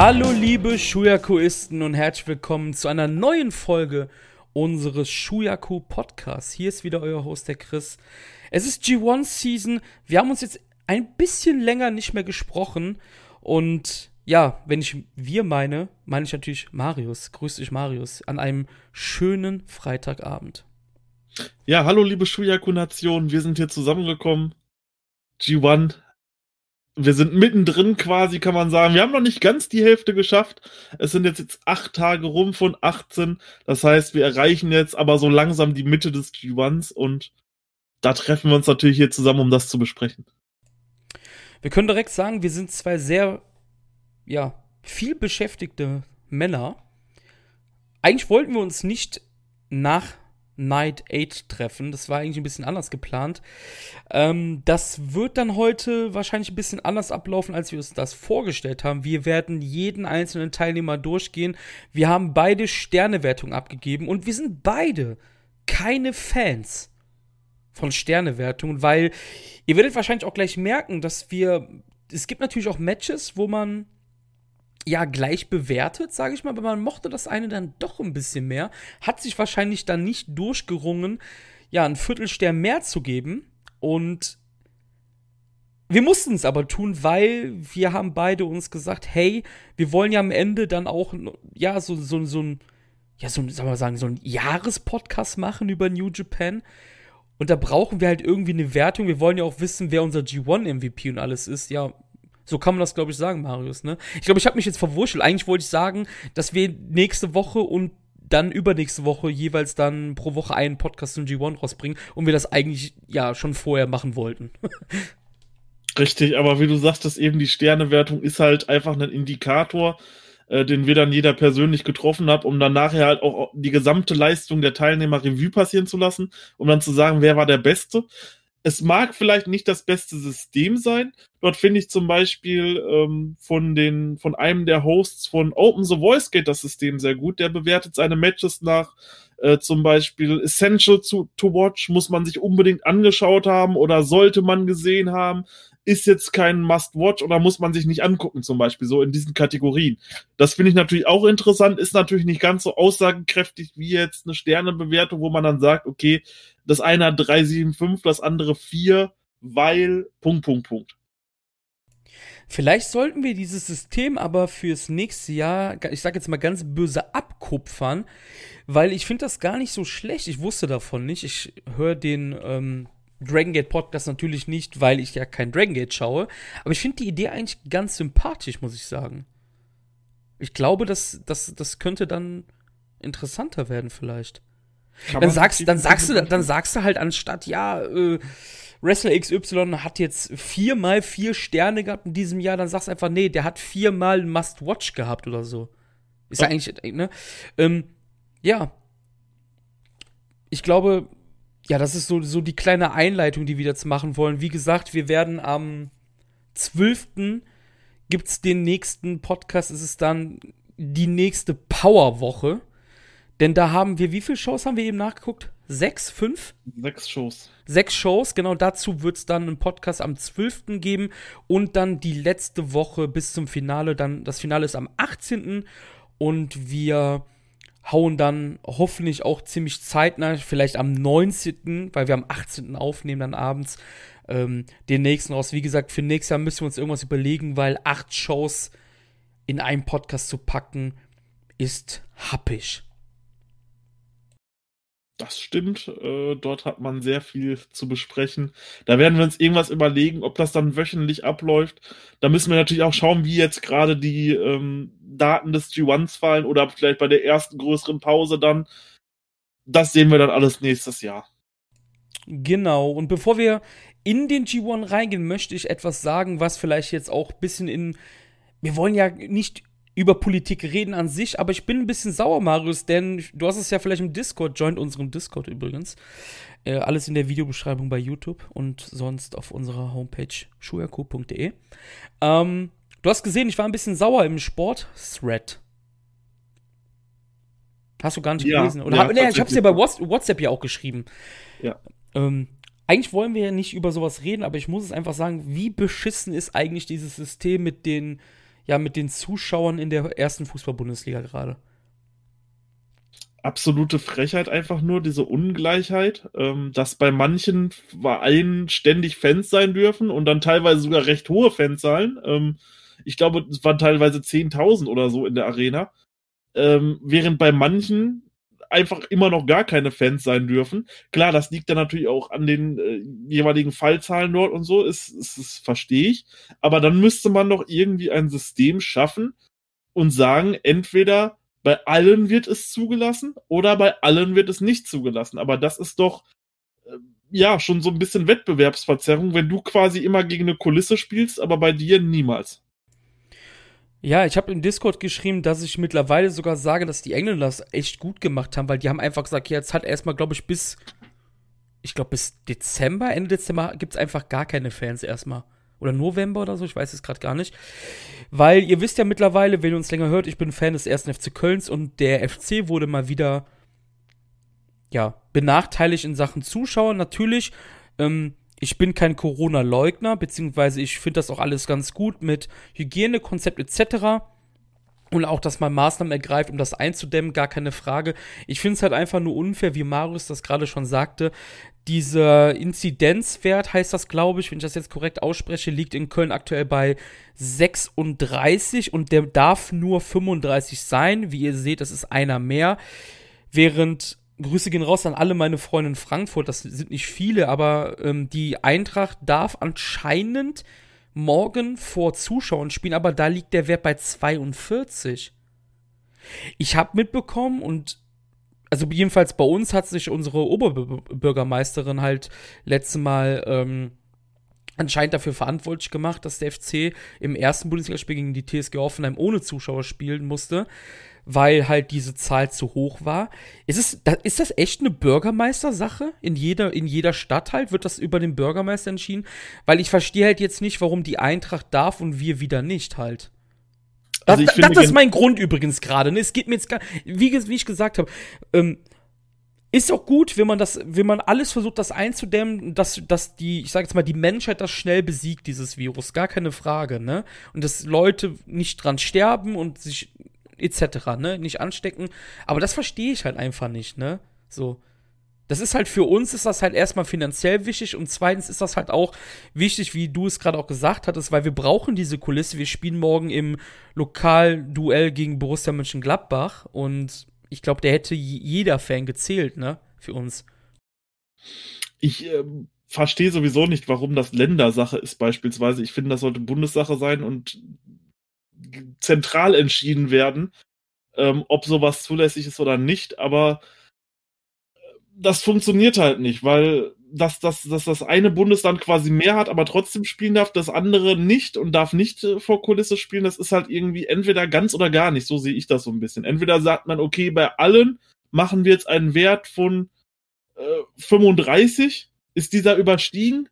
Hallo liebe Shuyakuisten und herzlich willkommen zu einer neuen Folge unseres Shuyaku Podcasts. Hier ist wieder euer Host der Chris. Es ist G1 Season. Wir haben uns jetzt ein bisschen länger nicht mehr gesprochen und ja, wenn ich wir meine, meine ich natürlich Marius. Grüß dich Marius an einem schönen Freitagabend. Ja, hallo liebe Shuyaku-Nation, wir sind hier zusammengekommen. G1 wir sind mittendrin quasi, kann man sagen. Wir haben noch nicht ganz die Hälfte geschafft. Es sind jetzt, jetzt acht Tage rum von 18. Das heißt, wir erreichen jetzt aber so langsam die Mitte des G1s und da treffen wir uns natürlich hier zusammen, um das zu besprechen. Wir können direkt sagen, wir sind zwei sehr, ja, viel beschäftigte Männer. Eigentlich wollten wir uns nicht nach Night 8 treffen. Das war eigentlich ein bisschen anders geplant. Ähm, das wird dann heute wahrscheinlich ein bisschen anders ablaufen, als wir uns das vorgestellt haben. Wir werden jeden einzelnen Teilnehmer durchgehen. Wir haben beide Sternewertung abgegeben und wir sind beide keine Fans von Sternewertungen, weil ihr werdet wahrscheinlich auch gleich merken, dass wir. Es gibt natürlich auch Matches, wo man ja gleich bewertet, sage ich mal, aber man mochte das eine dann doch ein bisschen mehr, hat sich wahrscheinlich dann nicht durchgerungen, ja, ein Viertelstern mehr zu geben und wir mussten es aber tun, weil wir haben beide uns gesagt, hey, wir wollen ja am Ende dann auch, ja, so, so, so ein, ja, so, sagen wir sagen, so ein Jahrespodcast machen über New Japan. Und da brauchen wir halt irgendwie eine Wertung. Wir wollen ja auch wissen, wer unser G1-MVP und alles ist. Ja, so kann man das, glaube ich, sagen, Marius, ne? Ich glaube, ich habe mich jetzt verwurschtelt. Eigentlich wollte ich sagen, dass wir nächste Woche und dann übernächste Woche jeweils dann pro Woche einen Podcast zum G1 rausbringen und wir das eigentlich ja schon vorher machen wollten. Richtig, aber wie du sagtest, eben die Sternewertung ist halt einfach ein Indikator, äh, den wir dann jeder persönlich getroffen haben, um dann nachher halt auch die gesamte Leistung der Teilnehmer Revue passieren zu lassen, um dann zu sagen, wer war der Beste es mag vielleicht nicht das beste System sein. Dort finde ich zum Beispiel ähm, von den von einem der Hosts von Open the Voice geht das System sehr gut. Der bewertet seine Matches nach äh, zum Beispiel Essential to, to Watch, muss man sich unbedingt angeschaut haben oder sollte man gesehen haben ist jetzt kein Must-Watch oder muss man sich nicht angucken, zum Beispiel, so in diesen Kategorien. Das finde ich natürlich auch interessant, ist natürlich nicht ganz so aussagekräftig wie jetzt eine Sternebewertung, wo man dann sagt, okay, das eine hat 3,75, das andere 4, weil Punkt, Punkt, Punkt. Vielleicht sollten wir dieses System aber fürs nächste Jahr, ich sag jetzt mal ganz böse, abkupfern, weil ich finde das gar nicht so schlecht. Ich wusste davon nicht. Ich höre den ähm, Dragon Gate Podcast natürlich nicht, weil ich ja kein Dragon Gate schaue. Aber ich finde die Idee eigentlich ganz sympathisch, muss ich sagen. Ich glaube, dass das, das könnte dann interessanter werden, vielleicht. dann sagst, dann sagst du, dann sagst du halt anstatt, ja, äh, Wrestler XY hat jetzt viermal vier Sterne gehabt in diesem Jahr, dann sagst du einfach, nee, der hat viermal Must-Watch gehabt oder so. Ist ja eigentlich, ne? Ähm, ja. Ich glaube, ja, das ist so, so die kleine Einleitung, die wir jetzt machen wollen. Wie gesagt, wir werden am 12. gibt es den nächsten Podcast. Es ist dann die nächste Powerwoche. Denn da haben wir, wie viele Shows haben wir eben nachgeguckt? Sechs, fünf? Sechs Shows. Sechs Shows, genau dazu wird es dann einen Podcast am 12. geben und dann die letzte Woche bis zum Finale. Dann, das Finale ist am 18. Und wir hauen dann hoffentlich auch ziemlich zeitnah, vielleicht am 19., weil wir am 18. aufnehmen, dann abends ähm, den nächsten raus. Wie gesagt, für nächstes Jahr müssen wir uns irgendwas überlegen, weil acht Shows in einem Podcast zu packen, ist happig. Das stimmt. Äh, dort hat man sehr viel zu besprechen. Da werden wir uns irgendwas überlegen, ob das dann wöchentlich abläuft. Da müssen wir natürlich auch schauen, wie jetzt gerade die ähm, Daten des G1s fallen oder vielleicht bei der ersten größeren Pause dann. Das sehen wir dann alles nächstes Jahr. Genau. Und bevor wir in den G1 reingehen, möchte ich etwas sagen, was vielleicht jetzt auch ein bisschen in. Wir wollen ja nicht über Politik reden an sich, aber ich bin ein bisschen sauer, Marius, denn du hast es ja vielleicht im Discord, joint unseren Discord übrigens. Äh, alles in der Videobeschreibung bei YouTube und sonst auf unserer Homepage schuerco.de. Ähm, du hast gesehen, ich war ein bisschen sauer im Sport-Thread. Hast du gar nicht ja, gelesen? Oder ja, hab, nee, ich hab's dir bei WhatsApp ja auch geschrieben. Ja. Ähm, eigentlich wollen wir ja nicht über sowas reden, aber ich muss es einfach sagen, wie beschissen ist eigentlich dieses System mit den ja mit den Zuschauern in der ersten Fußball-Bundesliga gerade? absolute Frechheit einfach nur, diese Ungleichheit, ähm, dass bei manchen Vereinen ständig Fans sein dürfen und dann teilweise sogar recht hohe Fanzahlen. Ähm, ich glaube, es waren teilweise 10.000 oder so in der Arena. Ähm, während bei manchen einfach immer noch gar keine Fans sein dürfen. Klar, das liegt dann natürlich auch an den äh, jeweiligen Fallzahlen dort und so, ist, ist, ist verstehe ich. Aber dann müsste man doch irgendwie ein System schaffen und sagen, entweder bei allen wird es zugelassen oder bei allen wird es nicht zugelassen. Aber das ist doch äh, ja schon so ein bisschen Wettbewerbsverzerrung, wenn du quasi immer gegen eine Kulisse spielst, aber bei dir niemals. Ja, ich habe im Discord geschrieben, dass ich mittlerweile sogar sage, dass die Engländer das echt gut gemacht haben, weil die haben einfach gesagt, jetzt hat erstmal, glaube ich, bis, ich glaube, bis Dezember, Ende Dezember gibt es einfach gar keine Fans erstmal. Oder November oder so, ich weiß es gerade gar nicht. Weil ihr wisst ja mittlerweile, wenn ihr uns länger hört, ich bin Fan des ersten FC Kölns und der FC wurde mal wieder, ja, benachteiligt in Sachen Zuschauer. Natürlich, ähm, ich bin kein Corona-Leugner, beziehungsweise ich finde das auch alles ganz gut mit Hygienekonzept etc. Und auch, dass man Maßnahmen ergreift, um das einzudämmen, gar keine Frage. Ich finde es halt einfach nur unfair, wie Marius das gerade schon sagte. Dieser Inzidenzwert heißt das, glaube ich, wenn ich das jetzt korrekt ausspreche, liegt in Köln aktuell bei 36 und der darf nur 35 sein. Wie ihr seht, das ist einer mehr. Während Grüße gehen raus an alle meine Freunde in Frankfurt. Das sind nicht viele, aber ähm, die Eintracht darf anscheinend morgen vor Zuschauern spielen, aber da liegt der Wert bei 42. Ich habe mitbekommen und also jedenfalls bei uns hat sich unsere Oberbürgermeisterin halt letztes Mal ähm, anscheinend dafür verantwortlich gemacht, dass der FC im ersten Bundesligaspiel gegen die TSG Hoffenheim ohne Zuschauer spielen musste weil halt diese Zahl zu hoch war. Ist, es, ist das echt eine Bürgermeistersache? In jeder, in jeder Stadt halt wird das über den Bürgermeister entschieden? Weil ich verstehe halt jetzt nicht, warum die Eintracht darf und wir wieder nicht halt. Also das, das, das ist mein Grund übrigens gerade. Ne? Es geht mir jetzt gar, wie, wie ich gesagt habe, ähm, ist auch gut, wenn man das, wenn man alles versucht, das einzudämmen, dass, dass die, ich sage jetzt mal, die Menschheit das schnell besiegt, dieses Virus, gar keine Frage, ne? Und dass Leute nicht dran sterben und sich etc., ne? Nicht anstecken. Aber das verstehe ich halt einfach nicht, ne? So. Das ist halt für uns ist das halt erstmal finanziell wichtig und zweitens ist das halt auch wichtig, wie du es gerade auch gesagt hattest, weil wir brauchen diese Kulisse. Wir spielen morgen im Lokalduell gegen Borussia Mönchengladbach und ich glaube, der hätte jeder Fan gezählt, ne, für uns. Ich äh, verstehe sowieso nicht, warum das Ländersache ist beispielsweise. Ich finde, das sollte Bundessache sein und zentral entschieden werden, ähm, ob sowas zulässig ist oder nicht, aber äh, das funktioniert halt nicht, weil dass, dass, dass das eine Bundesland quasi mehr hat, aber trotzdem spielen darf, das andere nicht und darf nicht äh, vor Kulisse spielen, das ist halt irgendwie entweder ganz oder gar nicht, so sehe ich das so ein bisschen. Entweder sagt man, okay, bei allen machen wir jetzt einen Wert von äh, 35, ist dieser überstiegen,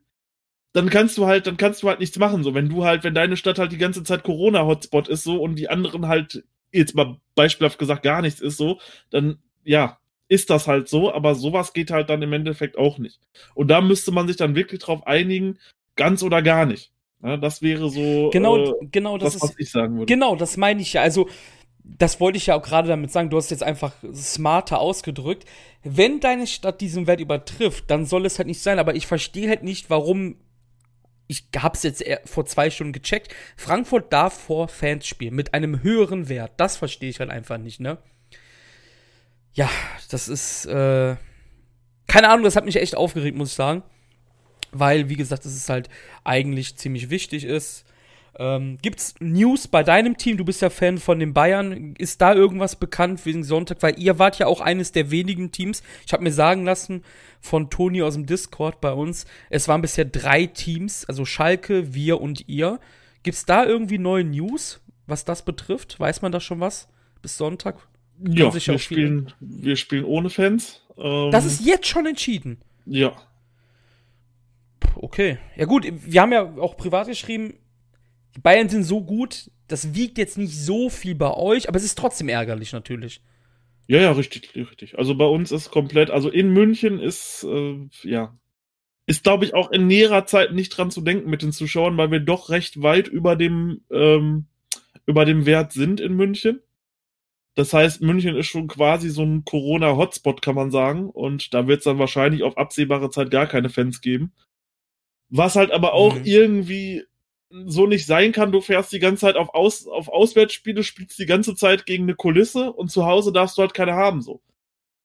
dann kannst du halt, dann kannst du halt nichts machen. So, wenn du halt, wenn deine Stadt halt die ganze Zeit Corona-Hotspot ist so und die anderen halt, jetzt mal beispielhaft gesagt, gar nichts ist so, dann ja, ist das halt so, aber sowas geht halt dann im Endeffekt auch nicht. Und da müsste man sich dann wirklich drauf einigen, ganz oder gar nicht. Ja, das wäre so genau, äh, genau das, das was ich sagen würde. Genau, das meine ich ja. Also, das wollte ich ja auch gerade damit sagen, du hast jetzt einfach smarter ausgedrückt. Wenn deine Stadt diesen Wert übertrifft, dann soll es halt nicht sein, aber ich verstehe halt nicht, warum ich hab's jetzt vor zwei Stunden gecheckt. Frankfurt darf vor Fans spielen mit einem höheren Wert. Das verstehe ich halt einfach nicht, ne? Ja, das ist, äh, keine Ahnung, das hat mich echt aufgeregt, muss ich sagen. Weil, wie gesagt, es ist halt eigentlich ziemlich wichtig ist. Ähm, gibt's News bei deinem Team? Du bist ja Fan von den Bayern. Ist da irgendwas bekannt wegen Sonntag? Weil ihr wart ja auch eines der wenigen Teams. Ich habe mir sagen lassen von Toni aus dem Discord bei uns, es waren bisher drei Teams, also Schalke, wir und ihr. Gibt's da irgendwie neue News, was das betrifft? Weiß man da schon was? Bis Sonntag? ja, wir spielen, wir spielen ohne Fans. Ähm, das ist jetzt schon entschieden. Ja. Okay. Ja gut, wir haben ja auch privat geschrieben, die Bayern sind so gut, das wiegt jetzt nicht so viel bei euch, aber es ist trotzdem ärgerlich natürlich. Ja, ja, richtig, richtig. Also bei uns ist komplett, also in München ist, äh, ja, ist glaube ich auch in näherer Zeit nicht dran zu denken mit den Zuschauern, weil wir doch recht weit über dem, ähm, über dem Wert sind in München. Das heißt, München ist schon quasi so ein Corona-Hotspot, kann man sagen. Und da wird es dann wahrscheinlich auf absehbare Zeit gar keine Fans geben. Was halt aber auch mhm. irgendwie so nicht sein kann. Du fährst die ganze Zeit auf, Aus auf Auswärtsspiele, spielst die ganze Zeit gegen eine Kulisse und zu Hause darfst du halt keine haben, so.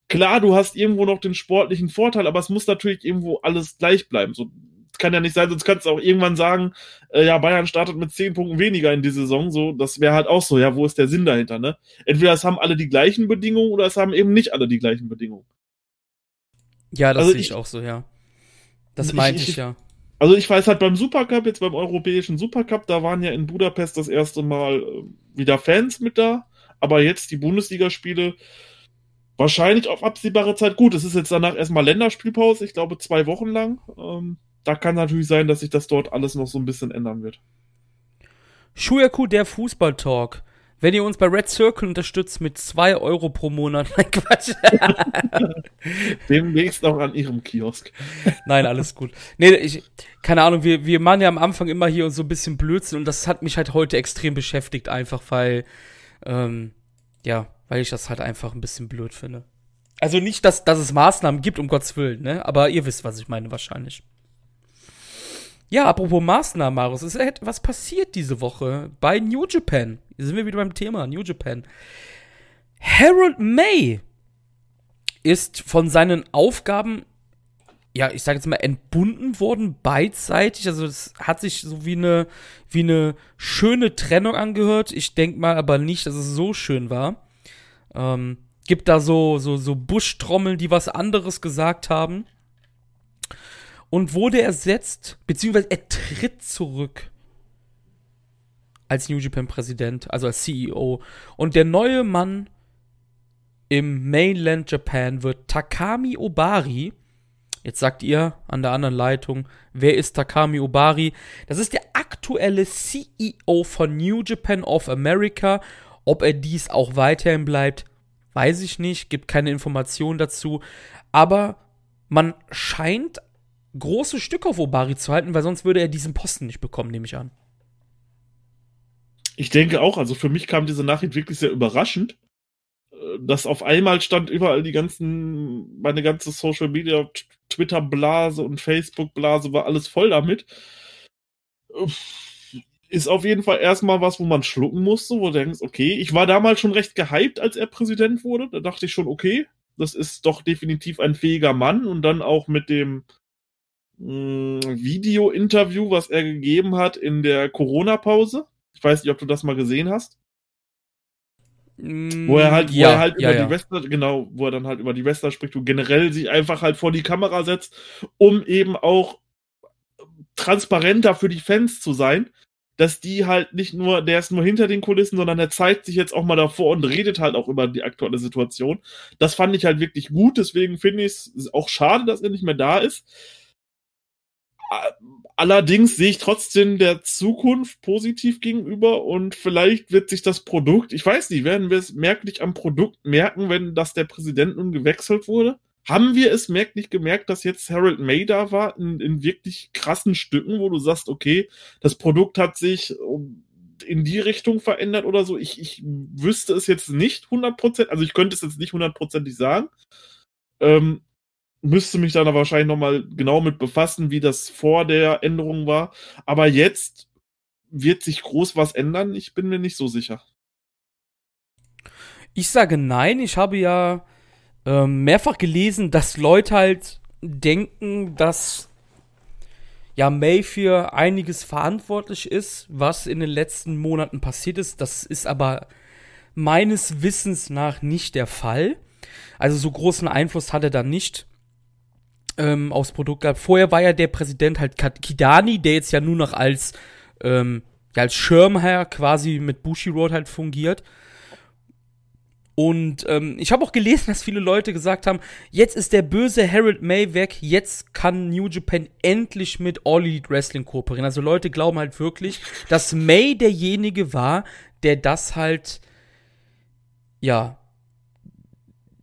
Klar, du hast irgendwo noch den sportlichen Vorteil, aber es muss natürlich irgendwo alles gleich bleiben. So kann ja nicht sein, sonst kannst du auch irgendwann sagen, äh, ja, Bayern startet mit zehn Punkten weniger in die Saison. So, das wäre halt auch so, ja, wo ist der Sinn dahinter, ne? Entweder es haben alle die gleichen Bedingungen oder es haben eben nicht alle die gleichen Bedingungen. Ja, das also sehe ich, ich auch so, ja. Das meinte ich, ich, ja. Also ich weiß halt beim Supercup, jetzt beim europäischen Supercup, da waren ja in Budapest das erste Mal äh, wieder Fans mit da, aber jetzt die Bundesligaspiele wahrscheinlich auf absehbare Zeit gut. Es ist jetzt danach erstmal Länderspielpause, ich glaube zwei Wochen lang. Ähm, da kann natürlich sein, dass sich das dort alles noch so ein bisschen ändern wird. Schuyaku, der Fußballtalk. Wenn ihr uns bei Red Circle unterstützt mit 2 Euro pro Monat, nein Quatsch. Demnächst auch an ihrem Kiosk. Nein, alles gut. Nee, ich, keine Ahnung, wir, wir machen ja am Anfang immer hier so ein bisschen Blödsinn und das hat mich halt heute extrem beschäftigt, einfach weil, ähm, ja, weil ich das halt einfach ein bisschen blöd finde. Also nicht, dass, dass es Maßnahmen gibt, um Gottes Willen, ne? Aber ihr wisst, was ich meine, wahrscheinlich. Ja, apropos Maßnahmen, Marius, ist etwas passiert diese Woche bei New Japan. Hier sind wir wieder beim Thema New Japan. Harold May ist von seinen Aufgaben, ja, ich sage jetzt mal, entbunden worden, beidseitig. Also es hat sich so wie eine, wie eine schöne Trennung angehört. Ich denke mal aber nicht, dass es so schön war. Ähm, gibt da so, so, so Buschtrommeln, die was anderes gesagt haben und wurde ersetzt, beziehungsweise er tritt zurück als New Japan Präsident, also als CEO. Und der neue Mann im Mainland Japan wird Takami Obari. Jetzt sagt ihr an der anderen Leitung, wer ist Takami Obari? Das ist der aktuelle CEO von New Japan of America. Ob er dies auch weiterhin bleibt, weiß ich nicht, gibt keine Informationen dazu. Aber man scheint große Stück auf Obari zu halten, weil sonst würde er diesen Posten nicht bekommen, nehme ich an. Ich denke auch, also für mich kam diese Nachricht wirklich sehr überraschend. Äh, dass auf einmal stand überall die ganzen, meine ganze Social Media, Twitter-Blase und Facebook-Blase war alles voll damit. Ist auf jeden Fall erstmal was, wo man schlucken musste, wo du denkst, okay, ich war damals schon recht gehypt, als er Präsident wurde. Da dachte ich schon, okay, das ist doch definitiv ein fähiger Mann und dann auch mit dem Video-Interview, was er gegeben hat in der Corona-Pause. Ich weiß nicht, ob du das mal gesehen hast. Wo er halt, ja, wo er halt ja, über ja. die Wrestler, genau, wo er dann halt über die Wrestler spricht und generell sich einfach halt vor die Kamera setzt, um eben auch transparenter für die Fans zu sein, dass die halt nicht nur, der ist nur hinter den Kulissen, sondern er zeigt sich jetzt auch mal davor und redet halt auch über die aktuelle Situation. Das fand ich halt wirklich gut, deswegen finde ich es auch schade, dass er nicht mehr da ist. Allerdings sehe ich trotzdem der Zukunft positiv gegenüber und vielleicht wird sich das Produkt, ich weiß nicht, werden wir es merklich am Produkt merken, wenn das der Präsident nun gewechselt wurde? Haben wir es merklich gemerkt, dass jetzt Harold May da war in, in wirklich krassen Stücken, wo du sagst, okay, das Produkt hat sich in die Richtung verändert oder so? Ich, ich wüsste es jetzt nicht 100%, also ich könnte es jetzt nicht hundertprozentig sagen. Ähm, müsste mich dann wahrscheinlich nochmal genau mit befassen, wie das vor der Änderung war. Aber jetzt wird sich groß was ändern. Ich bin mir nicht so sicher. Ich sage nein. Ich habe ja äh, mehrfach gelesen, dass Leute halt denken, dass ja May für einiges verantwortlich ist, was in den letzten Monaten passiert ist. Das ist aber meines Wissens nach nicht der Fall. Also so großen Einfluss hat er da nicht ähm, aufs Produkt gab. Vorher war ja der Präsident halt Kidani, der jetzt ja nur noch als, ähm, ja, als Schirmherr quasi mit Bushi Road halt fungiert. Und ähm, ich habe auch gelesen, dass viele Leute gesagt haben, jetzt ist der böse Harold May weg, jetzt kann New Japan endlich mit All Elite Wrestling kooperieren. Also Leute glauben halt wirklich, dass May derjenige war, der das halt, ja,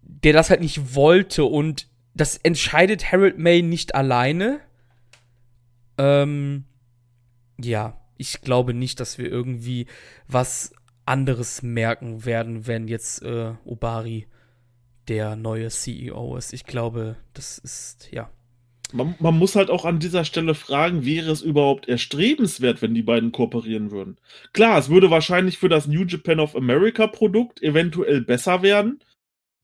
der das halt nicht wollte und das entscheidet Harold May nicht alleine. Ähm, ja, ich glaube nicht, dass wir irgendwie was anderes merken werden, wenn jetzt äh, Obari der neue CEO ist. Ich glaube, das ist, ja. Man, man, muss halt auch an dieser Stelle fragen, wäre es überhaupt erstrebenswert, wenn die beiden kooperieren würden? Klar, es würde wahrscheinlich für das New Japan of America Produkt eventuell besser werden,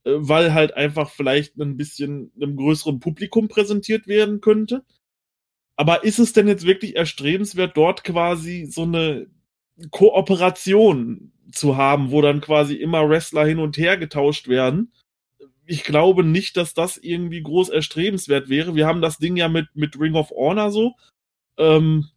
weil halt einfach vielleicht ein bisschen einem größeren Publikum präsentiert werden könnte. Aber ist es denn jetzt wirklich erstrebenswert, dort quasi so eine Kooperation zu haben, wo dann quasi immer Wrestler hin und her getauscht werden? ich glaube nicht, dass das irgendwie groß erstrebenswert wäre. Wir haben das Ding ja mit, mit Ring of Honor so. Ähm,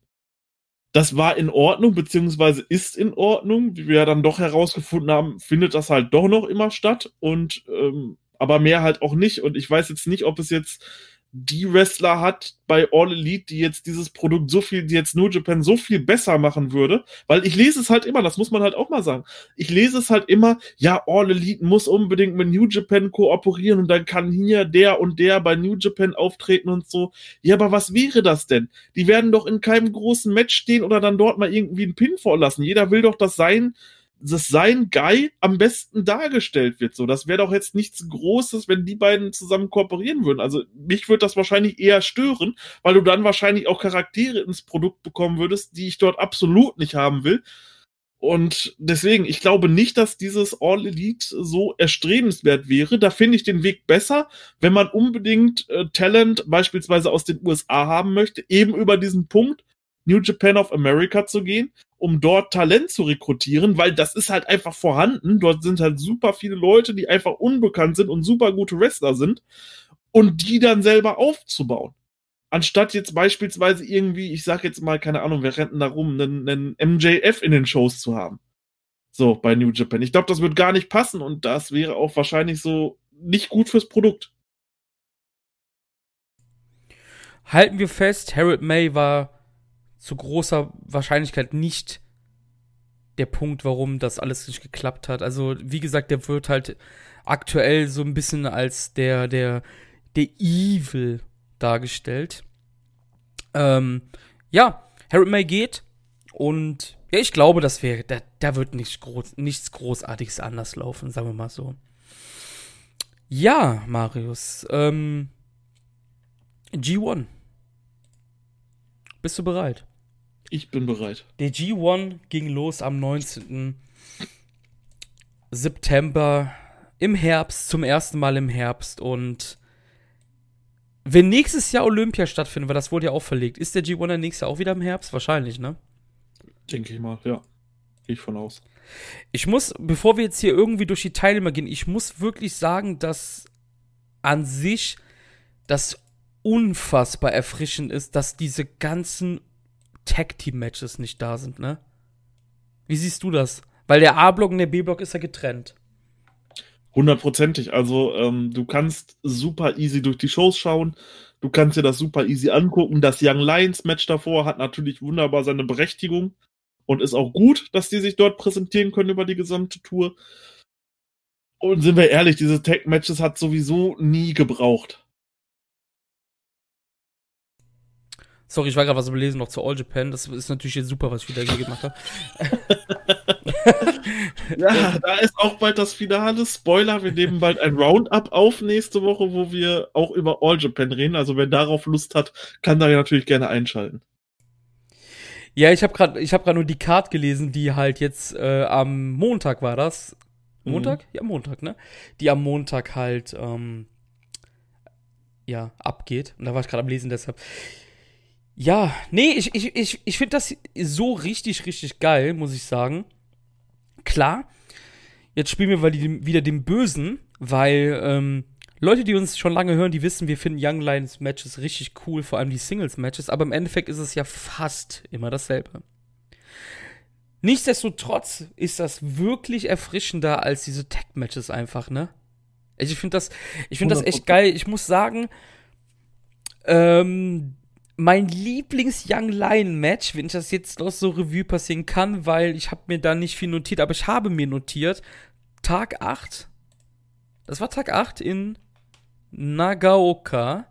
das war in Ordnung, beziehungsweise ist in Ordnung. Wie wir dann doch herausgefunden haben, findet das halt doch noch immer statt und ähm, aber mehr halt auch nicht. Und ich weiß jetzt nicht, ob es jetzt die Wrestler hat bei All Elite, die jetzt dieses Produkt so viel, die jetzt New Japan so viel besser machen würde, weil ich lese es halt immer, das muss man halt auch mal sagen. Ich lese es halt immer, ja, All Elite muss unbedingt mit New Japan kooperieren und dann kann hier der und der bei New Japan auftreten und so. Ja, aber was wäre das denn? Die werden doch in keinem großen Match stehen oder dann dort mal irgendwie einen Pin vorlassen. Jeder will doch das sein, dass sein Guy am besten dargestellt wird. So, das wäre doch jetzt nichts Großes, wenn die beiden zusammen kooperieren würden. Also mich würde das wahrscheinlich eher stören, weil du dann wahrscheinlich auch Charaktere ins Produkt bekommen würdest, die ich dort absolut nicht haben will. Und deswegen, ich glaube nicht, dass dieses All Elite so erstrebenswert wäre. Da finde ich den Weg besser, wenn man unbedingt äh, Talent beispielsweise aus den USA haben möchte, eben über diesen Punkt New Japan of America zu gehen, um dort Talent zu rekrutieren, weil das ist halt einfach vorhanden. Dort sind halt super viele Leute, die einfach unbekannt sind und super gute Wrestler sind und die dann selber aufzubauen. Anstatt jetzt beispielsweise irgendwie, ich sag jetzt mal, keine Ahnung, wir rennen da rum, einen, einen MJF in den Shows zu haben. So, bei New Japan. Ich glaube, das wird gar nicht passen und das wäre auch wahrscheinlich so nicht gut fürs Produkt. Halten wir fest, Harold May war zu großer Wahrscheinlichkeit nicht der Punkt, warum das alles nicht geklappt hat. Also, wie gesagt, der wird halt aktuell so ein bisschen als der, der, der Evil dargestellt. Ähm, ja, Harold May geht und ja, ich glaube, das wäre, da, da wird nicht groß, nichts Großartiges anders laufen, sagen wir mal so. Ja, Marius, ähm, G1. Bist du bereit? Ich bin bereit. Der G1 ging los am 19. September im Herbst, zum ersten Mal im Herbst. Und wenn nächstes Jahr Olympia stattfindet, weil das wurde ja auch verlegt, ist der G1 dann nächstes Jahr auch wieder im Herbst? Wahrscheinlich, ne? Denke ich mal, ja. Gehe ich von aus. Ich muss, bevor wir jetzt hier irgendwie durch die Teilnehmer gehen, ich muss wirklich sagen, dass an sich das unfassbar erfrischend ist, dass diese ganzen Tag-Team-Matches nicht da sind, ne? Wie siehst du das? Weil der A-Block und der B-Block ist ja getrennt. Hundertprozentig. Also, ähm, du kannst super easy durch die Shows schauen. Du kannst dir das super easy angucken. Das Young Lions Match davor hat natürlich wunderbar seine Berechtigung und ist auch gut, dass die sich dort präsentieren können über die gesamte Tour. Und sind wir ehrlich, diese Tag-Matches hat sowieso nie gebraucht. Sorry, ich war gerade was überlesen noch zu All Japan. Das ist natürlich jetzt super, was ich wieder hier gemacht habe. ja, da ist auch bald das Finale. Spoiler, wir nehmen bald ein Roundup auf nächste Woche, wo wir auch über All Japan reden. Also wer darauf Lust hat, kann da ja natürlich gerne einschalten. Ja, ich habe gerade hab nur die Card gelesen, die halt jetzt äh, am Montag war das. Montag? Mhm. Ja, Montag, ne? Die am Montag halt ähm, ja, abgeht. Und da war ich gerade am Lesen, deshalb. Ja, nee, ich, ich, ich, ich finde das so richtig, richtig geil, muss ich sagen. Klar, jetzt spielen wir wieder den Bösen, weil ähm, Leute, die uns schon lange hören, die wissen, wir finden Young Lions Matches richtig cool, vor allem die Singles Matches, aber im Endeffekt ist es ja fast immer dasselbe. Nichtsdestotrotz ist das wirklich erfrischender als diese Tag Matches einfach, ne? Also ich finde das, ich finde das echt geil. Ich muss sagen, ähm, mein Lieblings-Young Lion-Match, wenn ich das jetzt noch so Revue passieren kann, weil ich habe mir da nicht viel notiert, aber ich habe mir notiert, Tag 8, das war Tag 8 in Nagaoka,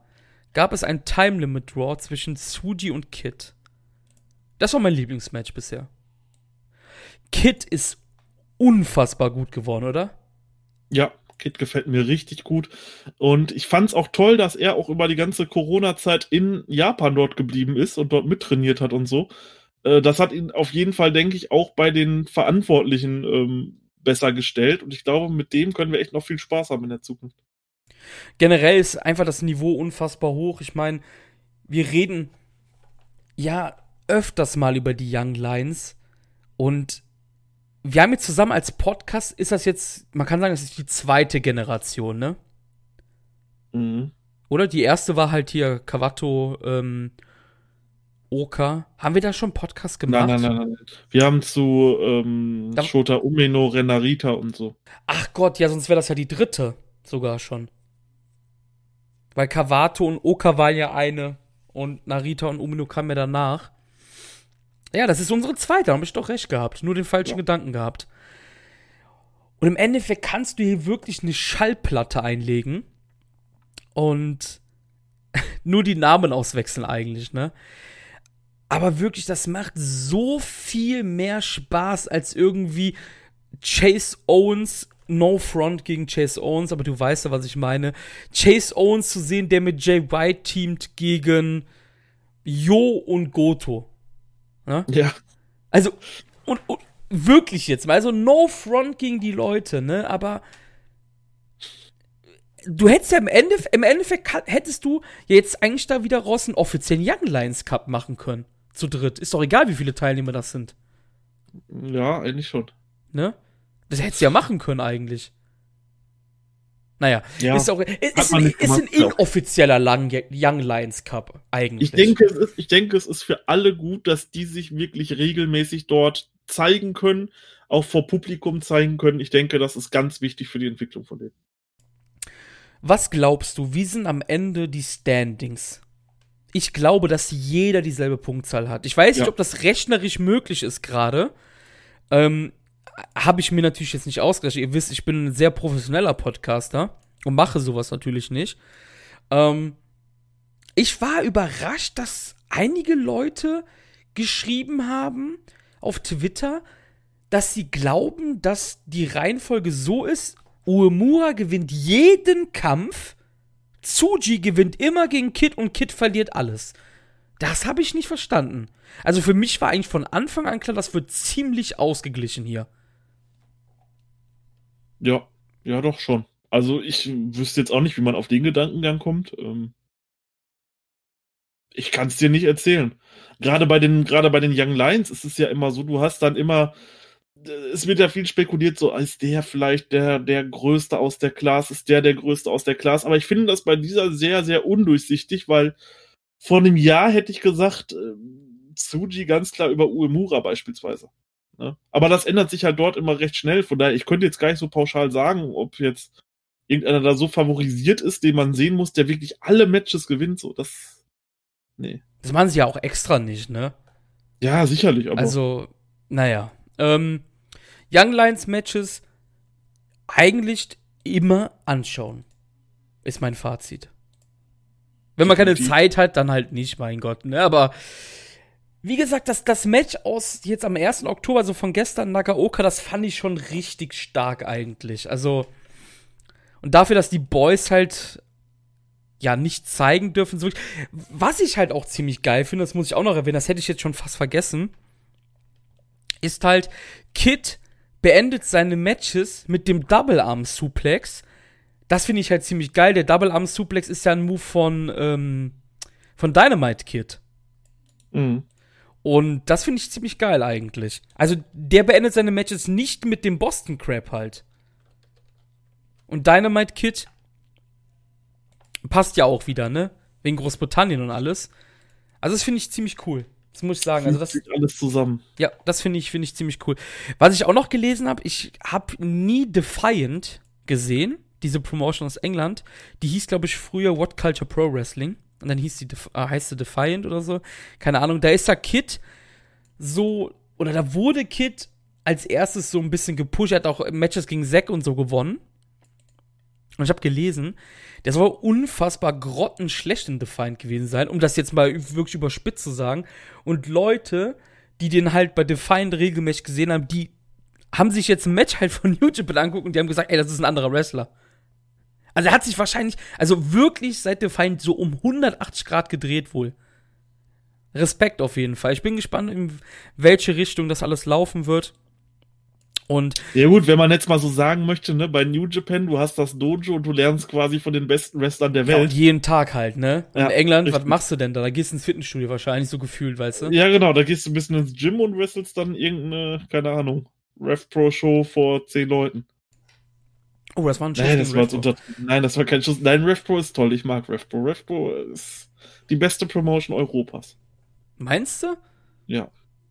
gab es ein Time Limit Draw zwischen Suji und Kid. Das war mein Lieblingsmatch bisher. Kid ist unfassbar gut geworden, oder? Ja, Kid gefällt mir richtig gut. Und ich fand es auch toll, dass er auch über die ganze Corona-Zeit in Japan dort geblieben ist und dort mittrainiert hat und so. Äh, das hat ihn auf jeden Fall, denke ich, auch bei den Verantwortlichen ähm, besser gestellt. Und ich glaube, mit dem können wir echt noch viel Spaß haben in der Zukunft. Generell ist einfach das Niveau unfassbar hoch. Ich meine, wir reden ja öfters mal über die Young Lions und wir haben jetzt zusammen als Podcast, ist das jetzt, man kann sagen, das ist die zweite Generation, ne? Mhm. Oder? Die erste war halt hier Kawato, ähm, Oka. Haben wir da schon Podcast gemacht? Nein, nein, nein, nein. Wir haben zu ähm, Shota Umeno, Renarita und so. Ach Gott, ja, sonst wäre das ja die dritte sogar schon. Weil Kawato und Oka waren ja eine und Narita und Umeno kamen ja danach. Ja, das ist unsere zweite, da habe ich doch recht gehabt. Nur den falschen ja. Gedanken gehabt. Und im Endeffekt kannst du hier wirklich eine Schallplatte einlegen und nur die Namen auswechseln eigentlich, ne? Aber wirklich, das macht so viel mehr Spaß als irgendwie Chase Owens, No Front gegen Chase Owens, aber du weißt ja, was ich meine. Chase Owens zu sehen, der mit Jay White teamt gegen Jo und Goto. Ne? Ja. Also, und, und wirklich jetzt mal, also no front gegen die Leute, ne, aber du hättest ja im, Ende, im Endeffekt hättest du jetzt eigentlich da wieder raus einen offiziellen Young Lions Cup machen können. Zu dritt. Ist doch egal, wie viele Teilnehmer das sind. Ja, eigentlich schon. Ne? Das hättest du ja machen können eigentlich. Naja, ja, ist, auch, ist, ein, ist ein inoffizieller Young Lions Cup eigentlich. Ich denke, es ist, ich denke, es ist für alle gut, dass die sich wirklich regelmäßig dort zeigen können, auch vor Publikum zeigen können. Ich denke, das ist ganz wichtig für die Entwicklung von denen. Was glaubst du, wie sind am Ende die Standings? Ich glaube, dass jeder dieselbe Punktzahl hat. Ich weiß nicht, ob das rechnerisch möglich ist gerade. Ähm, habe ich mir natürlich jetzt nicht ausgerechnet. Ihr wisst, ich bin ein sehr professioneller Podcaster und mache sowas natürlich nicht. Ähm, ich war überrascht, dass einige Leute geschrieben haben auf Twitter, dass sie glauben, dass die Reihenfolge so ist: Uemura gewinnt jeden Kampf, Tsuji gewinnt immer gegen Kid und Kid verliert alles. Das habe ich nicht verstanden. Also für mich war eigentlich von Anfang an klar, das wird ziemlich ausgeglichen hier. Ja, ja, doch schon. Also ich wüsste jetzt auch nicht, wie man auf den Gedankengang kommt. Ähm ich kann es dir nicht erzählen. Gerade bei den, gerade bei den Young Lions ist es ja immer so, du hast dann immer, es wird ja viel spekuliert, so ist der vielleicht der, der Größte aus der Class, ist der der Größte aus der Class. Aber ich finde das bei dieser sehr, sehr undurchsichtig, weil vor einem Jahr hätte ich gesagt, äh, Tsuji ganz klar über Uemura beispielsweise. Ne? Aber das ändert sich halt dort immer recht schnell. Von daher, ich könnte jetzt gar nicht so pauschal sagen, ob jetzt irgendeiner da so favorisiert ist, den man sehen muss, der wirklich alle Matches gewinnt. So, das. Nee. Das machen sie ja auch extra nicht, ne? Ja, sicherlich, aber. Also, naja. Ähm, Young Lions Matches eigentlich immer anschauen. Ist mein Fazit. Wenn man keine Zeit hat, dann halt nicht, mein Gott, ne? Aber wie gesagt, das, das Match aus jetzt am 1. Oktober, also von gestern Nagaoka, das fand ich schon richtig stark eigentlich. Also, und dafür, dass die Boys halt ja nicht zeigen dürfen, so was ich halt auch ziemlich geil finde, das muss ich auch noch erwähnen, das hätte ich jetzt schon fast vergessen, ist halt, Kid beendet seine Matches mit dem Double Arm Suplex. Das finde ich halt ziemlich geil. Der Double Arm Suplex ist ja ein Move von, ähm, von Dynamite Kid. Mhm. Und das finde ich ziemlich geil eigentlich. Also der beendet seine Matches nicht mit dem Boston Crab halt. Und Dynamite Kid passt ja auch wieder, ne? Wegen Großbritannien und alles. Also das finde ich ziemlich cool. Das muss ich sagen. Also das alles zusammen. Ja, das finde ich finde ich ziemlich cool. Was ich auch noch gelesen habe, ich habe nie Defiant gesehen, diese Promotion aus England. Die hieß glaube ich früher What Culture Pro Wrestling und dann hieß die, äh, heißt sie Defiant oder so. Keine Ahnung. Da ist da Kid so, oder da wurde Kid als erstes so ein bisschen gepusht, er hat auch Matches gegen Zack und so gewonnen. Und ich habe gelesen, der soll unfassbar grottenschlecht in Defiant gewesen sein, um das jetzt mal wirklich überspitzt zu sagen. Und Leute, die den halt bei Defiant regelmäßig gesehen haben, die haben sich jetzt ein Match halt von Japan angeguckt und die haben gesagt, ey, das ist ein anderer Wrestler. Also er hat sich wahrscheinlich, also wirklich seit der Feind so um 180 Grad gedreht wohl. Respekt auf jeden Fall. Ich bin gespannt, in welche Richtung das alles laufen wird. Und ja gut, wenn man jetzt mal so sagen möchte, ne, bei New Japan, du hast das Dojo und du lernst quasi von den besten Wrestlern der Welt. Ja, jeden Tag halt, ne? Ja, in England, richtig. was machst du denn da? Da gehst du ins Fitnessstudio wahrscheinlich so gefühlt, weißt du? Ja, genau, da gehst du ein bisschen ins Gym und wrestelst dann irgendeine, keine Ahnung, Rev Pro Show vor zehn Leuten. Oh, das war ein Schuss Nein, das war Bull. unter, nein, das war kein Schuss. Nein, Rev Pro ist toll. Ich mag Rev Pro. Rev Pro ist die beste Promotion Europas. Meinst du? Ja,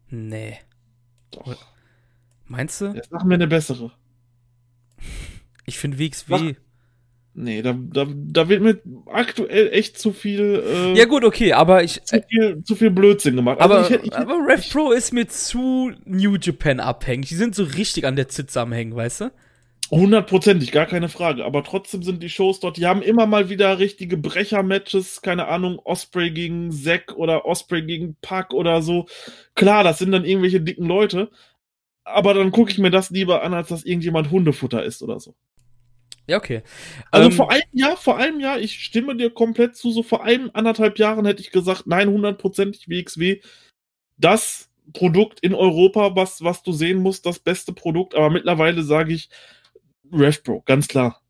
Nee. doch. Meinst du? Jetzt machen wir eine bessere. Ich finde WXW. Nee, da, da, da wird mir aktuell echt zu viel, äh, Ja, gut, okay, aber ich. zu viel, zu viel Blödsinn gemacht. Also Aber, ich, ich, aber Rev Pro ist mir zu New Japan abhängig. Die sind so richtig an der Zitze am Hängen, weißt du? Hundertprozentig, gar keine Frage. Aber trotzdem sind die Shows dort, die haben immer mal wieder richtige Brecher-Matches, keine Ahnung, Osprey gegen Zack oder Osprey gegen Pack oder so. Klar, das sind dann irgendwelche dicken Leute. Aber dann gucke ich mir das lieber an, als dass irgendjemand Hundefutter ist oder so. Ja, okay. Also Ähm, vor einem Jahr, vor einem Jahr, ich stimme dir komplett zu, so vor einem anderthalb Jahren hätte ich gesagt, nein, hundertprozentig WXW, das Produkt in Europa, was, was du sehen musst, das beste Produkt. Aber mittlerweile sage ich RevPro, ganz klar.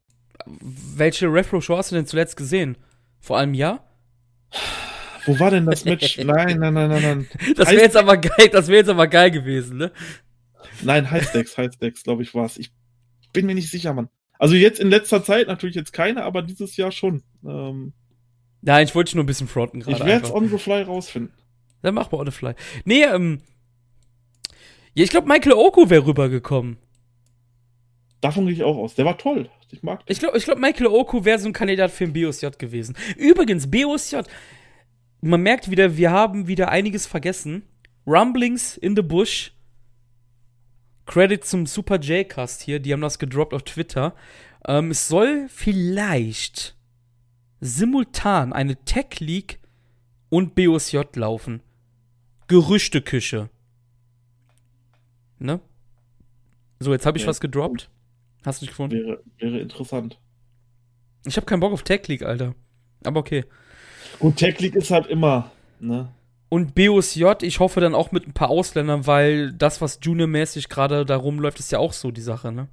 welche Rev Pro Show hast du denn zuletzt gesehen? Vor einem Jahr? Wo war denn das Match? nein, nein, nein, nein, nein. Das wäre jetzt aber geil, das wäre jetzt aber geil gewesen, ne? Nein, Heißdecks, Heißdecks, glaube ich, war es. Ich bin mir nicht sicher, Mann. Also jetzt in letzter Zeit natürlich jetzt keine, aber dieses Jahr schon. Ähm, Nein, ich wollte nur ein bisschen fronten gerade. ich werde es on the fly rausfinden. Dann mach mal on the fly. Nee, ähm. Ja, ich glaube, Michael Oko wäre rübergekommen. Davon gehe ich auch aus. Der war toll. Ich mag den. Ich glaube, ich glaub, Michael Oko wäre so ein Kandidat für ein BOSJ gewesen. Übrigens, BOSJ, man merkt wieder, wir haben wieder einiges vergessen. Rumblings in the Bush. Credit zum Super J-Cast hier, die haben das gedroppt auf Twitter. Ähm, es soll vielleicht simultan eine Tech League und BOSJ laufen. Gerüchteküche. Ne? So, jetzt habe ich Ja. was gedroppt. Hast du dich gefunden? Wäre, wäre interessant. Ich habe keinen Bock auf Tech League, Alter. Aber okay. Gut, Tech League ist halt immer, ne? Und BOSJ, ich hoffe dann auch mit ein paar Ausländern, weil das, was Junior-mäßig gerade da rumläuft, ist ja auch so die Sache, ne?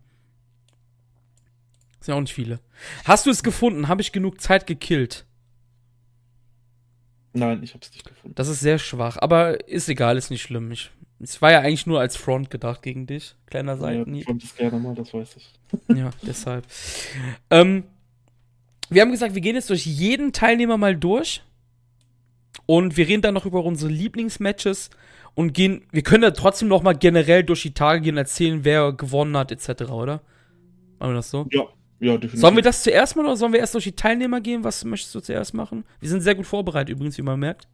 Sind ja auch nicht viele. Hast du es gefunden? Habe ich genug Zeit gekillt? Nein, ich hab's nicht gefunden. Das ist sehr schwach, aber ist egal, ist nicht schlimm. Ich, es war ja eigentlich nur als Front gedacht gegen dich. Kleiner Ja, Seiten. ich fand das gerne mal, das weiß ich. Ja, deshalb. Ähm, wir haben gesagt, wir gehen jetzt durch jeden Teilnehmer mal durch. Und wir reden dann noch über unsere Lieblingsmatches und gehen, wir können da trotzdem noch mal generell durch die Tage gehen, erzählen, wer gewonnen hat, etc., oder? Machen wir das so? Ja, ja, definitiv. Sollen wir das zuerst machen oder sollen wir erst durch die Teilnehmer gehen? Was möchtest du zuerst machen? Wir sind sehr gut vorbereitet übrigens, wie man merkt.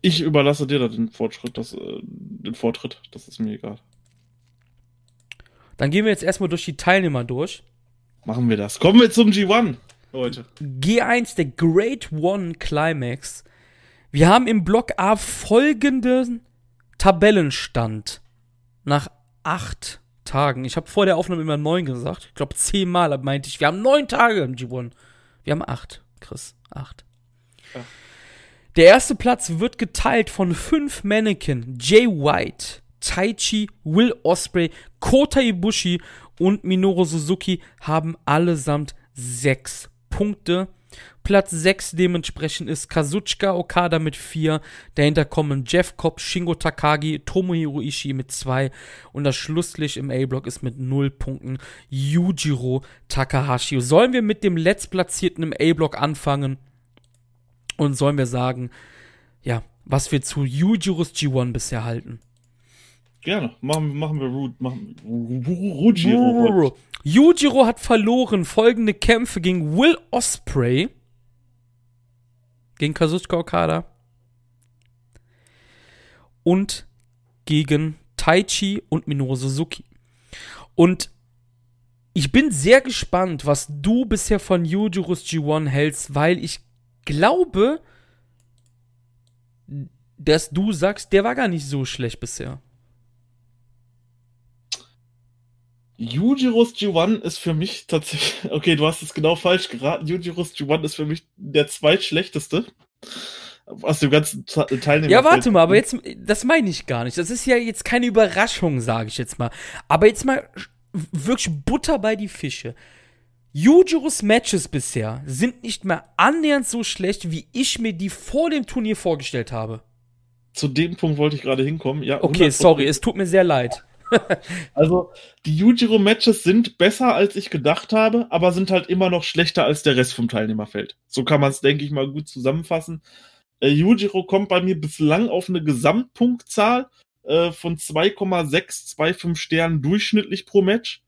Ich überlasse dir da den Fortschritt, das, äh, den Vortritt. Das ist mir egal. Dann gehen wir jetzt erstmal durch die Teilnehmer durch. Machen wir das. Kommen wir zum G1, Leute. G1, der Great One Climax. Wir haben im Block A folgenden Tabellenstand nach acht Tagen. Ich habe vor der Aufnahme immer neun gesagt. Ich glaube, zehnmal meinte ich, wir haben neun Tage im G1. Wir haben acht, Chris. Acht. Ja. Der erste Platz wird geteilt von fünf Mannequin. Jay White, Taichi, Will Osprey, Kota Ibushi und Minoru Suzuki haben allesamt sechs Punkte. Platz 6 dementsprechend ist Kazuchika Okada mit 4. Dahinter kommen Jeff Cobb, Shingo Takagi, Tomohiro Ishii mit 2. Und das Schlusslicht im A-Block ist mit 0 Punkten Yujiro Takahashi. Sollen wir mit dem letztplatzierten im A-Block anfangen? Und sollen wir sagen, ja, was wir zu Yujiros G1 bisher halten? Gerne. Machen, machen wir Ru machen, Rujiro. Yujiro hat verloren folgende Kämpfe gegen Will Osprey, gegen Kazuchika Okada und gegen Taichi und Minoru Suzuki. Und ich bin sehr gespannt, was du bisher von Yujiros G1 hältst, weil ich glaube, dass du sagst, der war gar nicht so schlecht bisher. Yujiros G1 ist für mich tatsächlich, okay, du hast es genau falsch geraten. Yujiros G1 ist für mich der zweitschlechteste aus dem ganzen Teilnehmer. Ja, warte mal, aber jetzt, das meine ich gar nicht. Das ist ja jetzt keine Überraschung, sage ich jetzt mal. Aber jetzt mal wirklich Butter bei die Fische. Yujiros Matches bisher sind nicht mehr annähernd so schlecht, wie ich mir die vor dem Turnier vorgestellt habe. Zu dem Punkt wollte ich gerade hinkommen. Ja, okay, sorry, es tut mir sehr leid. also, die Yujiro-Matches sind besser, als ich gedacht habe, aber sind halt immer noch schlechter als der Rest vom Teilnehmerfeld. So kann man es, denke ich mal, gut zusammenfassen. Äh, Yujiro kommt bei mir bislang auf eine Gesamtpunktzahl äh, von 2,625 Sternen durchschnittlich pro Match.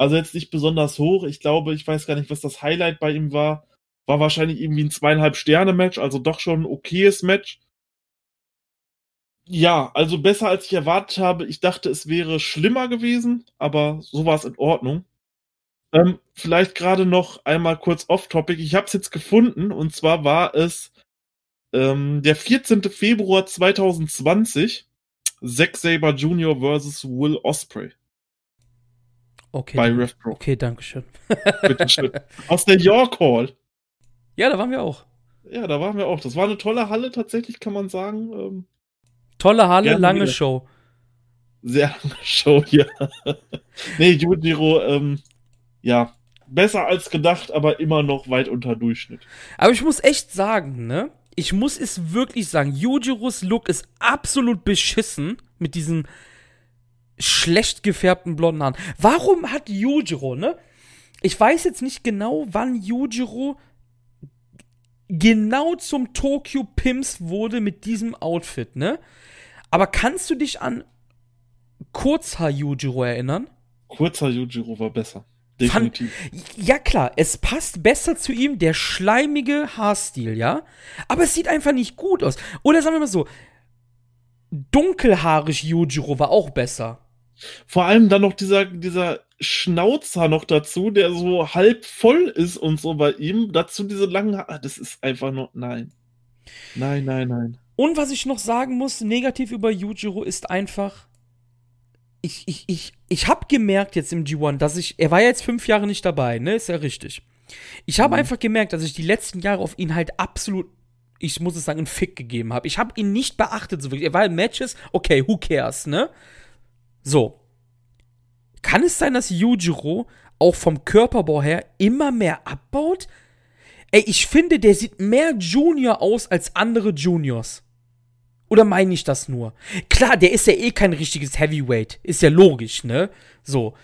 Also jetzt nicht besonders hoch. Ich glaube, ich weiß gar nicht, was das Highlight bei ihm war. War wahrscheinlich irgendwie ein zweieinhalb Sterne Match, also doch schon ein okayes Match. Ja, also besser als ich erwartet habe. Ich dachte, es wäre schlimmer gewesen, aber so war es in Ordnung. Ähm, vielleicht gerade noch einmal kurz off-topic. Ich habe es jetzt gefunden und zwar war es ähm, der 14. Februar 2020. Zack Saber Jr. versus Will Osprey. Okay. Bei RevPro. Okay, danke schön. Bitteschön. Aus der York Hall. Ja, da waren wir auch. Ja, da waren wir auch. Das war eine tolle Halle, tatsächlich, kann man sagen. Ähm, tolle Halle, lange wieder. Show. Sehr lange Show, ja. nee, Yujiro, ähm, ja, besser als gedacht, aber immer noch weit unter Durchschnitt. Aber ich muss echt sagen, ne? Ich muss es wirklich sagen, Yujiros Look ist absolut beschissen mit diesen schlecht gefärbten blonden Haaren. Warum hat Yujiro, ne? Ich weiß jetzt nicht genau, wann Yujiro genau zum Tokyo Pimps wurde mit diesem Outfit, ne? Aber kannst du dich an Kurzhaar Yujiro erinnern? Kurzhaar Yujiro war besser. Definitiv. Fand, ja, klar, es passt besser zu ihm, der schleimige Haarstil, ja? Aber es sieht einfach nicht gut aus. Oder sagen wir mal so, dunkelhaarig Yujiro war auch besser. Vor allem dann noch dieser, dieser Schnauzer noch dazu, der so halb voll ist und so bei ihm. Dazu diese langen Haare. Das ist einfach nur. Nein. Nein, nein, nein. Und was ich noch sagen muss, negativ über Yujiro ist einfach. Ich, ich, ich, ich habe gemerkt jetzt im G1, dass ich. Er war jetzt fünf Jahre nicht dabei, ne? Ist ja richtig. Ich habe mhm. einfach gemerkt, dass ich die letzten Jahre auf ihn halt absolut ich muss es sagen, einen Fick gegeben habe. Ich habe ihn nicht beachtet, so wirklich. Er war in Matches, okay, who cares, ne? So. Kann es sein, dass Yujiro auch vom Körperbau her immer mehr abbaut? Ey, ich finde, der sieht mehr Junior aus als andere Juniors. Oder meine ich das nur? Klar, der ist ja eh kein richtiges Heavyweight. Ist ja logisch, ne? So.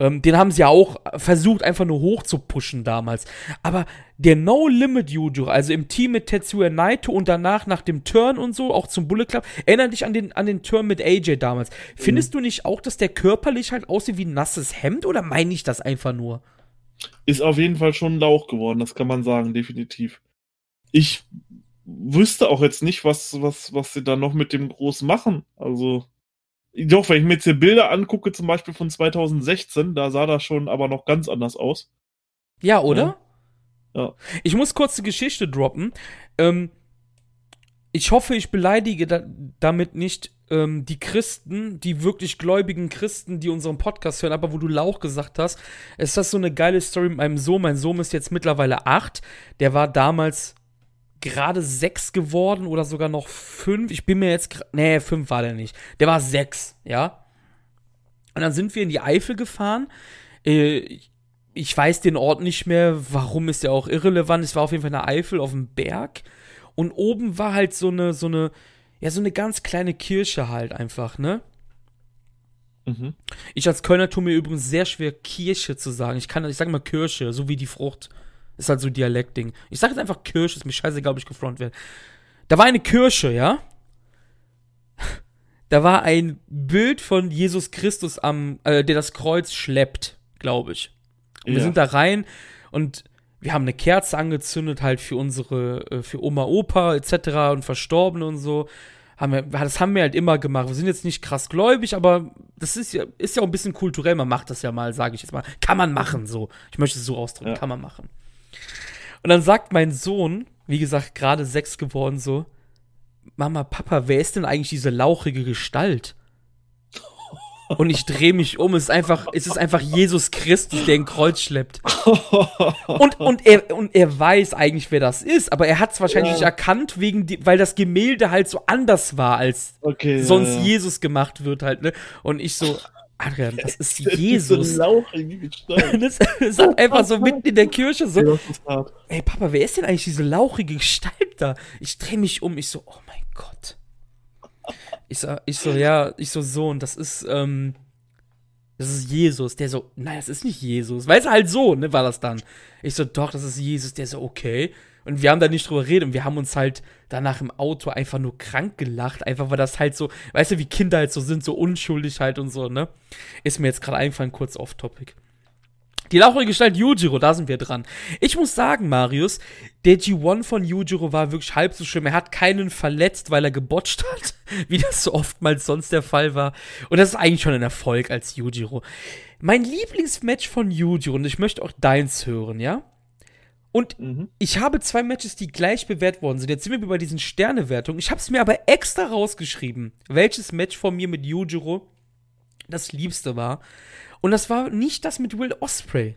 Ähm, den haben sie ja auch versucht, einfach nur hoch zu pushen damals. Aber der No Limit Judo, also im Team mit Tetsuya Naito und danach nach dem Turn und so, auch zum Bullet Club, erinnert dich an den, an den Turn mit AJ damals. Findest mhm. du nicht auch, dass der körperlich halt aussieht wie ein nasses Hemd oder meine ich das einfach nur? Ist auf jeden Fall schon ein Lauch geworden, das kann man sagen, definitiv. Ich wüsste auch jetzt nicht, was, was, was sie da noch mit dem groß machen. Also, doch, wenn ich mir jetzt hier Bilder angucke, zum Beispiel von 2016, da sah das schon aber noch ganz anders aus. Ja, oder? Ja. ja. Ich muss kurz die Geschichte droppen. Ähm, ich hoffe, ich beleidige da, damit nicht ähm, die Christen, die wirklich gläubigen Christen, die unseren Podcast hören, aber wo du Lauch gesagt hast, ist das so eine geile Story mit meinem Sohn. Mein Sohn ist jetzt mittlerweile acht. Der war damals gerade sechs geworden oder sogar noch fünf. Ich bin mir jetzt. Nee, fünf war der nicht. Der war sechs, ja. Und dann sind wir in die Eifel gefahren. Äh, ich weiß den Ort nicht mehr. Warum ist der auch irrelevant? Es war auf jeden Fall eine Eifel auf dem Berg. Und oben war halt so eine, so eine, ja, so eine ganz kleine Kirche halt einfach, ne? Mhm. Ich als Kölner tue mir übrigens sehr schwer, Kirche zu sagen. Ich kann, ich sage immer Kirche, so wie die Frucht. Ist halt so Dialektding. Ich sage jetzt einfach Kirche, ist mir scheißegal, ob ich gefront werde. Da war eine Kirche, ja? Da war ein Bild von Jesus Christus am, äh, der das Kreuz schleppt, glaube ich. Und ja. wir sind da rein und wir haben eine Kerze angezündet, halt für unsere, äh, für Oma, Opa etc. und Verstorbene und so. Haben wir, das haben wir halt immer gemacht. Wir sind jetzt nicht krass gläubig, aber das ist ja, ist ja auch ein bisschen kulturell. Man macht das ja mal, sage ich jetzt mal. Kann man machen, so. Ich möchte es so ausdrücken, ja. kann man machen. Und dann sagt mein Sohn, wie gesagt, gerade sechs geworden, so: Mama, Papa, wer ist denn eigentlich diese lauchige Gestalt? Und ich drehe mich um. Es ist einfach, es ist einfach Jesus Christus, der ein Kreuz schleppt. Und, und, er, und er weiß eigentlich, wer das ist, aber er hat es wahrscheinlich ja. nicht erkannt, wegen die, weil das Gemälde halt so anders war, als okay, sonst ja, ja. Jesus gemacht wird halt, ne? Und ich so, Adrian, das ist Jesus. So das ist halt einfach so mitten in der Kirche so. Ey, Papa, wer ist denn eigentlich diese lauchige Gestalt da? Ich drehe mich um, ich so, oh mein Gott. Ich so, ich so, ja, ich so, Sohn, das ist, ähm, das ist Jesus. Der so, nein, das ist nicht Jesus. Weil es halt so, ne, war das dann. Ich so, doch, das ist Jesus. Der so, okay. Und wir haben da nicht drüber geredet und wir haben uns halt danach im Auto einfach nur krank gelacht, einfach weil das halt so, weißt du, wie Kinder halt so sind, so unschuldig halt und so, ne? Ist mir jetzt gerade eingefallen, kurz off topic. Die lauchige Gestalt Yujiro, da sind wir dran. Ich muss sagen, Marius, der G1 von Yujiro war wirklich halb so schlimm. Er hat keinen verletzt, weil er gebotcht hat, wie das so oftmals sonst der Fall war. Und das ist eigentlich schon ein Erfolg als Yujiro. Mein Lieblingsmatch von Yujiro, und ich möchte auch deins hören, ja? Und mhm. ich habe zwei Matches, die gleich bewertet worden sind. Jetzt sind wir bei diesen Sternewertungen. Ich habe es mir aber extra rausgeschrieben, welches Match von mir mit Yujiro das liebste war. Und das war nicht das mit Will Osprey.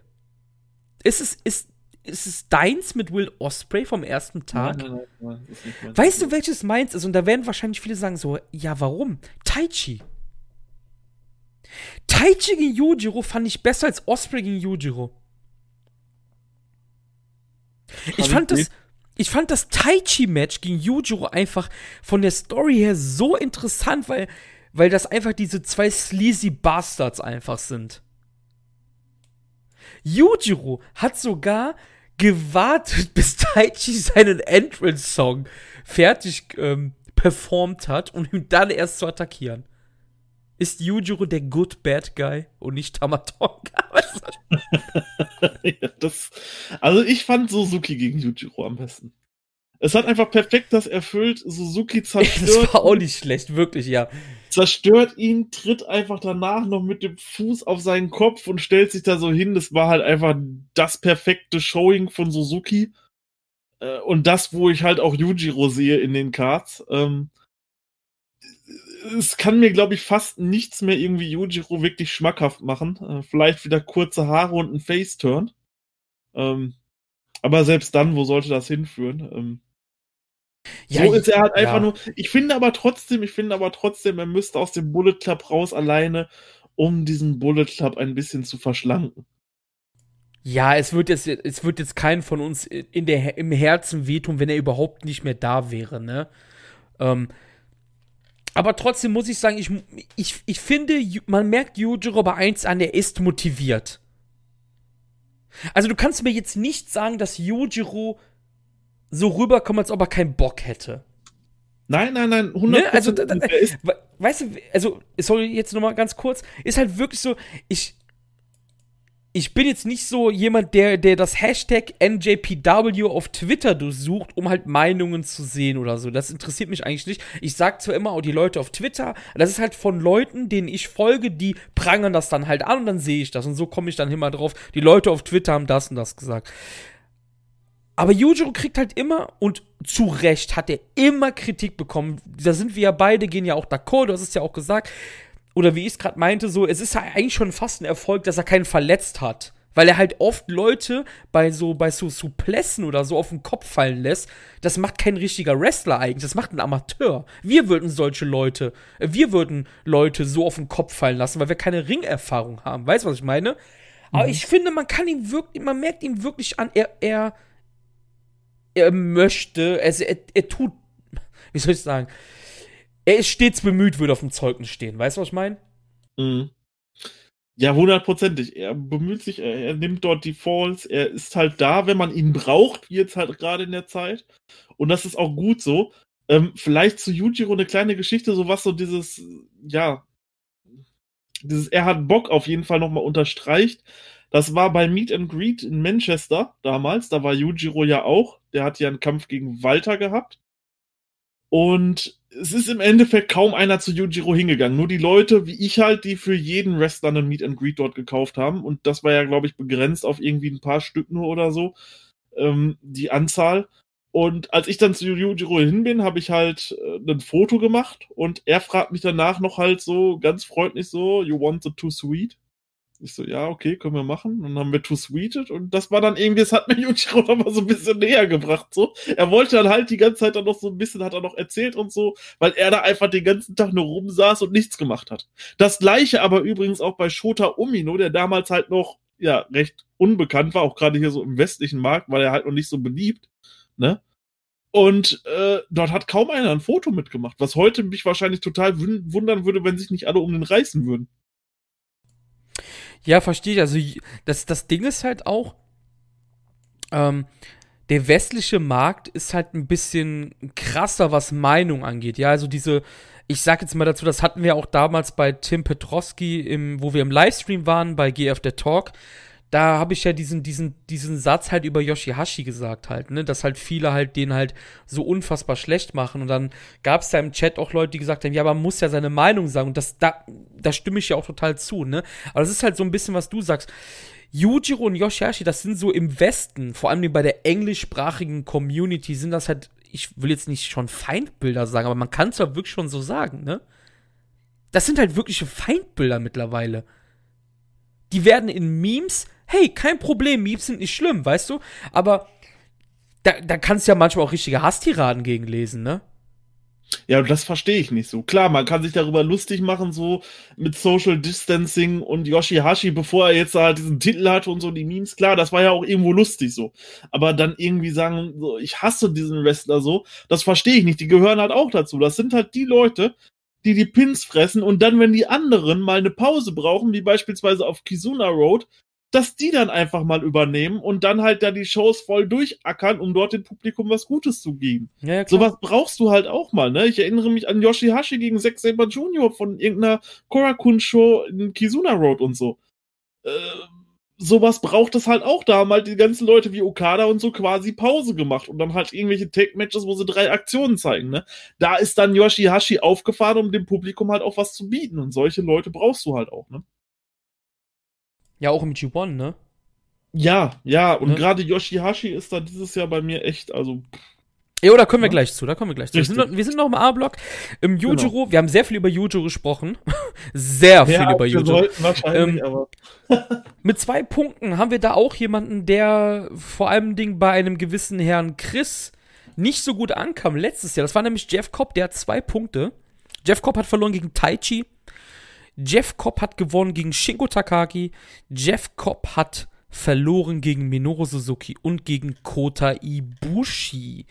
Ist es, ist, ist es deins mit Will Osprey vom ersten Tag? Nein, nein, nein, weißt du, welches meins ist? Und da werden wahrscheinlich viele sagen so, ja, warum? Taichi. Taichi gegen Yujiro fand ich besser als Osprey gegen Yujiro. Ich fand das, ich fand das Taichi-Match gegen Yujiro einfach von der Story her so interessant, weil, weil das einfach diese zwei sleazy Bastards einfach sind. Yujiro hat sogar gewartet, bis Taichi seinen Entrance-Song fertig ähm, performt hat, um ihn dann erst zu attackieren ist Yujiro der Good Bad Guy und nicht Tamatonga. ja, das, also ich fand Suzuki gegen Yujiro am besten. Es hat einfach perfekt das erfüllt. Suzuki zerstört. Das war auch nicht schlecht, wirklich, ja. Zerstört ihn, tritt einfach danach noch mit dem Fuß auf seinen Kopf und stellt sich da so hin. Das war halt einfach das perfekte Showing von Suzuki. Äh, und das, wo ich halt auch Yujiro sehe in den Cards. Es kann mir, glaube ich, fast nichts mehr irgendwie Yujiro wirklich schmackhaft machen. Äh, vielleicht wieder kurze Haare und ein Face-Turn. Ähm, aber selbst dann, wo sollte das hinführen? Ähm, ja, so ist er halt einfach ja. nur. Ich finde aber trotzdem, ich finde aber trotzdem, er müsste aus dem Bullet Club raus alleine, um diesen Bullet Club ein bisschen zu verschlanken. Ja, es wird jetzt, es wird jetzt keinen von uns in der, im Herzen wehtun, wenn er überhaupt nicht mehr da wäre, ne? Ähm, aber trotzdem muss ich sagen, ich, ich, ich finde, man merkt Yujiro bei 1 an, er ist motiviert. Also du kannst mir jetzt nicht sagen, dass Yujiro so rüberkommt, als ob er keinen Bock hätte. Nein, nein, nein, 100%. Ne? Also, da, da, weißt du, also, sorry, jetzt nochmal ganz kurz, ist halt wirklich so, ich, ich bin jetzt nicht so jemand, der, der das Hashtag NJPW auf Twitter durchsucht, um halt Meinungen zu sehen oder so. Das interessiert mich eigentlich nicht. Ich sag zwar immer auch die Leute auf Twitter, das ist halt von Leuten, denen ich folge, die prangern das dann halt an und dann sehe ich das. Und so komme ich dann immer drauf. Die Leute auf Twitter haben das und das gesagt. Aber Yujiro kriegt halt immer, und zu Recht hat er immer Kritik bekommen. Da sind wir ja beide, gehen ja auch d'accord, du hast es ja auch gesagt oder wie ich es gerade meinte, so, es ist ja eigentlich schon fast ein Erfolg, dass er keinen verletzt hat. Weil er halt oft Leute bei so, bei so Suplessen oder so auf den Kopf fallen lässt. Das macht kein richtiger Wrestler eigentlich. Das macht ein Amateur. Wir würden solche Leute, wir würden Leute so auf den Kopf fallen lassen, weil wir keine Ringerfahrung haben. Weißt du, was ich meine? Mhm. Aber ich finde, man kann ihn wirklich, man merkt ihm wirklich an, er, er, er möchte, also er, er tut, wie soll ich sagen, er ist stets bemüht, würde auf dem Zeugnis stehen. Weißt du, was ich meine? Mhm. Ja, hundertprozentig. Er bemüht sich, er, er, nimmt dort die Falls, er ist halt da, wenn man ihn braucht, wie jetzt halt gerade in der Zeit. Und das ist auch gut so. Ähm, vielleicht zu Yujiro eine kleine Geschichte, so was so dieses, ja, dieses, er hat Bock auf jeden Fall nochmal unterstreicht. Das war bei Meet and Greet in Manchester damals, da war Yujiro ja auch. Der hat ja einen Kampf gegen Walter gehabt. Und es ist im Endeffekt kaum einer zu Yujiro hingegangen. Nur die Leute, wie ich halt, die für jeden Wrestler einen Meet and Greet dort gekauft haben. Und das war ja, glaube ich, begrenzt auf irgendwie ein paar Stück nur oder so. Ähm, die Anzahl. Und als ich dann zu Yujiro hin bin, habe ich halt äh, ein Foto gemacht und er fragt mich danach noch halt so ganz freundlich so, you want the too sweet? Ich so, ja, okay, können wir machen. Und dann haben wir Too Sweeted und das war dann irgendwie, es hat mir Yujiro noch mal so ein bisschen näher gebracht, so. Er wollte dann halt die ganze Zeit dann noch so ein bisschen, hat er noch erzählt und so, weil er da einfach den ganzen Tag nur rumsaß und nichts gemacht hat. Das gleiche aber übrigens auch bei Shota Umino, der damals halt noch, ja, recht unbekannt war, auch gerade hier so im westlichen Markt, weil er halt noch nicht so beliebt, ne? Und äh, dort hat kaum einer ein Foto mitgemacht, was heute mich wahrscheinlich total wundern würde, wenn sich nicht alle um den reißen würden. Ja, verstehe ich. Also, das, das Ding ist halt auch, ähm, der westliche Markt ist halt ein bisschen krasser, was Meinung angeht. Ja, also diese, ich sag jetzt mal dazu, das hatten wir auch damals bei Tim Petrowski, im, wo wir im Livestream waren, bei GF der Talk da habe ich ja diesen, diesen, diesen Satz halt über Yoshihashi gesagt halt, ne, dass halt viele halt den halt so unfassbar schlecht machen und dann gab es da im Chat auch Leute, die gesagt haben, ja, aber man muss ja seine Meinung sagen und das, da, da stimme ich ja auch total zu, ne, aber das ist halt so ein bisschen, was du sagst. Yujiro und Yoshihashi, das sind so im Westen, vor allem bei der englischsprachigen Community, sind das halt, ich will jetzt nicht schon Feindbilder sagen, aber man kann es ja wirklich schon so sagen, ne? Das sind halt wirkliche Feindbilder mittlerweile. Die werden in Memes hey, kein Problem, Memes sind nicht schlimm, weißt du? Aber da, da kannst du ja manchmal auch richtige Hasstiraden gegen lesen, ne? Ja, das verstehe ich nicht so. Klar, man kann sich darüber lustig machen, so mit Social Distancing und Yoshihashi, bevor er jetzt halt diesen Titel hatte und so die Memes. Klar, das war ja auch irgendwo lustig so. Aber dann irgendwie sagen, so, ich hasse diesen Wrestler so, das verstehe ich nicht. Die gehören halt auch dazu. Das sind halt die Leute, die die Pins fressen und dann, wenn die anderen mal eine Pause brauchen, wie beispielsweise auf Kizuna Road, dass die dann einfach mal übernehmen und dann halt da die Shows voll durchackern, um dort dem Publikum was Gutes zu geben. Ja, ja, Sowas brauchst du halt auch mal, ne? Ich erinnere mich an Yoshihashi gegen Zack Saber Jr. von irgendeiner Korakun-Show in Kizuna Road und so. Äh, sowas braucht es halt auch. Da haben halt die ganzen Leute wie Okada und so quasi Pause gemacht und dann halt irgendwelche Take-Matches, wo sie drei Aktionen zeigen, ne? Da ist dann Yoshihashi aufgefahren, um dem Publikum halt auch was zu bieten und solche Leute brauchst du halt auch, ne? Ja, auch im G1, ne? Ja, ja, und ne? gerade Yoshihashi ist da dieses Jahr bei mir echt, also. Ja, da kommen wir ja. gleich zu, da kommen wir gleich zu. Wir sind, noch, wir sind, noch, im A-Block. Im Yujiro, genau. wir haben sehr viel über Yujiro gesprochen. sehr viel ja, über Yujiro. Ähm, mit zwei Punkten haben wir da auch jemanden, der vor allem Ding bei einem gewissen Herrn Chris nicht so gut ankam letztes Jahr. Das war nämlich Jeff Cobb, der hat zwei Punkte. Jeff Cobb hat verloren gegen Taichi. Jeff Cobb hat gewonnen gegen Shingo Takagi. Jeff Cobb hat verloren gegen Minoru Suzuki und gegen Kota Ibushi.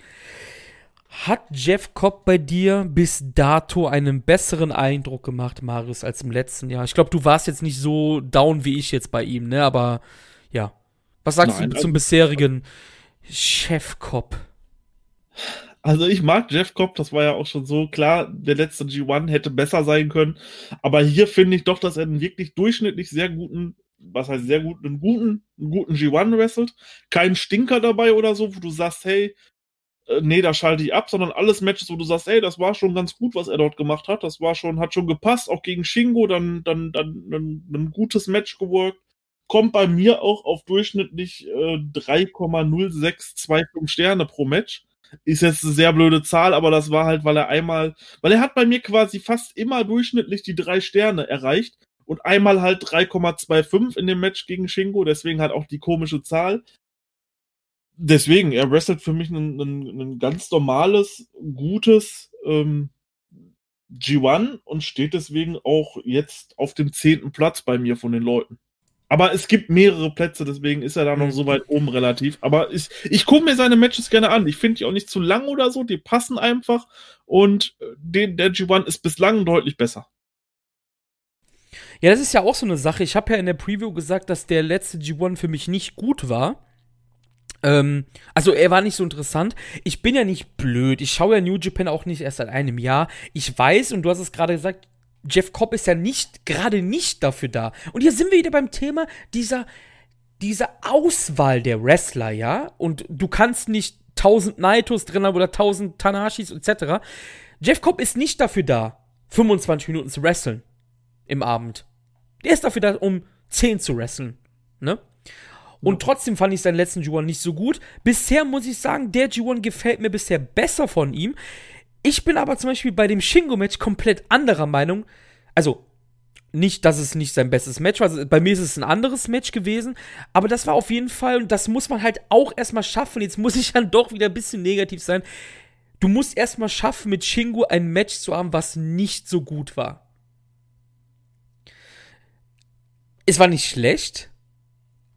Hat Jeff Cobb bei dir bis dato einen besseren Eindruck gemacht, Marius, als im letzten Jahr? Ich glaube, du warst jetzt nicht so down wie ich jetzt bei ihm, ne? Aber ja. Was sagst Nein, du zum also, bisherigen Chef Cobb? Also ich mag Jeff Cobb, das war ja auch schon so klar, der letzte G1 hätte besser sein können. Aber hier finde ich doch, dass er einen wirklich durchschnittlich sehr guten, was heißt sehr guten, einen guten, einen guten G1 wrestelt. Kein Stinker dabei oder so, wo du sagst, hey, äh, nee, da schalte ich ab, sondern alles Matches, wo du sagst, hey, das war schon ganz gut, was er dort gemacht hat. Das war schon, hat schon gepasst, auch gegen Shingo, dann, dann, dann ein, ein gutes Match geworkt. Kommt bei mir auch auf durchschnittlich äh, 3,0625 Sterne pro Match ist jetzt eine sehr blöde Zahl, aber das war halt, weil er einmal, weil er hat bei mir quasi fast immer durchschnittlich die drei Sterne erreicht und einmal halt 3,25 in dem Match gegen Shingo, deswegen halt auch die komische Zahl. Deswegen, er wrestelt für mich ein, ein, ein ganz normales, gutes ähm, G1 und steht deswegen auch jetzt auf dem zehnten Platz bei mir von den Leuten. Aber es gibt mehrere Plätze, deswegen ist er da noch mhm. so weit oben relativ. Aber ich, ich gucke mir seine Matches gerne an. Ich finde die auch nicht zu lang oder so. Die passen einfach. Und äh, den, der G1 ist bislang deutlich besser. Ja, das ist ja auch so eine Sache. Ich habe ja in der Preview gesagt, dass der letzte G1 für mich nicht gut war. Ähm, also er war nicht so interessant. Ich bin ja nicht blöd. Ich schaue ja New Japan auch nicht erst seit einem Jahr. Ich weiß, und du hast es gerade gesagt, Jeff Cobb ist ja nicht, gerade nicht dafür da. Und hier sind wir wieder beim Thema dieser, dieser Auswahl der Wrestler, ja? Und du kannst nicht 1000 Naitos drin haben oder 1000 Tanashis etc. Jeff Cobb ist nicht dafür da, 25 Minuten zu wresteln im Abend. Der ist dafür da, um 10 zu wresteln, ne? Und trotzdem fand ich seinen letzten G1 nicht so gut. Bisher muss ich sagen, der G1 gefällt mir bisher besser von ihm. Ich bin aber zum Beispiel bei dem Shingo-Match komplett anderer Meinung. Also, nicht, dass es nicht sein bestes Match war. Bei mir ist es ein anderes Match gewesen. Aber das war auf jeden Fall, und das muss man halt auch erstmal schaffen. Jetzt muss ich dann doch wieder ein bisschen negativ sein. Du musst erstmal schaffen, mit Shingo ein Match zu haben, was nicht so gut war. Es war nicht schlecht,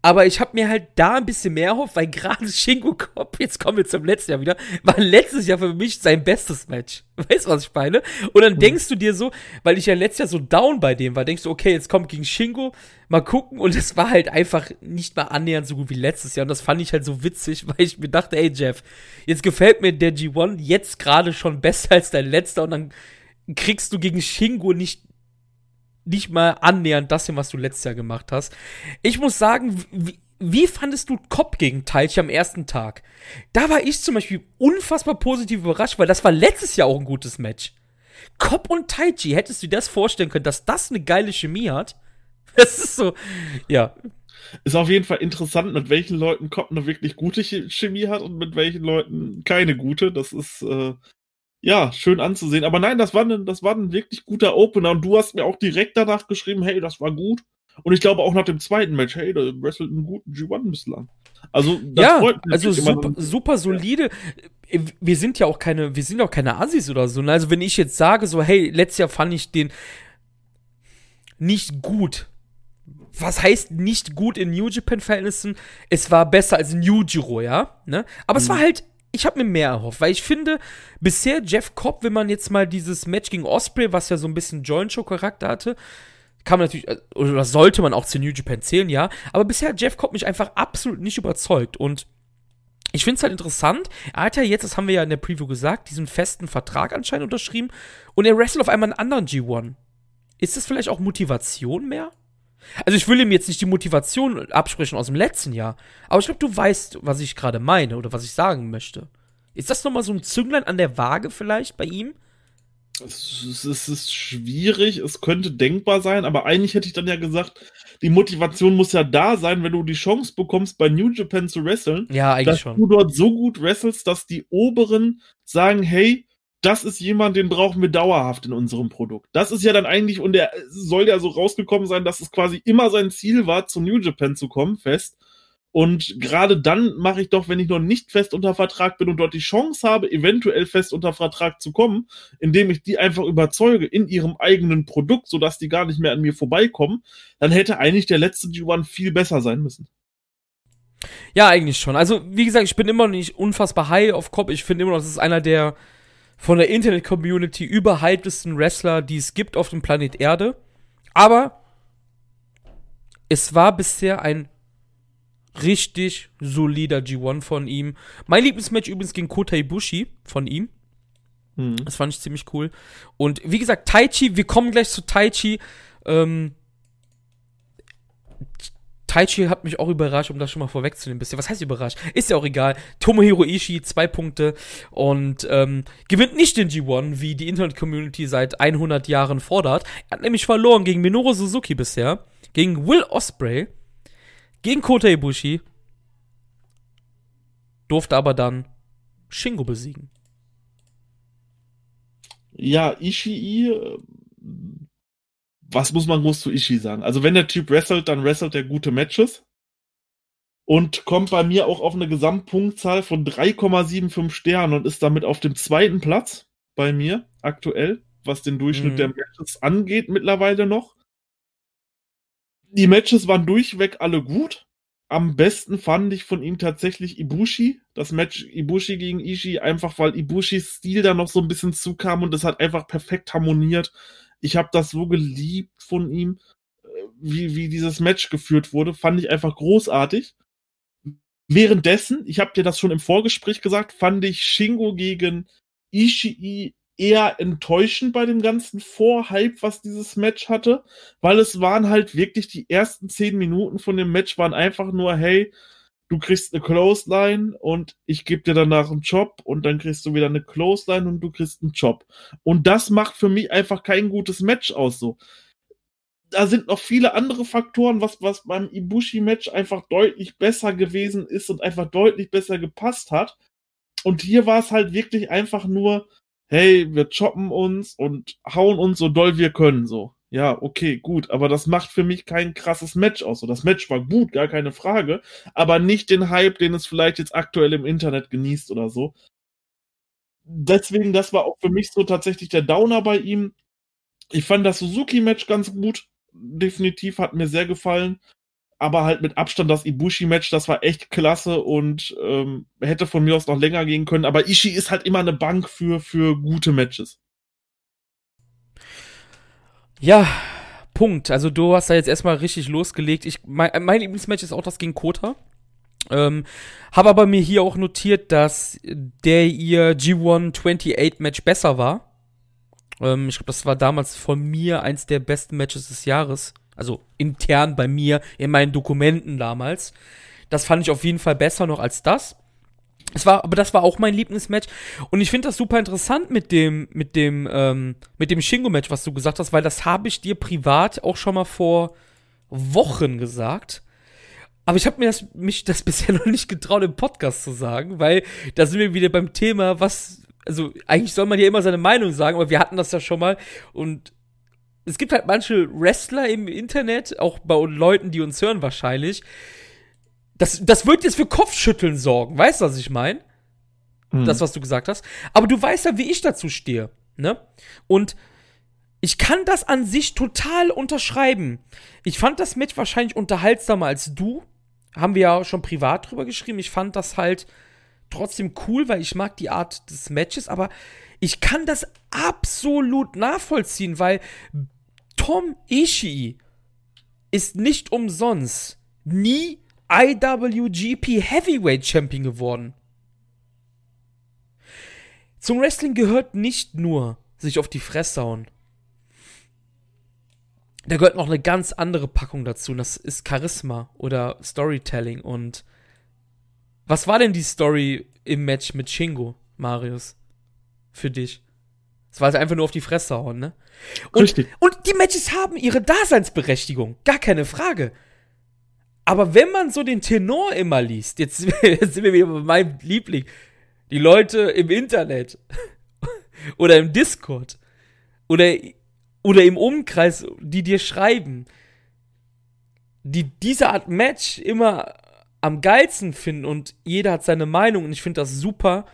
aber ich habe mir halt da ein bisschen mehr erhofft, weil gerade Shingo Kopf, jetzt kommen wir zum letzten Jahr wieder, war letztes Jahr für mich sein bestes Match. Weißt du, was ich meine? Und dann mhm. denkst du dir so, weil ich ja letztes Jahr so down bei dem war, denkst du, okay, jetzt kommt gegen Shingo, mal gucken. Und es war halt einfach nicht mal annähernd so gut wie letztes Jahr. Und das fand ich halt so witzig, weil ich mir dachte, ey Jeff, jetzt gefällt mir der G1 jetzt gerade schon besser als dein letzter. Und dann kriegst du gegen Shingo nicht nicht mal annähernd das hin, was du letztes Jahr gemacht hast. Ich muss sagen, wie, wie fandest du Cop gegen Taichi am ersten Tag? Da war ich zum Beispiel unfassbar positiv überrascht, weil das war letztes Jahr auch ein gutes Match. Cop und Taichi, hättest du dir das vorstellen können, dass das eine geile Chemie hat? Das ist so, ja. Ist auf jeden Fall interessant, mit welchen Leuten Cop eine wirklich gute Chemie hat und mit welchen Leuten keine gute. Das ist äh, ja, schön anzusehen. Aber nein, das war, ein, das war ein wirklich guter Opener und du hast mir auch direkt danach geschrieben, hey, das war gut. Und ich glaube auch nach dem zweiten Match, hey, der wrestelt einen guten G1 bislang. Also, ja, also super, super solide. Wir sind ja auch keine, wir sind auch keine Assis oder so. Also, wenn ich jetzt sage, so, hey, letztes Jahr fand ich den nicht gut. Was heißt nicht gut in New Japan-Verhältnissen? Es war besser als New Giro, ja? Ne? Aber mhm. es war halt ich habe mir mehr erhofft, weil ich finde, bisher Jeff Cobb, wenn man jetzt mal dieses Match gegen Osprey, was ja so ein bisschen Joint Show Charakter hatte, kann man natürlich, äh, oder sollte man auch zu New Japan zählen, ja. Aber bisher hat Jeff Cobb mich einfach absolut nicht überzeugt. Und ich finde es halt interessant. Er hat ja jetzt, das haben wir ja in der Preview gesagt, diesen festen Vertrag anscheinend unterschrieben. Und er wrestelt auf einmal einen anderen G1. Ist das vielleicht auch Motivation mehr? Also ich will ihm jetzt nicht die Motivation absprechen aus dem letzten Jahr, aber ich glaube, du weißt, was ich gerade meine oder was ich sagen möchte. Ist das nochmal so ein Zünglein an der Waage vielleicht bei ihm? Es, es ist schwierig, es könnte denkbar sein, aber eigentlich hätte ich dann ja gesagt, die Motivation muss ja da sein, wenn du die Chance bekommst, bei New Japan zu wresteln. Ja, eigentlich dass schon. du dort so gut wrestelst, dass die Oberen sagen, hey, das ist jemand, den brauchen wir dauerhaft in unserem Produkt. Das ist ja dann eigentlich, und der soll ja so rausgekommen sein, dass es quasi immer sein Ziel war, zu New Japan zu kommen, fest. Und gerade dann mache ich doch, wenn ich noch nicht fest unter Vertrag bin und dort die Chance habe, eventuell fest unter Vertrag zu kommen, indem ich die einfach überzeuge in ihrem eigenen Produkt, sodass die gar nicht mehr an mir vorbeikommen, dann hätte eigentlich der letzte G1 viel besser sein müssen. Ja, eigentlich schon. Also, wie gesagt, ich bin immer noch nicht unfassbar high auf Kopf. Ich finde immer noch, das ist einer der von der Internet-Community überhypedesten Wrestler, die es gibt auf dem Planet Erde. Aber es war bisher ein richtig solider G1 von ihm. Mein Lieblingsmatch übrigens gegen Kota Ibushi von ihm. Mhm. Das fand ich ziemlich cool. Und wie gesagt, Taichi, wir kommen gleich zu Taichi. Ähm, Taichi hat mich auch überrascht, um das schon mal vorwegzunehmen. Bisschen. Was heißt überrascht? Ist ja auch egal. Tomohiro Ishii, zwei Punkte und ähm, gewinnt nicht den G1, wie die Internet-Community seit 100 Jahren fordert. Er hat nämlich verloren gegen Minoru Suzuki bisher, gegen Will Osprey, gegen Kota Ibushi, durfte aber dann Shingo besiegen. Ja, Ishii äh, was muss man groß zu Ishii sagen? Also wenn der Typ wrestelt, dann wrestelt er gute Matches und kommt bei mir auch auf eine Gesamtpunktzahl von 3,75 Sternen und ist damit auf dem zweiten Platz bei mir aktuell, was den Durchschnitt mhm. der Matches angeht mittlerweile noch. Die Matches waren durchweg alle gut. Am besten fand ich von ihm tatsächlich Ibushi. Das Match Ibushi gegen Ishii, einfach weil Ibushis Stil da noch so ein bisschen zukam und es hat einfach perfekt harmoniert. Ich habe das so geliebt von ihm, äh, wie, wie dieses Match geführt wurde. Fand ich einfach großartig. Währenddessen, ich habe dir das schon im Vorgespräch gesagt, fand ich Shingo gegen Ishii eher enttäuschend bei dem ganzen Vorhype, was dieses Match hatte, weil es waren halt wirklich die ersten zehn Minuten von dem Match waren einfach nur, hey, du kriegst eine Clothesline und ich gebe dir danach einen Job und dann kriegst du wieder eine Clothesline und du kriegst einen Job. Und das macht für mich einfach kein gutes Match aus so. da sind noch viele andere Faktoren, was, was beim Ibushi-Match einfach deutlich besser gewesen ist und einfach deutlich besser gepasst hat. Und hier war es halt wirklich einfach nur, hey, wir choppen uns und hauen uns so doll wir können, so. Ja, okay, gut, aber das macht für mich kein krasses Match aus. So, das Match war gut, gar keine Frage, aber nicht den Hype, den es vielleicht jetzt aktuell im Internet genießt oder so. Deswegen, das war auch für mich so tatsächlich der Downer bei ihm. Ich fand das Suzuki-Match ganz gut. Definitiv hat mir sehr gefallen. Aber halt mit Abstand das Ibushi-Match, das war echt klasse und ähm, hätte von mir aus noch länger gehen können. Aber Ishii ist halt immer eine Bank für, für gute Matches. Ja, Punkt. Also du hast da jetzt erstmal richtig losgelegt. Ich, mein, mein Lieblingsmatch ist auch das gegen Kota. Ähm, habe aber mir hier auch notiert, dass der ihr G1 28 Match besser war. Ähm, ich glaube, das war damals von mir eins der besten Matches des Jahres. Also intern bei mir in meinen Dokumenten damals. Das fand ich auf jeden Fall besser noch als das. Es war, aber das war auch mein Lieblingsmatch. Und ich finde das super interessant mit dem, mit dem, ähm, mit dem Shingo-Match, was du gesagt hast, weil das habe ich dir privat auch schon mal vor Wochen gesagt. Aber ich habe mir das, mich das bisher noch nicht getraut, im Podcast zu sagen, weil da sind wir wieder beim Thema, was, also eigentlich soll man ja immer seine Meinung sagen, aber wir hatten das ja schon mal und es gibt halt manche Wrestler im Internet, auch bei Leuten, die uns hören wahrscheinlich, das, das wird jetzt für Kopfschütteln sorgen. Weißt du, was ich meine? Mhm. Das, was du gesagt hast. Aber du weißt ja, wie ich dazu stehe. Ne? Und ich kann das an sich total unterschreiben. Ich fand das Match wahrscheinlich unterhaltsamer als du. Haben wir ja schon privat drüber geschrieben. Ich fand das halt trotzdem cool, weil ich mag die Art des Matches. Aber ich kann das absolut nachvollziehen, weil Tom Ishii ist nicht umsonst nie IWGP Heavyweight Champion geworden. Zum Wrestling gehört nicht nur sich auf die Fresse hauen. Da gehört noch eine ganz andere Packung dazu. Und das ist Charisma oder Storytelling. Und was war denn die Story im Match mit Shingo, Marius? Für dich? Es war halt einfach nur auf die Fresse hauen, ne? Und, Richtig. und die Matches haben ihre Daseinsberechtigung. Gar keine Frage. Aber wenn man so den Tenor immer liest, jetzt, jetzt sind wir wieder bei meinem Liebling, die Leute im Internet oder im Discord oder, oder im Umkreis, die dir schreiben, die diese Art Match immer am geilsten finden und jeder hat seine Meinung und ich finde das super,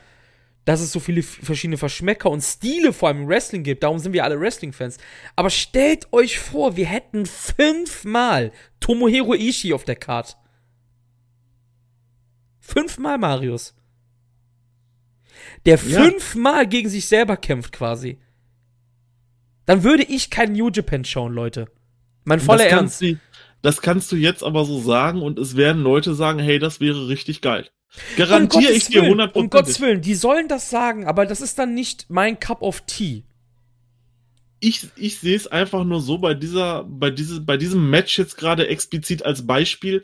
dass es so viele verschiedene Verschmecker und Stile vor allem im Wrestling gibt. Darum sind wir alle Wrestling-Fans. Aber stellt euch vor, wir hätten fünfmal Tomohiro Ishii auf der Karte. Fünfmal Marius. Der ja. fünfmal gegen sich selber kämpft quasi. Dann würde ich kein New Japan schauen, Leute. Mein voller Ernst. Du, das kannst du jetzt aber so sagen und es werden Leute sagen, hey, das wäre richtig geil. Garantiere ich dir 100%. Um Gottes Willen, die sollen das sagen, aber das ist dann nicht mein Cup of Tea. Ich, ich sehe es einfach nur so bei dieser, bei diese, bei diesem Match jetzt gerade explizit als Beispiel.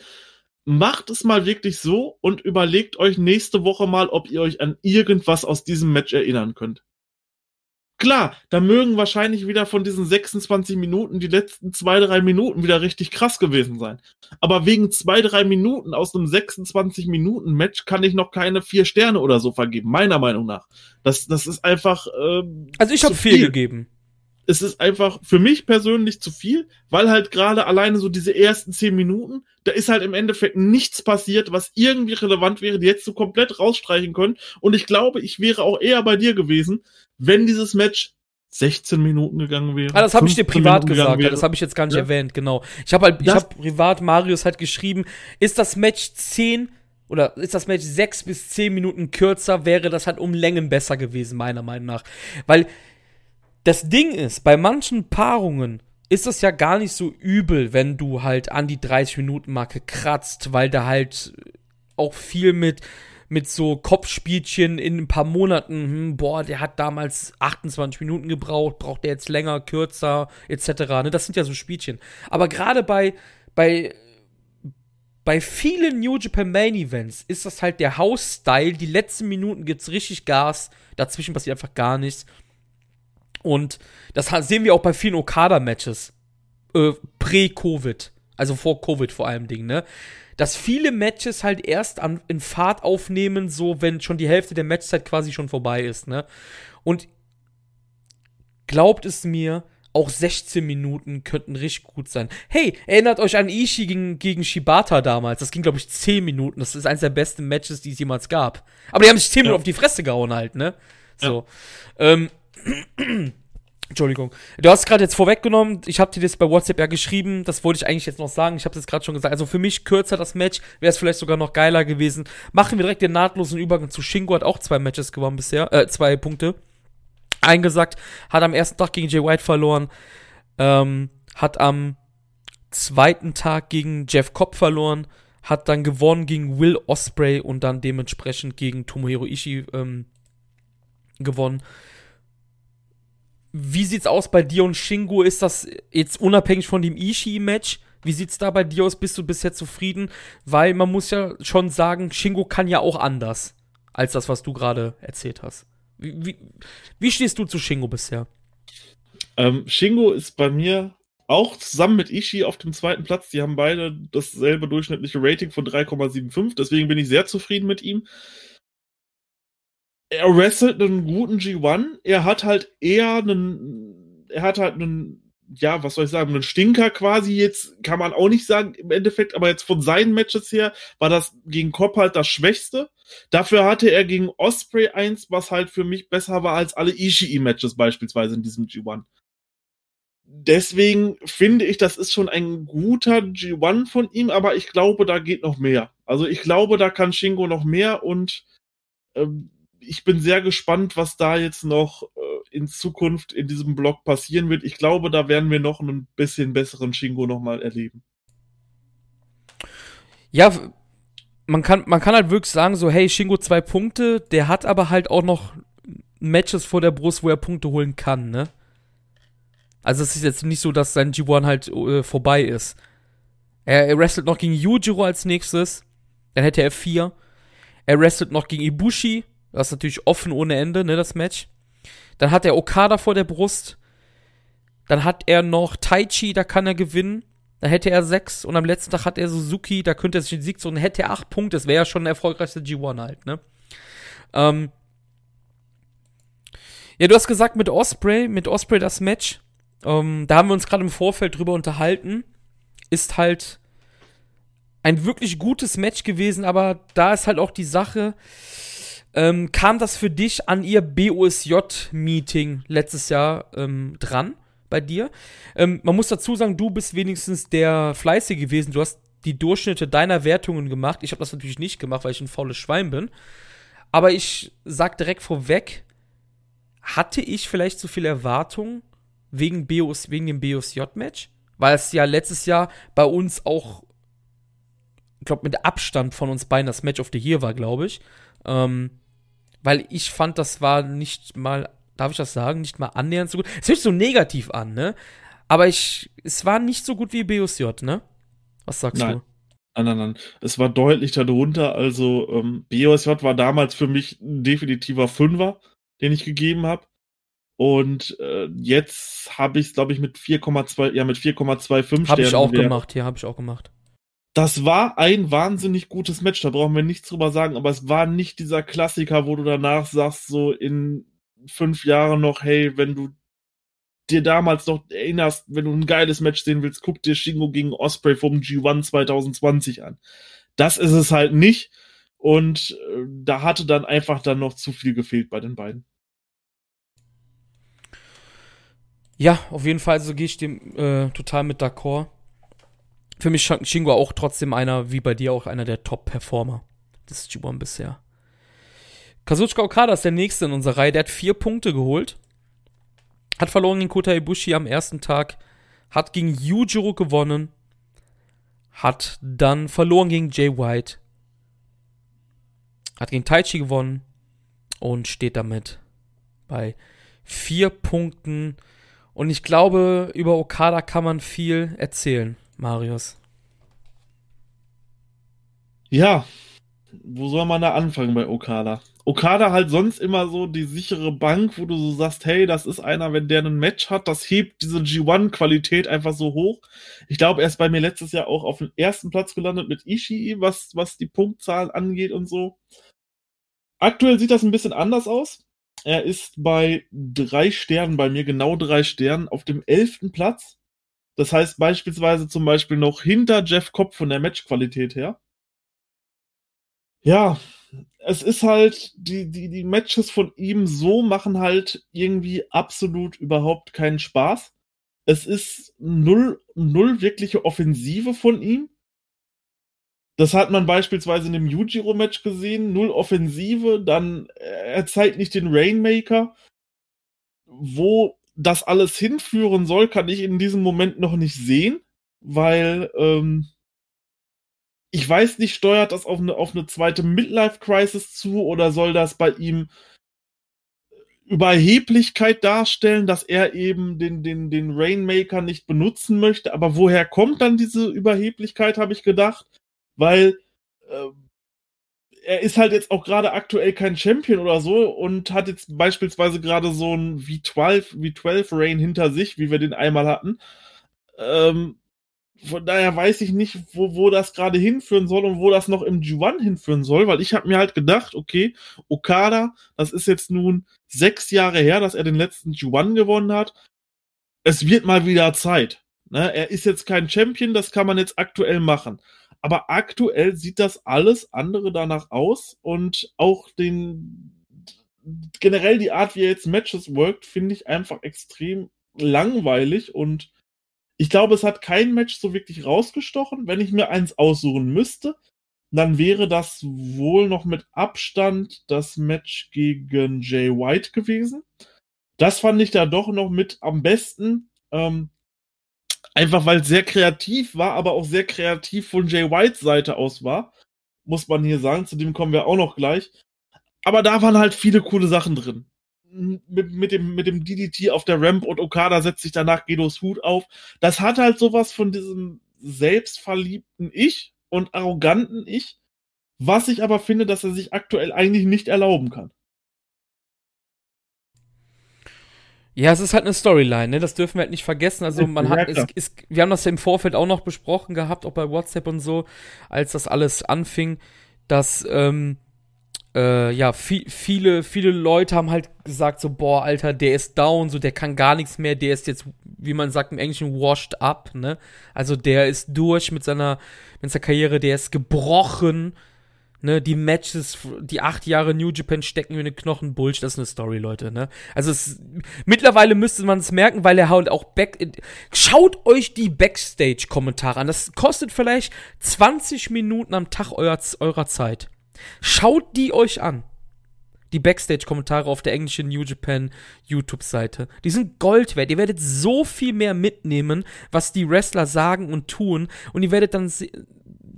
Macht es mal wirklich so und überlegt euch nächste Woche mal, ob ihr euch an irgendwas aus diesem Match erinnern könnt. Klar, da mögen wahrscheinlich wieder von diesen 26 Minuten die letzten zwei, drei Minuten wieder richtig krass gewesen sein. Aber wegen zwei, drei Minuten aus einem 26 Minuten Match kann ich noch keine vier Sterne oder so vergeben, meiner Meinung nach. Das, das ist einfach. Ähm, also ich habe viel gegeben. Es ist einfach für mich persönlich zu viel, weil halt gerade alleine so diese ersten zehn Minuten, da ist halt im Endeffekt nichts passiert, was irgendwie relevant wäre, die jetzt so komplett rausstreichen können. Und ich glaube, ich wäre auch eher bei dir gewesen, wenn dieses Match 16 Minuten gegangen wäre. Ah, das habe ich dir privat gesagt, das habe ich jetzt gar nicht ja. erwähnt, genau. Ich habe halt, ich habe privat Marius halt geschrieben, ist das Match 10 oder ist das Match 6 bis 10 Minuten kürzer, wäre das halt um Längen besser gewesen, meiner Meinung nach. Weil das Ding ist, bei manchen Paarungen ist das ja gar nicht so übel, wenn du halt an die 30 Minuten Marke kratzt, weil da halt auch viel mit mit so Kopfspielchen in ein paar Monaten, hm, boah, der hat damals 28 Minuten gebraucht, braucht der jetzt länger, kürzer, etc. Ne? Das sind ja so Spielchen. Aber gerade bei, bei, bei vielen New Japan Main Events ist das halt der House-Style. Die letzten Minuten gibt's richtig Gas, dazwischen passiert einfach gar nichts. Und das sehen wir auch bei vielen Okada-Matches. Äh, Prä-Covid, also vor Covid vor allem Ding, ne? Dass viele Matches halt erst an, in Fahrt aufnehmen, so wenn schon die Hälfte der Matchzeit quasi schon vorbei ist, ne? Und glaubt es mir, auch 16 Minuten könnten richtig gut sein. Hey, erinnert euch an Ishii gegen, gegen Shibata damals. Das ging, glaube ich, 10 Minuten. Das ist eines der besten Matches, die es jemals gab. Aber die haben sich 10 Minuten auf die Fresse gehauen halt, ne? So. Ja. Ähm. Entschuldigung. Du hast gerade jetzt vorweggenommen, ich habe dir das bei WhatsApp ja geschrieben, das wollte ich eigentlich jetzt noch sagen, ich habe es jetzt gerade schon gesagt. Also für mich kürzer das Match, wäre es vielleicht sogar noch geiler gewesen. Machen wir direkt den nahtlosen Übergang zu Shingo, hat auch zwei Matches gewonnen bisher, äh, zwei Punkte. Eingesagt, hat am ersten Tag gegen Jay White verloren, ähm, hat am zweiten Tag gegen Jeff Cobb verloren, hat dann gewonnen gegen Will Osprey und dann dementsprechend gegen Tomohiro Ishii ähm, gewonnen. Wie sieht's aus bei dir und Shingo? Ist das jetzt unabhängig von dem Ishii-Match? Wie sieht's da bei dir aus? Bist du bisher zufrieden? Weil man muss ja schon sagen, Shingo kann ja auch anders als das, was du gerade erzählt hast. Wie, wie, wie, stehst du zu Shingo bisher? Ähm, Shingo ist bei mir auch zusammen mit Ishii auf dem zweiten Platz. Die haben beide dasselbe durchschnittliche Rating von 3,75. Deswegen bin ich sehr zufrieden mit ihm. Er wrestelt einen guten G1. Er hat halt eher einen, er hat halt einen ja, was soll ich sagen, ein Stinker quasi jetzt, kann man auch nicht sagen im Endeffekt, aber jetzt von seinen Matches her war das gegen Cobb halt das Schwächste. Dafür hatte er gegen Osprey eins, was halt für mich besser war als alle Ishii-Matches beispielsweise in diesem G1. Deswegen finde ich, das ist schon ein guter G1 von ihm, aber ich glaube, da geht noch mehr. Also ich glaube, da kann Shingo noch mehr und ähm, ich bin sehr gespannt, was da jetzt noch äh, in Zukunft in diesem Blog passieren wird. Ich glaube, da werden wir noch einen bisschen besseren Shingo nochmal erleben. Ja, man kann, man kann halt wirklich sagen, so, hey, Shingo zwei Punkte, der hat aber halt auch noch Matches vor der Brust, wo er Punkte holen kann, ne? Also es ist jetzt nicht so, dass sein G1 halt äh, vorbei ist. Er, er wrestelt noch gegen Yujiro als nächstes. Dann hätte er vier. Er wrestelt noch gegen Ibushi. Das ist natürlich offen ohne Ende, ne, das Match. Dann hat er Okada vor der Brust. Dann hat er noch Taichi, da kann er gewinnen. Da hätte er sechs. Und am letzten Tag hat er Suzuki, da könnte er sich den Sieg so und hätte er acht Punkte. Das wäre ja schon der erfolgreichste G1 halt, ne? Ähm. Ja, du hast gesagt mit Osprey, mit Osprey das Match. Ähm, da haben wir uns gerade im Vorfeld drüber unterhalten. Ist halt ein wirklich gutes Match gewesen, aber da ist halt auch die Sache, ähm, kam das für dich an ihr BOSJ-Meeting letztes Jahr ähm, dran bei dir? Ähm, man muss dazu sagen, du bist wenigstens der Fleißige gewesen. Du hast die Durchschnitte deiner Wertungen gemacht. Ich habe das natürlich nicht gemacht, weil ich ein faules Schwein bin. Aber ich sag direkt vorweg, hatte ich vielleicht zu viel Erwartung wegen, BOS, wegen dem BOSJ-Match? Weil es ja letztes Jahr bei uns auch, ich glaube, mit Abstand von uns beiden das Match of the Year war, glaube ich. Ähm, weil ich fand, das war nicht mal, darf ich das sagen, nicht mal annähernd so gut. Es hört sich so negativ an, ne? Aber ich, es war nicht so gut wie BOSJ, ne? Was sagst nein. du? Nein, nein, nein. Es war deutlich darunter. Also, ähm, BOSJ war damals für mich ein definitiver Fünfer, den ich gegeben habe. Und äh, jetzt habe ich es, glaube ich, mit 4,2, ja, mit 4,25 Sternen. Habe ich auch gemacht, ja, habe ich auch gemacht das war ein wahnsinnig gutes Match, da brauchen wir nichts drüber sagen, aber es war nicht dieser Klassiker, wo du danach sagst, so in fünf Jahren noch, hey, wenn du dir damals noch erinnerst, wenn du ein geiles Match sehen willst, guck dir Shingo gegen Osprey vom G1 2020 an. Das ist es halt nicht und äh, da hatte dann einfach dann noch zu viel gefehlt bei den beiden. Ja, auf jeden Fall, so gehe ich dem äh, total mit d'accord für mich Shingo auch trotzdem einer, wie bei dir auch einer der Top-Performer des G1 bisher. Kazuchika Okada ist der nächste in unserer Reihe. Der hat vier Punkte geholt. Hat verloren gegen Kota Ibushi am ersten Tag. Hat gegen Yujiro gewonnen. Hat dann verloren gegen Jay White. Hat gegen Taichi gewonnen. Und steht damit bei vier Punkten. Und ich glaube, über Okada kann man viel erzählen. Marius? Ja, wo soll man da anfangen bei Okada? Okada halt sonst immer so die sichere Bank, wo du so sagst, hey, das ist einer, wenn der ein Match hat, das hebt diese G1-Qualität einfach so hoch. Ich glaube, er ist bei mir letztes Jahr auch auf den ersten Platz gelandet mit Ishii, was, was die Punktzahl angeht und so. Aktuell sieht das ein bisschen anders aus. Er ist bei drei Sternen bei mir, genau drei Sternen, auf dem elften Platz. Das heißt beispielsweise zum Beispiel noch hinter Jeff Cobb von der Matchqualität her ja, es ist halt, die, die, die Matches von ihm so machen halt irgendwie absolut überhaupt keinen Spaß. Es ist null, null wirkliche Offensive von ihm. Das hat man beispielsweise in dem Yujiro-Match gesehen. Null Offensive, dann er zeigt nicht den Rainmaker. Wo das alles hinführen soll, kann ich in diesem Moment noch nicht sehen, weil ähm, ich weiß nicht, steuert das auf eine, auf eine zweite Midlife-Crisis zu oder soll das bei ihm Überheblichkeit darstellen, dass er eben den, den, den Rainmaker nicht benutzen möchte? Aber woher kommt dann diese Überheblichkeit, habe ich gedacht? Weil äh, er ist halt jetzt auch gerade aktuell kein Champion oder so und hat jetzt beispielsweise gerade so ein V12, V12 Rain hinter sich, wie wir den einmal hatten. Ähm, von daher weiß ich nicht, wo, wo das gerade hinführen soll und wo das noch im G1 hinführen soll, weil ich habe mir halt gedacht, okay, Okada, das ist jetzt nun sechs Jahre her, dass er den letzten G1 gewonnen hat. Es wird mal wieder Zeit. Ne? Er ist jetzt kein Champion, das kann man jetzt aktuell machen. Aber aktuell sieht das alles andere danach aus und auch den generell die Art, wie er jetzt Matches workt, finde ich einfach extrem langweilig und ich glaube, es hat kein Match so wirklich rausgestochen. Wenn ich mir eins aussuchen müsste, dann wäre das wohl noch mit Abstand das Match gegen Jay White gewesen. Das fand ich da doch noch mit am besten. Ähm, einfach weil es sehr kreativ war, aber auch sehr kreativ von Jay Whites Seite aus war. Muss man hier sagen. Zu dem kommen wir auch noch gleich. Aber da waren halt viele coole Sachen drin mit, mit, dem, mit dem DDT auf der Ramp und Okada setzt sich danach Gedos Hut auf. Das hat halt sowas von diesem selbstverliebten Ich und arroganten Ich, was ich aber finde, dass er sich aktuell eigentlich nicht erlauben kann. Ja, es ist halt eine Storyline, ne? Das dürfen wir halt nicht vergessen. Also man hat, es, es, wir haben das ja im Vorfeld auch noch besprochen gehabt, auch bei WhatsApp und so, als das alles anfing, dass ähm, äh, ja, viel, viele, viele Leute haben halt gesagt, so, boah, Alter, der ist down, so, der kann gar nichts mehr, der ist jetzt, wie man sagt im Englischen, washed up, ne? Also der ist durch mit seiner, mit seiner Karriere, der ist gebrochen, ne? Die Matches, die acht Jahre New Japan stecken in den Knochen, Bullshit, das ist eine Story, Leute, ne? Also es, mittlerweile müsste man es merken, weil er halt auch back, schaut euch die Backstage-Kommentare an, das kostet vielleicht 20 Minuten am Tag eurer, eurer Zeit. Schaut die euch an. Die Backstage-Kommentare auf der englischen New Japan YouTube-Seite. Die sind Gold wert. Ihr werdet so viel mehr mitnehmen, was die Wrestler sagen und tun. Und ihr werdet dann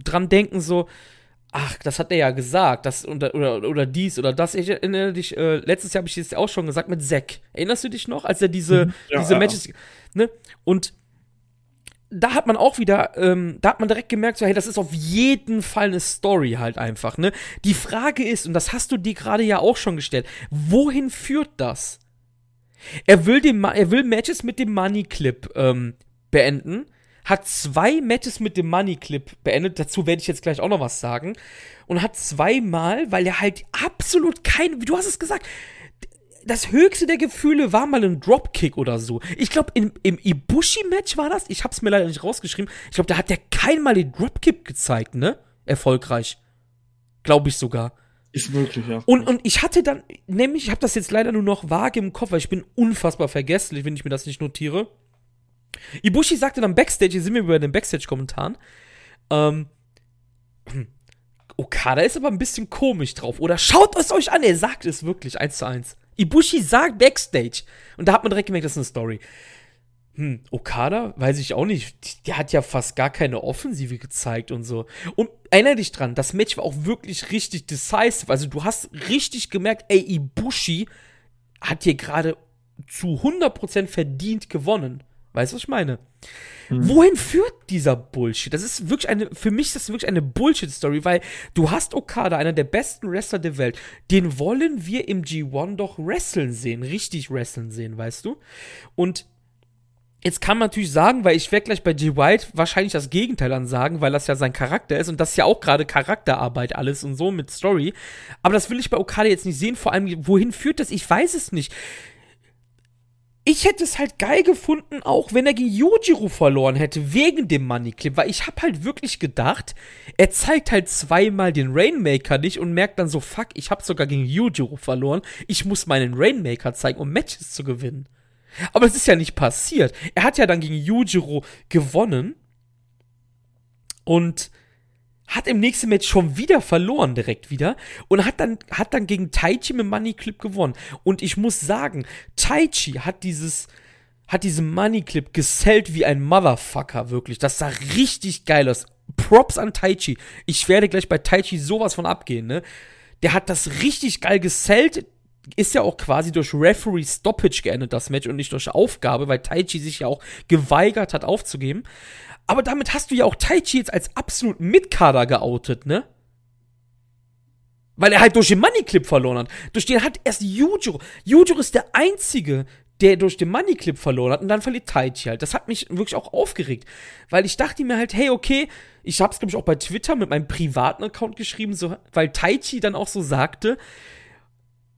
dran denken, so, ach, das hat er ja gesagt, das oder, oder, oder dies oder das. Ich erinnere dich, äh, letztes Jahr habe ich das auch schon gesagt mit Zack. Erinnerst du dich noch, als er diese, mhm. ja, diese Matches, ne? Und da hat man auch wieder, ähm, da hat man direkt gemerkt, so, hey, das ist auf jeden Fall eine Story halt einfach, ne? Die Frage ist, und das hast du dir gerade ja auch schon gestellt, wohin führt das? Er will, den, er will Matches mit dem Money Clip ähm, beenden, hat zwei Matches mit dem Money Clip beendet, dazu werde ich jetzt gleich auch noch was sagen, und hat zweimal, weil er halt absolut kein, wie du hast es gesagt, das höchste der Gefühle war mal ein Dropkick oder so. Ich glaube, im, Ibushi-Match war das. Ich hab's mir leider nicht rausgeschrieben. Ich glaube, da hat der kein Mal den Dropkick gezeigt, ne? Erfolgreich. Glaube ich sogar. Ist möglich, ja. Und, und ich hatte dann, nämlich, ich habe das jetzt leider nur noch vage im Kopf, weil ich bin unfassbar vergesslich, wenn ich mir das nicht notiere. Ibushi sagte dann Backstage, hier sind wir bei den Backstage-Kommentaren, ähm, Okada ist aber ein bisschen komisch drauf. Oder schaut es euch an, er sagt es wirklich, eins zu eins. Ibushi sagt Backstage. Und da hat man direkt gemerkt, das ist eine Story. Hm, Okada, weiß ich auch nicht. Der hat ja fast gar keine Offensive gezeigt und so. Und erinnere dich dran, das Match war auch wirklich richtig decisive. Also du hast richtig gemerkt, ey, Ibushi hat hier gerade zu 100% verdient gewonnen. Weißt du, was ich meine? Hm. Wohin führt dieser Bullshit? Das ist wirklich eine, für mich ist das wirklich eine Bullshit-Story, weil du hast Okada, einer der besten Wrestler der Welt, den wollen wir im G1 doch wresteln sehen, richtig wresteln sehen, weißt du? Und Jetzt kann man natürlich sagen, weil ich werde gleich bei Jay White wahrscheinlich das Gegenteil dann sagen, weil das ja sein Charakter ist und das ist ja auch gerade Charakterarbeit alles und so mit Story. Aber das will ich bei Okada jetzt nicht sehen, vor allem, wohin führt das? Ich weiß es nicht ich hätte es halt geil gefunden, auch wenn er gegen Yujiro verloren hätte, wegen dem Money Clip, weil ich habe halt wirklich gedacht, er zeigt halt zweimal den Rainmaker nicht und merkt dann so, fuck, ich habe sogar gegen Yujiro verloren, ich muss meinen Rainmaker zeigen, um Matches zu gewinnen. Aber das ist ja nicht passiert. Er hat ja dann gegen Yujiro gewonnen und hat im nächsten Match schon wieder verloren, direkt wieder. Und hat dann, hat dann gegen Taichi mit Money Clip gewonnen. Und ich muss sagen, Taichi hat dieses, hat diesen Money Clip gesellt wie ein Motherfucker, wirklich. Das sah richtig geil aus. Props an Taichi. Ich werde gleich bei Taichi sowas von abgehen, ne? Der hat das richtig geil gesellt. Ist ja auch quasi durch Referee Stoppage geendet, das Match, und nicht durch Aufgabe, weil Taichi sich ja auch geweigert hat aufzugeben. Aber damit hast du ja auch Taichi jetzt als absolut Mitkader geoutet, ne? Weil er halt durch den Money Clip verloren hat. Durch den hat erst Yujiro. Yujiro ist der Einzige, der durch den Money Clip verloren hat und dann verliert Taichi halt. Das hat mich wirklich auch aufgeregt. Weil ich dachte mir halt, hey, okay, ich hab's, glaube ich, auch bei Twitter mit meinem privaten Account geschrieben, so, weil Taichi dann auch so sagte,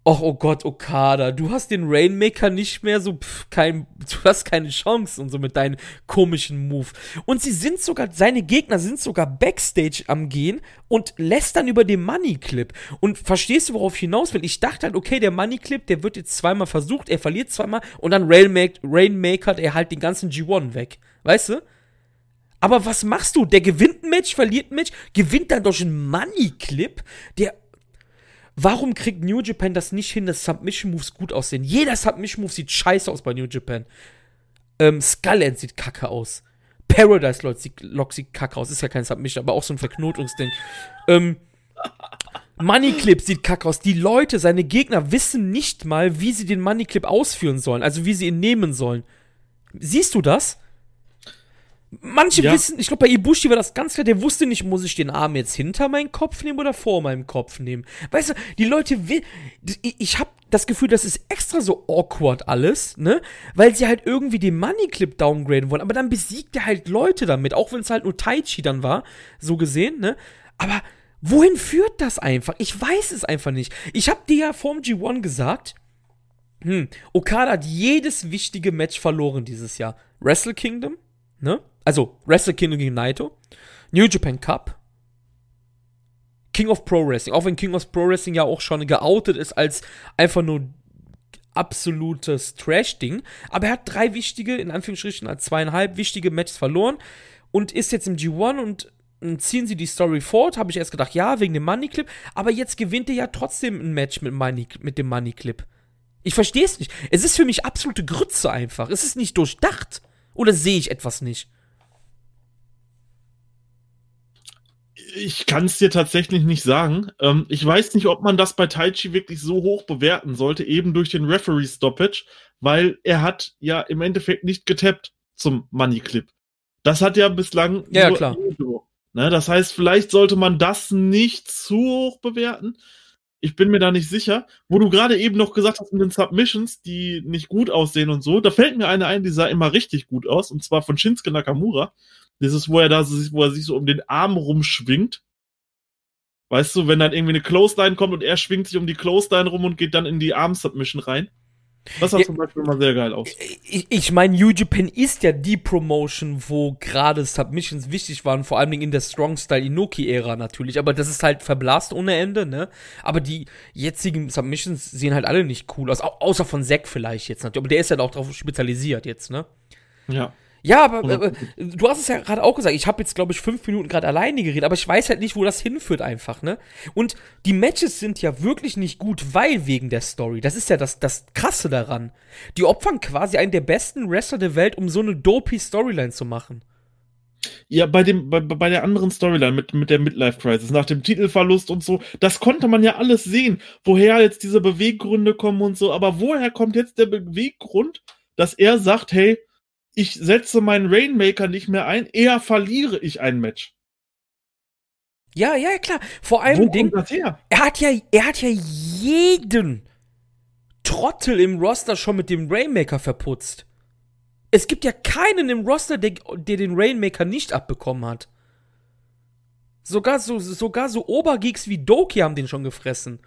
Och, oh Gott, Okada, du hast den Rainmaker nicht mehr so, pff, kein, du hast keine Chance und so mit deinem komischen Move. Und sie sind sogar, seine Gegner sind sogar Backstage am Gehen und lästern über den Money Clip. Und verstehst du, worauf ich hinaus will? Ich dachte halt, okay, der Money Clip, der wird jetzt zweimal versucht, er verliert zweimal und dann Rainmaker, Rainmakert er halt den ganzen G1 weg. Weißt du? Aber was machst du? Der gewinnt ein Match, verliert ein Match, gewinnt dann durch einen Money Clip, der Warum kriegt New Japan das nicht hin, dass Submission Moves gut aussehen? Jeder Submission Move sieht scheiße aus bei New Japan. Ähm, Skull sieht kacke aus. Paradise Lock sieht, Lock sieht kacke aus. Ist ja kein Submission, aber auch so ein Verknotungsding. ähm, Money Clip sieht kacke aus. Die Leute, seine Gegner, wissen nicht mal, wie sie den Money Clip ausführen sollen. Also wie sie ihn nehmen sollen. Siehst du das? Manche ja. wissen, ich glaube, bei Ibushi war das ganz klar, der wusste nicht, muss ich den Arm jetzt hinter meinen Kopf nehmen oder vor meinem Kopf nehmen. Weißt du, die Leute, ich habe das Gefühl, das ist extra so awkward alles, ne? Weil sie halt irgendwie den Money Clip downgraden wollen. Aber dann besiegt er halt Leute damit, auch wenn es halt nur Taichi dann war, so gesehen, ne? Aber wohin führt das einfach? Ich weiß es einfach nicht. Ich habe dir ja vorm G1 gesagt, hm, Okada hat jedes wichtige Match verloren dieses Jahr. Wrestle Kingdom, ne? Also Wrestle Kingdom gegen Naito, New Japan Cup, King of Pro Wrestling, auch wenn King of Pro Wrestling ja auch schon geoutet ist als einfach nur absolutes Trash-Ding, aber er hat drei wichtige, in Anführungsstrichen als zweieinhalb wichtige Matches verloren und ist jetzt im G1 und ziehen sie die Story fort, habe ich erst gedacht, ja, wegen dem Money Clip, aber jetzt gewinnt er ja trotzdem ein Match mit, Money, mit dem Money Clip. Ich verstehe es nicht. Es ist für mich absolute Grütze einfach. Es ist nicht durchdacht. Oder sehe ich etwas nicht? Ich kann es dir tatsächlich nicht sagen. Ähm, ich weiß nicht, ob man das bei Taichi wirklich so hoch bewerten sollte, eben durch den Referee Stoppage, weil er hat ja im Endeffekt nicht getappt zum Money Clip. Das hat ja bislang. Ja, klar. Ne, das heißt, vielleicht sollte man das nicht zu hoch bewerten. Ich bin mir da nicht sicher. Wo du gerade eben noch gesagt hast mit den Submissions, die nicht gut aussehen und so, da fällt mir eine ein, die sah immer richtig gut aus, und zwar von Shinsuke Nakamura. Dieses, wo er da wo er sich so um den Arm rumschwingt. Weißt du, wenn dann irgendwie eine Clothesline kommt und er schwingt sich um die Clothesline rum und geht dann in die Arm-Submission rein. Das sah ja, zum Beispiel immer sehr geil aus. Ich, ich meine, New Japan ist ja die Promotion, wo gerade Submissions wichtig waren, vor allem in der Strong Style Inoki-Ära natürlich. Aber das ist halt verblasst ohne Ende, ne? Aber die jetzigen Submissions sehen halt alle nicht cool aus. Au außer von Zack vielleicht jetzt natürlich. Aber der ist ja halt auch darauf spezialisiert jetzt, ne? Ja. Ja, aber äh, du hast es ja gerade auch gesagt. Ich habe jetzt, glaube ich, fünf Minuten gerade alleine geredet, aber ich weiß halt nicht, wo das hinführt einfach, ne? Und die Matches sind ja wirklich nicht gut, weil wegen der Story. Das ist ja das, das Krasse daran. Die opfern quasi einen der besten Wrestler der Welt, um so eine dopey Storyline zu machen. Ja, bei dem, bei, bei der anderen Storyline mit, mit der Midlife Crisis, nach dem Titelverlust und so, das konnte man ja alles sehen, woher jetzt diese Beweggründe kommen und so, aber woher kommt jetzt der Beweggrund, dass er sagt, hey, ich setze meinen Rainmaker nicht mehr ein, eher verliere ich ein Match. Ja, ja, klar. Vor allem Wo Ding, kommt das her? er hat ja, er hat ja jeden Trottel im Roster schon mit dem Rainmaker verputzt. Es gibt ja keinen im Roster, der, der den Rainmaker nicht abbekommen hat. Sogar so, sogar so Obergeeks wie Doki haben den schon gefressen.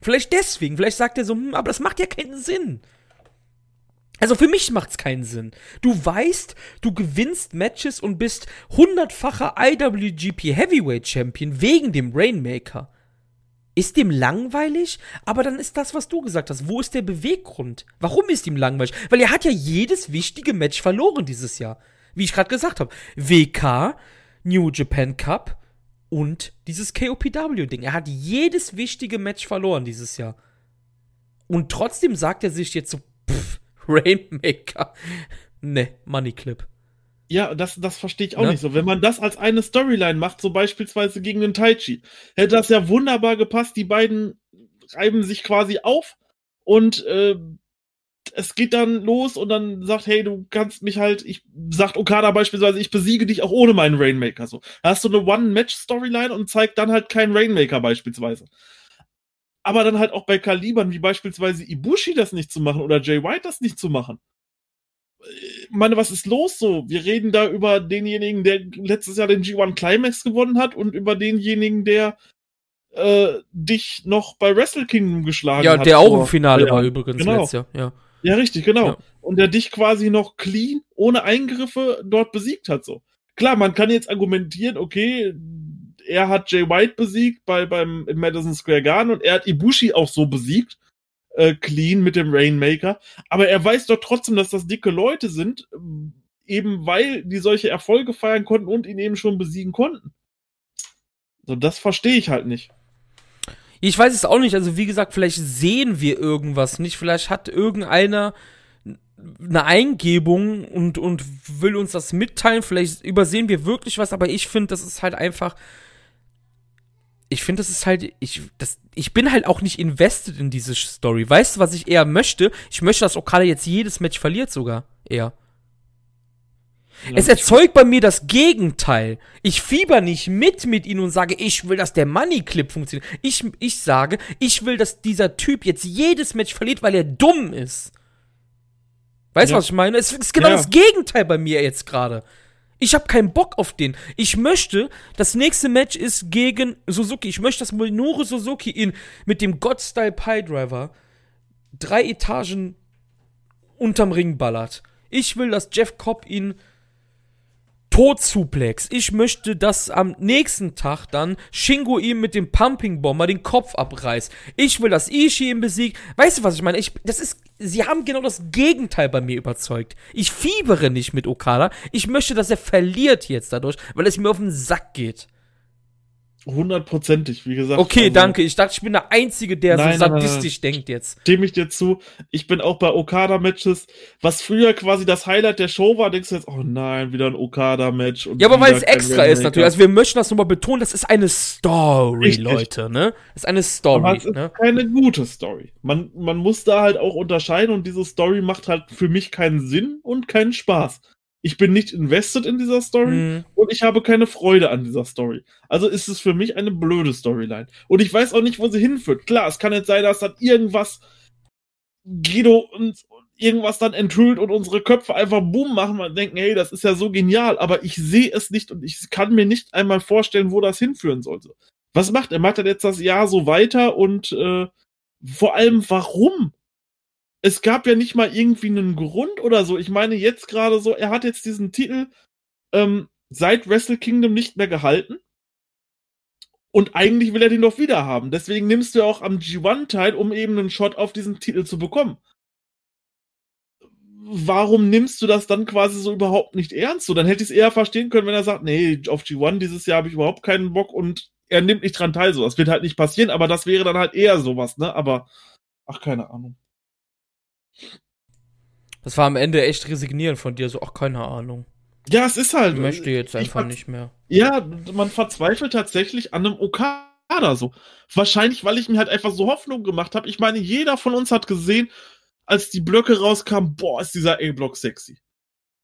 Vielleicht deswegen, vielleicht sagt er so, hm, aber das macht ja keinen Sinn. Also für mich macht's keinen Sinn. Du weißt, du gewinnst Matches und bist hundertfacher IWGP Heavyweight Champion wegen dem Rainmaker. Ist dem langweilig? Aber dann ist das, was du gesagt hast. Wo ist der Beweggrund? Warum ist ihm langweilig? Weil er hat ja jedes wichtige Match verloren dieses Jahr. Wie ich gerade gesagt habe. WK, New Japan Cup und dieses KOPW-Ding. Er hat jedes wichtige Match verloren dieses Jahr. Und trotzdem sagt er sich jetzt so, Rainmaker. Ne, Money Clip. Ja, das, das verstehe ich auch Ne? nicht so. Wenn man das als eine Storyline macht, so beispielsweise gegen den Taichi, hätte das ja wunderbar gepasst. Die beiden reiben sich quasi auf und äh, es geht dann los und dann sagt, hey, du kannst mich halt, ich sagt Okada beispielsweise, ich besiege dich auch ohne meinen Rainmaker. So, da hast du eine One-Match-Storyline und zeigt dann halt keinen Rainmaker beispielsweise. Aber dann halt auch bei Kalibern wie beispielsweise Ibushi das nicht zu machen oder Jay White das nicht zu machen. Ich meine, was ist los so? Wir reden da über denjenigen, der letztes Jahr den G1 Climax gewonnen hat und über denjenigen, der äh, dich noch bei Wrestle Kingdom geschlagen Ja, hat. der auch im Finale war übrigens Genau. letztes Jahr. Ja. Ja, richtig, genau. Ja. Und der dich quasi noch clean, ohne Eingriffe dort besiegt hat, so. Klar, man kann jetzt argumentieren, okay, er hat Jay White besiegt bei, beim, im Madison Square Garden und er hat Ibushi auch so besiegt, äh, clean mit dem Rainmaker. Aber er weiß doch trotzdem, dass das dicke Leute sind, ähm, eben weil die solche Erfolge feiern konnten und ihn eben schon besiegen konnten. So, das verstehe ich halt nicht. Ich weiß es auch nicht. Also, wie gesagt, vielleicht sehen wir irgendwas nicht. Vielleicht hat irgendeiner eine Eingebung und, und will uns das mitteilen. Vielleicht übersehen wir wirklich was, aber ich finde, das ist halt einfach. Ich finde, das ist halt. Ich, das, ich bin halt auch nicht invested in diese Story. Weißt du, was ich eher möchte? Ich möchte, dass Okada jetzt jedes Match verliert, sogar. Eher. Es erzeugt bei mir das Gegenteil. Ich fieber nicht mit mit ihnen und sage, ich will, dass der Money Clip funktioniert. Ich, ich sage, ich will, dass dieser Typ jetzt jedes Match verliert, weil er dumm ist. Weißt du, Ja. was ich meine? Es ist genau Ja. das Gegenteil bei mir jetzt gerade. Ich habe keinen Bock auf den. Ich möchte, das nächste Match ist gegen Suzuki. Ich möchte, dass Minoru Suzuki ihn mit dem God-Style Pie Driver drei Etagen unterm Ring ballert. Ich will, dass Jeff Cobb ihn Todsuplex. Ich möchte, dass am nächsten Tag dann Shingo ihm mit dem Pumping Bomber den Kopf abreißt. Ich will, dass Ishii ihn besiegt. Weißt du, was ich meine? Ich, das ist, sie haben genau das Gegenteil bei mir überzeugt. Ich fiebere nicht mit Okada. Ich möchte, dass er verliert jetzt dadurch, weil es mir auf den Sack geht. Hundertprozentig, wie gesagt. Okay, also- danke. Ich dachte, ich bin der Einzige, der Nein, so nein, nein, nein. sadistisch denkt jetzt. stimme ich dir zu. Ich bin auch bei Okada-Matches, was früher quasi das Highlight der Show war, denkst du jetzt, oh nein, wieder ein Okada-Match. Ja, aber weil es extra ist natürlich. Also wir möchten das nochmal betonen, das ist eine Story, Richtig. Leute, ne? Das ist eine aber Story, es ist ne? keine gute Story. Man, man muss da halt auch unterscheiden und diese Story macht halt für mich keinen Sinn und keinen Spaß. Ich bin nicht invested in dieser Story Mhm. und ich habe keine Freude an dieser Story. Also ist es für mich eine blöde Storyline. Und ich weiß auch nicht, wo sie hinführt. Klar, es kann jetzt sein, dass dann irgendwas Guido uns irgendwas dann enthüllt und unsere Köpfe einfach boom machen und denken, hey, das ist ja so genial, aber ich sehe es nicht und ich kann mir nicht einmal vorstellen, wo das hinführen sollte. Was macht er? Macht er jetzt das Jahr so weiter und äh, vor allem warum? Es gab ja nicht mal irgendwie einen Grund oder so. Ich meine jetzt gerade so, er hat jetzt diesen Titel ähm, seit Wrestle Kingdom nicht mehr gehalten. Und eigentlich will er den doch wieder haben. Deswegen nimmst du ja auch am G1 teil, um eben einen Shot auf diesen Titel zu bekommen. Warum nimmst du das dann quasi so überhaupt nicht ernst? So, dann hätte ich es eher verstehen können, wenn er sagt, nee, auf G1 dieses Jahr habe ich überhaupt keinen Bock und er nimmt nicht dran teil. So, das wird halt nicht passieren, aber das wäre dann halt eher sowas, ne? Aber, ach, keine Ahnung. Das war am Ende echt resignierend von dir, so, ach, keine Ahnung. Ja, es ist halt. Ich möchte jetzt ich einfach nicht mehr. Ja, man verzweifelt tatsächlich an einem Okada so. Wahrscheinlich, weil ich mir halt einfach so Hoffnung gemacht habe. Ich meine, jeder von uns hat gesehen, als die Blöcke rauskamen, boah, ist dieser A-Block sexy.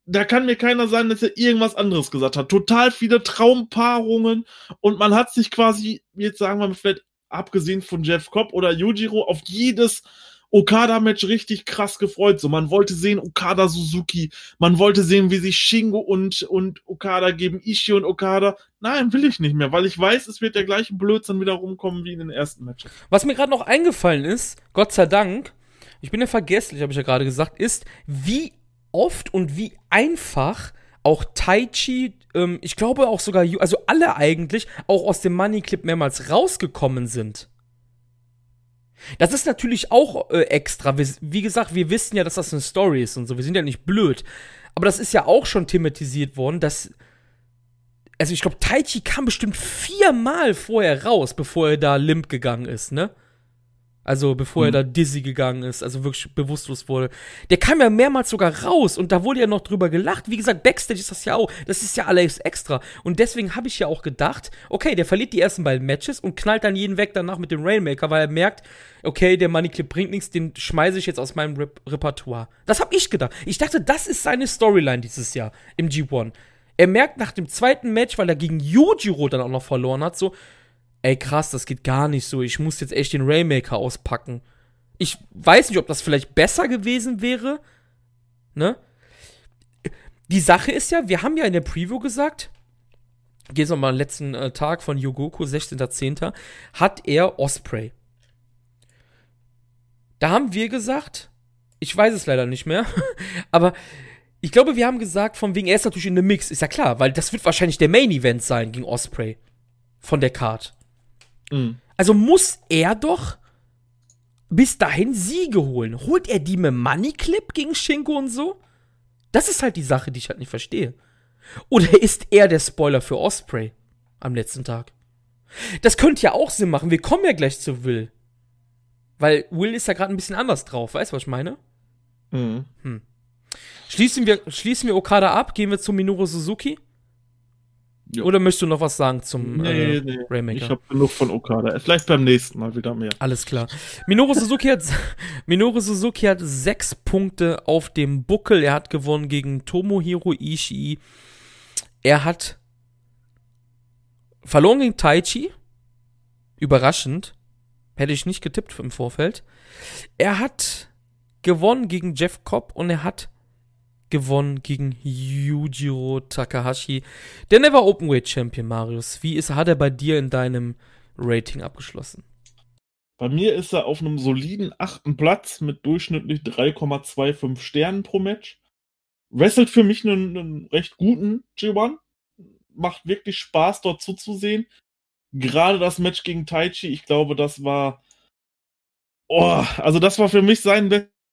Da kann mir keiner sagen, dass er irgendwas anderes gesagt hat. Total viele Traumpaarungen und man hat sich quasi, jetzt sagen wir mal vielleicht abgesehen von Jeff Cobb oder Yujiro, auf jedes Okada-Match richtig krass gefreut. So, man wollte sehen Okada Suzuki, man wollte sehen, wie sich Shingo und, und Okada geben, Ishii und Okada. Nein, will ich nicht mehr, weil ich weiß, es wird der gleiche Blödsinn wieder rumkommen wie in den ersten Matches. Was mir gerade noch eingefallen ist, Gott sei Dank, ich bin ja vergesslich, habe ich ja gerade gesagt, ist, wie oft und wie einfach auch Taichi, ähm, ich glaube auch sogar, also alle eigentlich, auch aus dem Money Clip mehrmals rausgekommen sind. Das ist natürlich auch äh, extra. Wir, wie gesagt, wir wissen ja, dass das eine Story ist und so. Wir sind ja nicht blöd. Aber das ist ja auch schon thematisiert worden, dass. Also ich glaube, Taichi kam bestimmt viermal vorher raus, bevor er da limp gegangen ist, ne? Also bevor mhm. er da dizzy gegangen ist, also wirklich bewusstlos wurde. Der kam ja mehrmals sogar raus und da wurde ja noch drüber gelacht. Wie gesagt, Backstage ist das ja auch. Das ist ja alles extra. Und deswegen habe ich ja auch gedacht, okay, der verliert die ersten beiden Matches und knallt dann jeden weg danach mit dem Rainmaker, weil er merkt, okay, der Money Clip bringt nichts, den schmeiße ich jetzt aus meinem Rep Repertoire. Das habe ich gedacht. Ich dachte, das ist seine Storyline dieses Jahr im G1. Er merkt nach dem zweiten Match, weil er gegen Yujiro dann auch noch verloren hat, so, ey krass, das geht gar nicht so, ich muss jetzt echt den Raymaker auspacken. Ich weiß nicht, ob das vielleicht besser gewesen wäre, ne? Die Sache ist ja, wir haben ja in der Preview gesagt, gehen wir mal letzten äh, Tag von Yogoku, 16.10., hat er Osprey. Da haben wir gesagt, ich weiß es leider nicht mehr, aber ich glaube, wir haben gesagt, von wegen, er ist natürlich in der Mix, ist ja klar, weil das wird wahrscheinlich der Main Event sein gegen Osprey von der Card. Mhm. Also muss er doch bis dahin Siege holen. Holt er die mit Money Clip gegen Shingo und so? Das ist halt die Sache, die ich halt nicht verstehe. Oder ist er der Spoiler für Osprey am letzten Tag? Das könnte ja auch Sinn machen. Wir kommen ja gleich zu Will. Weil Will ist ja gerade ein bisschen anders drauf. Weißt du, was ich meine? Mhm. Hm. Schließen wir, schließen wir Okada ab, gehen wir zu Minoru Suzuki. Jo. Oder möchtest du noch was sagen zum nee, äh, nee. Raymaker? Ich habe genug von Okada. Vielleicht beim nächsten Mal wieder mehr. Alles klar. Minoru Suzuki hat Minoru Suzuki hat sechs Punkte auf dem Buckel. Er hat gewonnen gegen Tomohiro Ishii. Er hat verloren gegen Taichi. Überraschend. Hätte ich nicht getippt im Vorfeld. Er hat gewonnen gegen Jeff Cobb und er hat gewonnen gegen Yujiro Takahashi, der Never Openweight Champion, Marius. Wie ist, hat er bei dir in deinem Rating abgeschlossen? Bei mir ist er auf einem soliden achten Platz mit durchschnittlich 3,25 Sternen pro Match. Wrestelt für mich einen, einen recht guten G1. Macht wirklich Spaß, dort zuzusehen. Gerade das Match gegen Taichi, ich glaube, das war. Oh, also das war für mich sein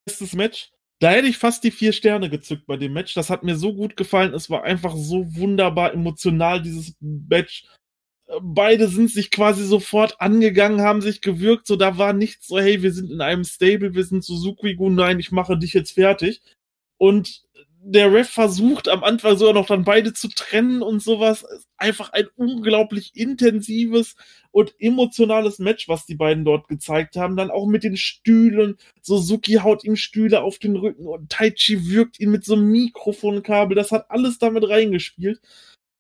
bestes Match da hätte ich fast die vier Sterne gezückt bei dem Match. Das hat mir so gut gefallen. Es war einfach so wunderbar emotional, dieses Match. Beide sind sich quasi sofort angegangen, haben sich gewürgt. So, da war nichts so, hey, wir sind in einem Stable, wir sind Suzuki-Gu, nein, ich mache dich jetzt fertig. Und der Ref versucht am Anfang sogar noch dann beide zu trennen und sowas. Einfach ein unglaublich intensives und emotionales Match, was die beiden dort gezeigt haben. Dann auch mit den Stühlen. Suzuki haut ihm Stühle auf den Rücken und Taichi wirkt ihn mit so einem Mikrofonkabel. Das hat alles damit reingespielt.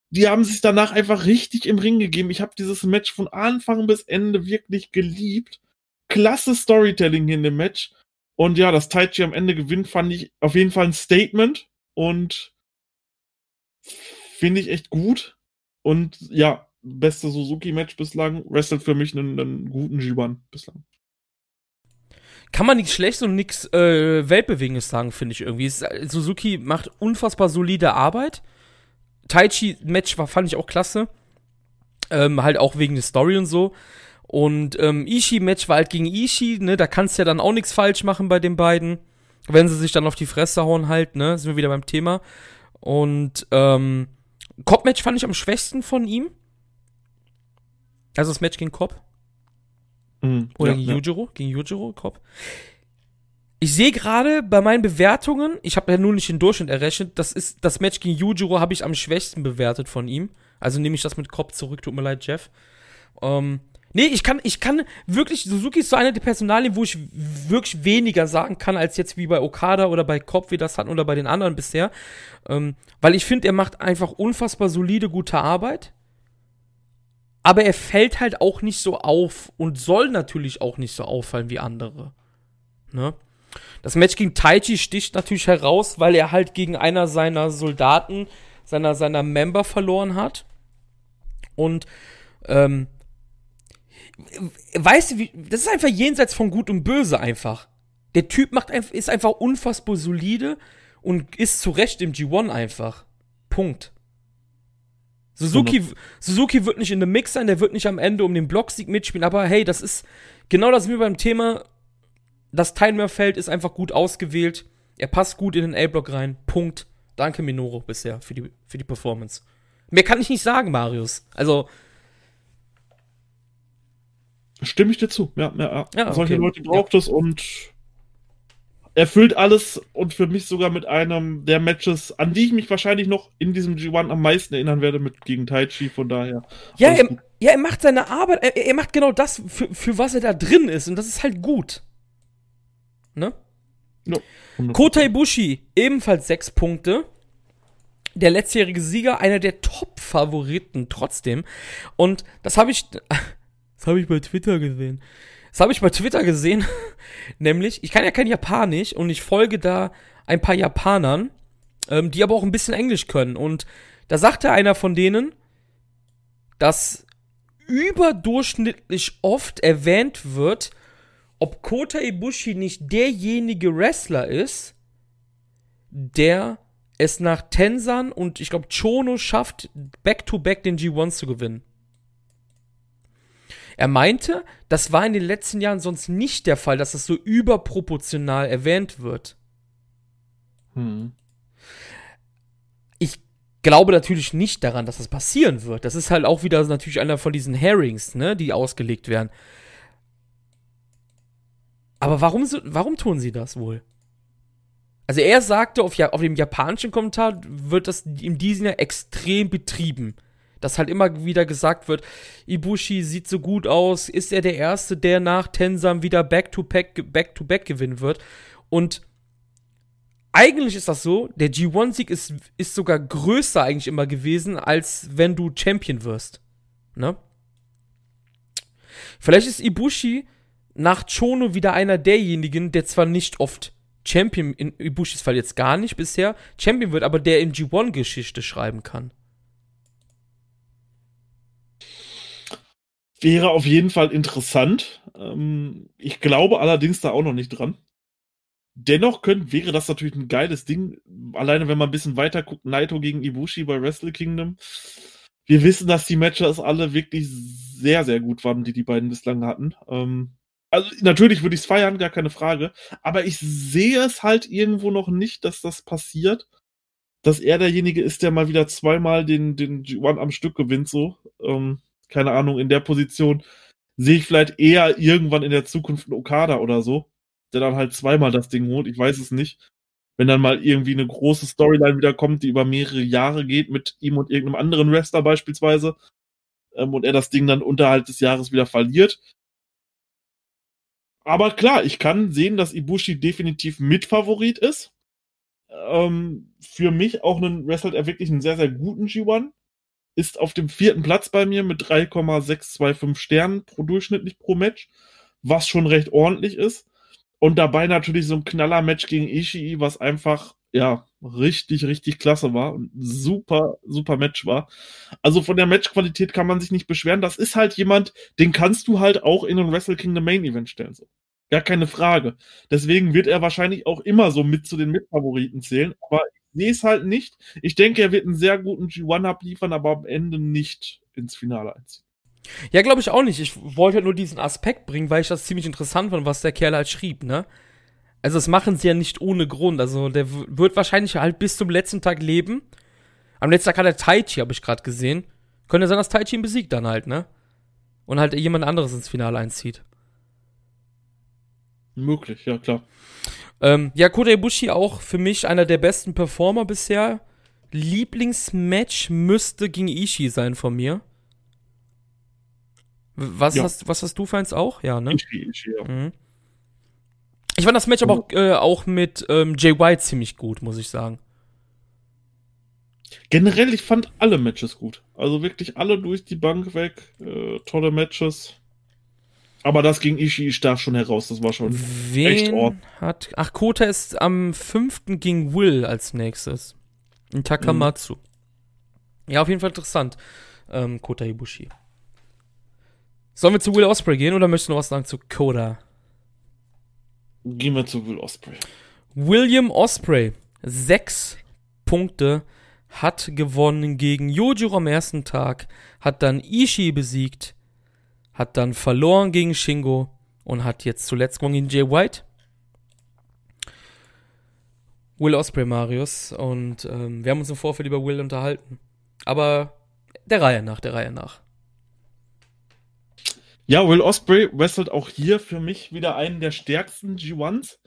Die haben sich danach einfach richtig im Ring gegeben. Ich habe dieses Match von Anfang bis Ende wirklich geliebt. Klasse Storytelling in dem Match. Und ja, dass Taichi am Ende gewinnt, fand ich auf jeden Fall ein Statement und finde ich echt gut. Und ja, beste Suzuki-Match bislang. Wrestelt für mich einen, einen guten G1 bislang. Kann man nichts Schlechtes und nichts äh, Weltbewegendes sagen, finde ich irgendwie. Es, Suzuki macht unfassbar solide Arbeit. Taichi-Match fand ich auch klasse. Ähm, halt auch wegen der Story und so. Und ähm, Ishii-Match war halt gegen Ishii, ne? Da kannst du ja dann auch nichts falsch machen bei den beiden wenn sie sich dann auf die Fresse hauen halt, ne, sind wir wieder beim Thema. Und ähm, Cop-Match fand ich am schwächsten von ihm. Also das Match gegen Cop. Mhm, Oder ja, gegen ja. Yujiro, gegen Yujiro, Cop. Ich sehe gerade bei meinen Bewertungen, ich habe ja nur nicht den Durchschnitt errechnet, das ist das Match gegen Yujiro habe ich am schwächsten bewertet von ihm. Also nehme ich das mit Cop zurück, tut mir leid, Jeff. Ähm, Nee, ich kann, ich kann wirklich, Suzuki ist so einer der Personalien, wo ich wirklich weniger sagen kann, als jetzt wie bei Okada oder bei Kopf, wie das hatten oder bei den anderen bisher. Ähm, weil ich finde, er macht einfach unfassbar solide, gute Arbeit. Aber er fällt halt auch nicht so auf und soll natürlich auch nicht so auffallen wie andere. Ne? Das Match gegen Taichi sticht natürlich heraus, weil er halt gegen einer seiner Soldaten, seiner, seiner Member verloren hat. Und ähm, weißt du, wie, das ist einfach jenseits von Gut und Böse einfach. Der Typ macht ist einfach unfassbar solide und ist zu Recht im G1 einfach. Punkt. Suzuki, Suzuki wird nicht in dem Mix sein, der wird nicht am Ende um den Blocksieg mitspielen, aber hey, das ist genau das wie beim Thema. Das Teilnehmerfeld ist einfach gut ausgewählt. Er passt gut in den A-Block rein. Punkt. Danke, Minoru, bisher für die, für die Performance. Mehr kann ich nicht sagen, Marius. Also, Stimme ich dir zu. Ja, ja, ja. ja Solche Leute braucht es und erfüllt alles und für mich sogar mit einem der Matches, an die ich mich wahrscheinlich noch in diesem G1 am meisten erinnern werde, mit gegen Taichi, von daher. Ja, er, ja er macht seine Arbeit, er, er, macht genau das, für, für was er da drin ist und das ist halt gut. Ne? Ja, Kota Ibushi, ebenfalls sechs Punkte. Der letztjährige Sieger, einer der Top-Favoriten trotzdem. Und das habe ich, habe ich bei Twitter gesehen. Das habe ich bei Twitter gesehen. Nämlich, ich kann ja kein Japanisch und ich folge da ein paar Japanern, ähm, die aber auch ein bisschen Englisch können. Und da sagte einer von denen, dass überdurchschnittlich oft erwähnt wird, ob Kota Ibushi nicht derjenige Wrestler ist, der es nach Tensan und ich glaube Chono schafft, back-to-back -back den G1 zu gewinnen. Er meinte, das war in den letzten Jahren sonst nicht der Fall, dass das so überproportional erwähnt wird. Hm. Ich glaube natürlich nicht daran, dass das passieren wird. Das ist halt auch wieder natürlich einer von diesen Herrings, ne, die ausgelegt werden. Aber warum, warum tun sie das wohl? Also er sagte auf, auf dem japanischen Kommentar wird das in diesem Jahr extrem betrieben dass halt immer wieder gesagt wird, Ibushi sieht so gut aus, ist er der Erste, der nach Tensam wieder Back-to-Back back to back gewinnen wird. Und eigentlich ist das so, der G1-Sieg ist, ist sogar größer eigentlich immer gewesen, als wenn du Champion wirst. Ne? Vielleicht ist Ibushi nach Chono wieder einer derjenigen, der zwar nicht oft Champion, in Ibushis Fall jetzt gar nicht bisher, Champion wird, aber der in G1 Geschichte schreiben kann. Wäre auf jeden Fall interessant. Ähm, ich glaube allerdings da auch noch nicht dran. Dennoch könnte, wäre das natürlich ein geiles Ding. Alleine wenn man ein bisschen weiter guckt, Naito gegen Ibushi bei Wrestle Kingdom. Wir wissen, dass die Matches alle wirklich sehr, sehr gut waren, die die beiden bislang hatten. Ähm, also natürlich würde ich es feiern, gar keine Frage. Aber ich sehe es halt irgendwo noch nicht, dass das passiert. Dass er derjenige ist, der mal wieder zweimal den, den G1 am Stück gewinnt, so. Ähm, keine Ahnung, in der Position sehe ich vielleicht eher irgendwann in der Zukunft einen Okada oder so, der dann halt zweimal das Ding holt. Ich weiß es nicht. Wenn dann mal irgendwie eine große Storyline wieder kommt, die über mehrere Jahre geht, mit ihm und irgendeinem anderen Wrestler beispielsweise, ähm, und er das Ding dann unterhalb des Jahres wieder verliert. Aber klar, ich kann sehen, dass Ibushi definitiv Mitfavorit ist. Ähm, für mich auch einen wrestelt er wirklich einen sehr, sehr guten G1 ist auf dem vierten Platz bei mir mit 3,625 Sternen pro durchschnittlich pro Match, was schon recht ordentlich ist. Und dabei natürlich so ein Knaller-Match gegen Ishii, was einfach, ja, richtig, richtig klasse war und super, super Match war. Also von der Matchqualität kann man sich nicht beschweren. Das ist halt jemand, den kannst du halt auch in ein Wrestle Kingdom Main Event stellen. So. Gar keine Frage. Deswegen wird er wahrscheinlich auch immer so mit zu den Mitfavoriten zählen. Aber sehe es halt nicht. Ich denke, er wird einen sehr guten G1 abliefern, aber am Ende nicht ins Finale einziehen. Ja, glaube ich auch nicht. Ich wollte halt nur diesen Aspekt bringen, weil ich das ziemlich interessant fand, was der Kerl halt schrieb, ne? Also, das machen sie ja nicht ohne Grund. Also, der wird wahrscheinlich halt bis zum letzten Tag leben. Am letzten Tag hat er Taichi, habe ich gerade gesehen. Könnte sein, dass Taichi ihn besiegt dann halt, ne? Und halt jemand anderes ins Finale einzieht. Möglich, ja, klar. Ähm, ja, Kota Ibushi auch für mich einer der besten Performer bisher. Lieblingsmatch müsste gegen Ishii sein von mir. Was, Ja. hast, was hast du für eins auch? Ja, ne? Ishii, Ishii, ja. Mhm. Ich fand das Match aber auch, äh, auch mit ähm, Jay White ziemlich gut, muss ich sagen. Generell, ich fand alle Matches gut. Also wirklich alle durch die Bank weg. Äh, tolle Matches. Aber das gegen Ishii stach schon heraus. Das war schon echt Wen ordentlich. hat. Ach, Kota ist am 5. gegen Will als nächstes. In Takamatsu. Ja, auf jeden Fall interessant. Ähm, Kota Ibushi. Sollen wir zu Will Osprey gehen oder möchtest du noch was sagen zu Kota? Gehen wir zu Will Ospreay. William Osprey, sechs Punkte, hat gewonnen gegen Yojiro am ersten Tag, hat dann Ishii besiegt, hat dann verloren gegen Shingo und hat jetzt zuletzt gewonnen gegen Jay White. Will Osprey, Marius, und ähm, wir haben uns im Vorfeld über Will unterhalten. Aber der Reihe nach, der Reihe nach. Ja, Will Osprey wrestelt auch hier für mich wieder einen der stärksten G1s.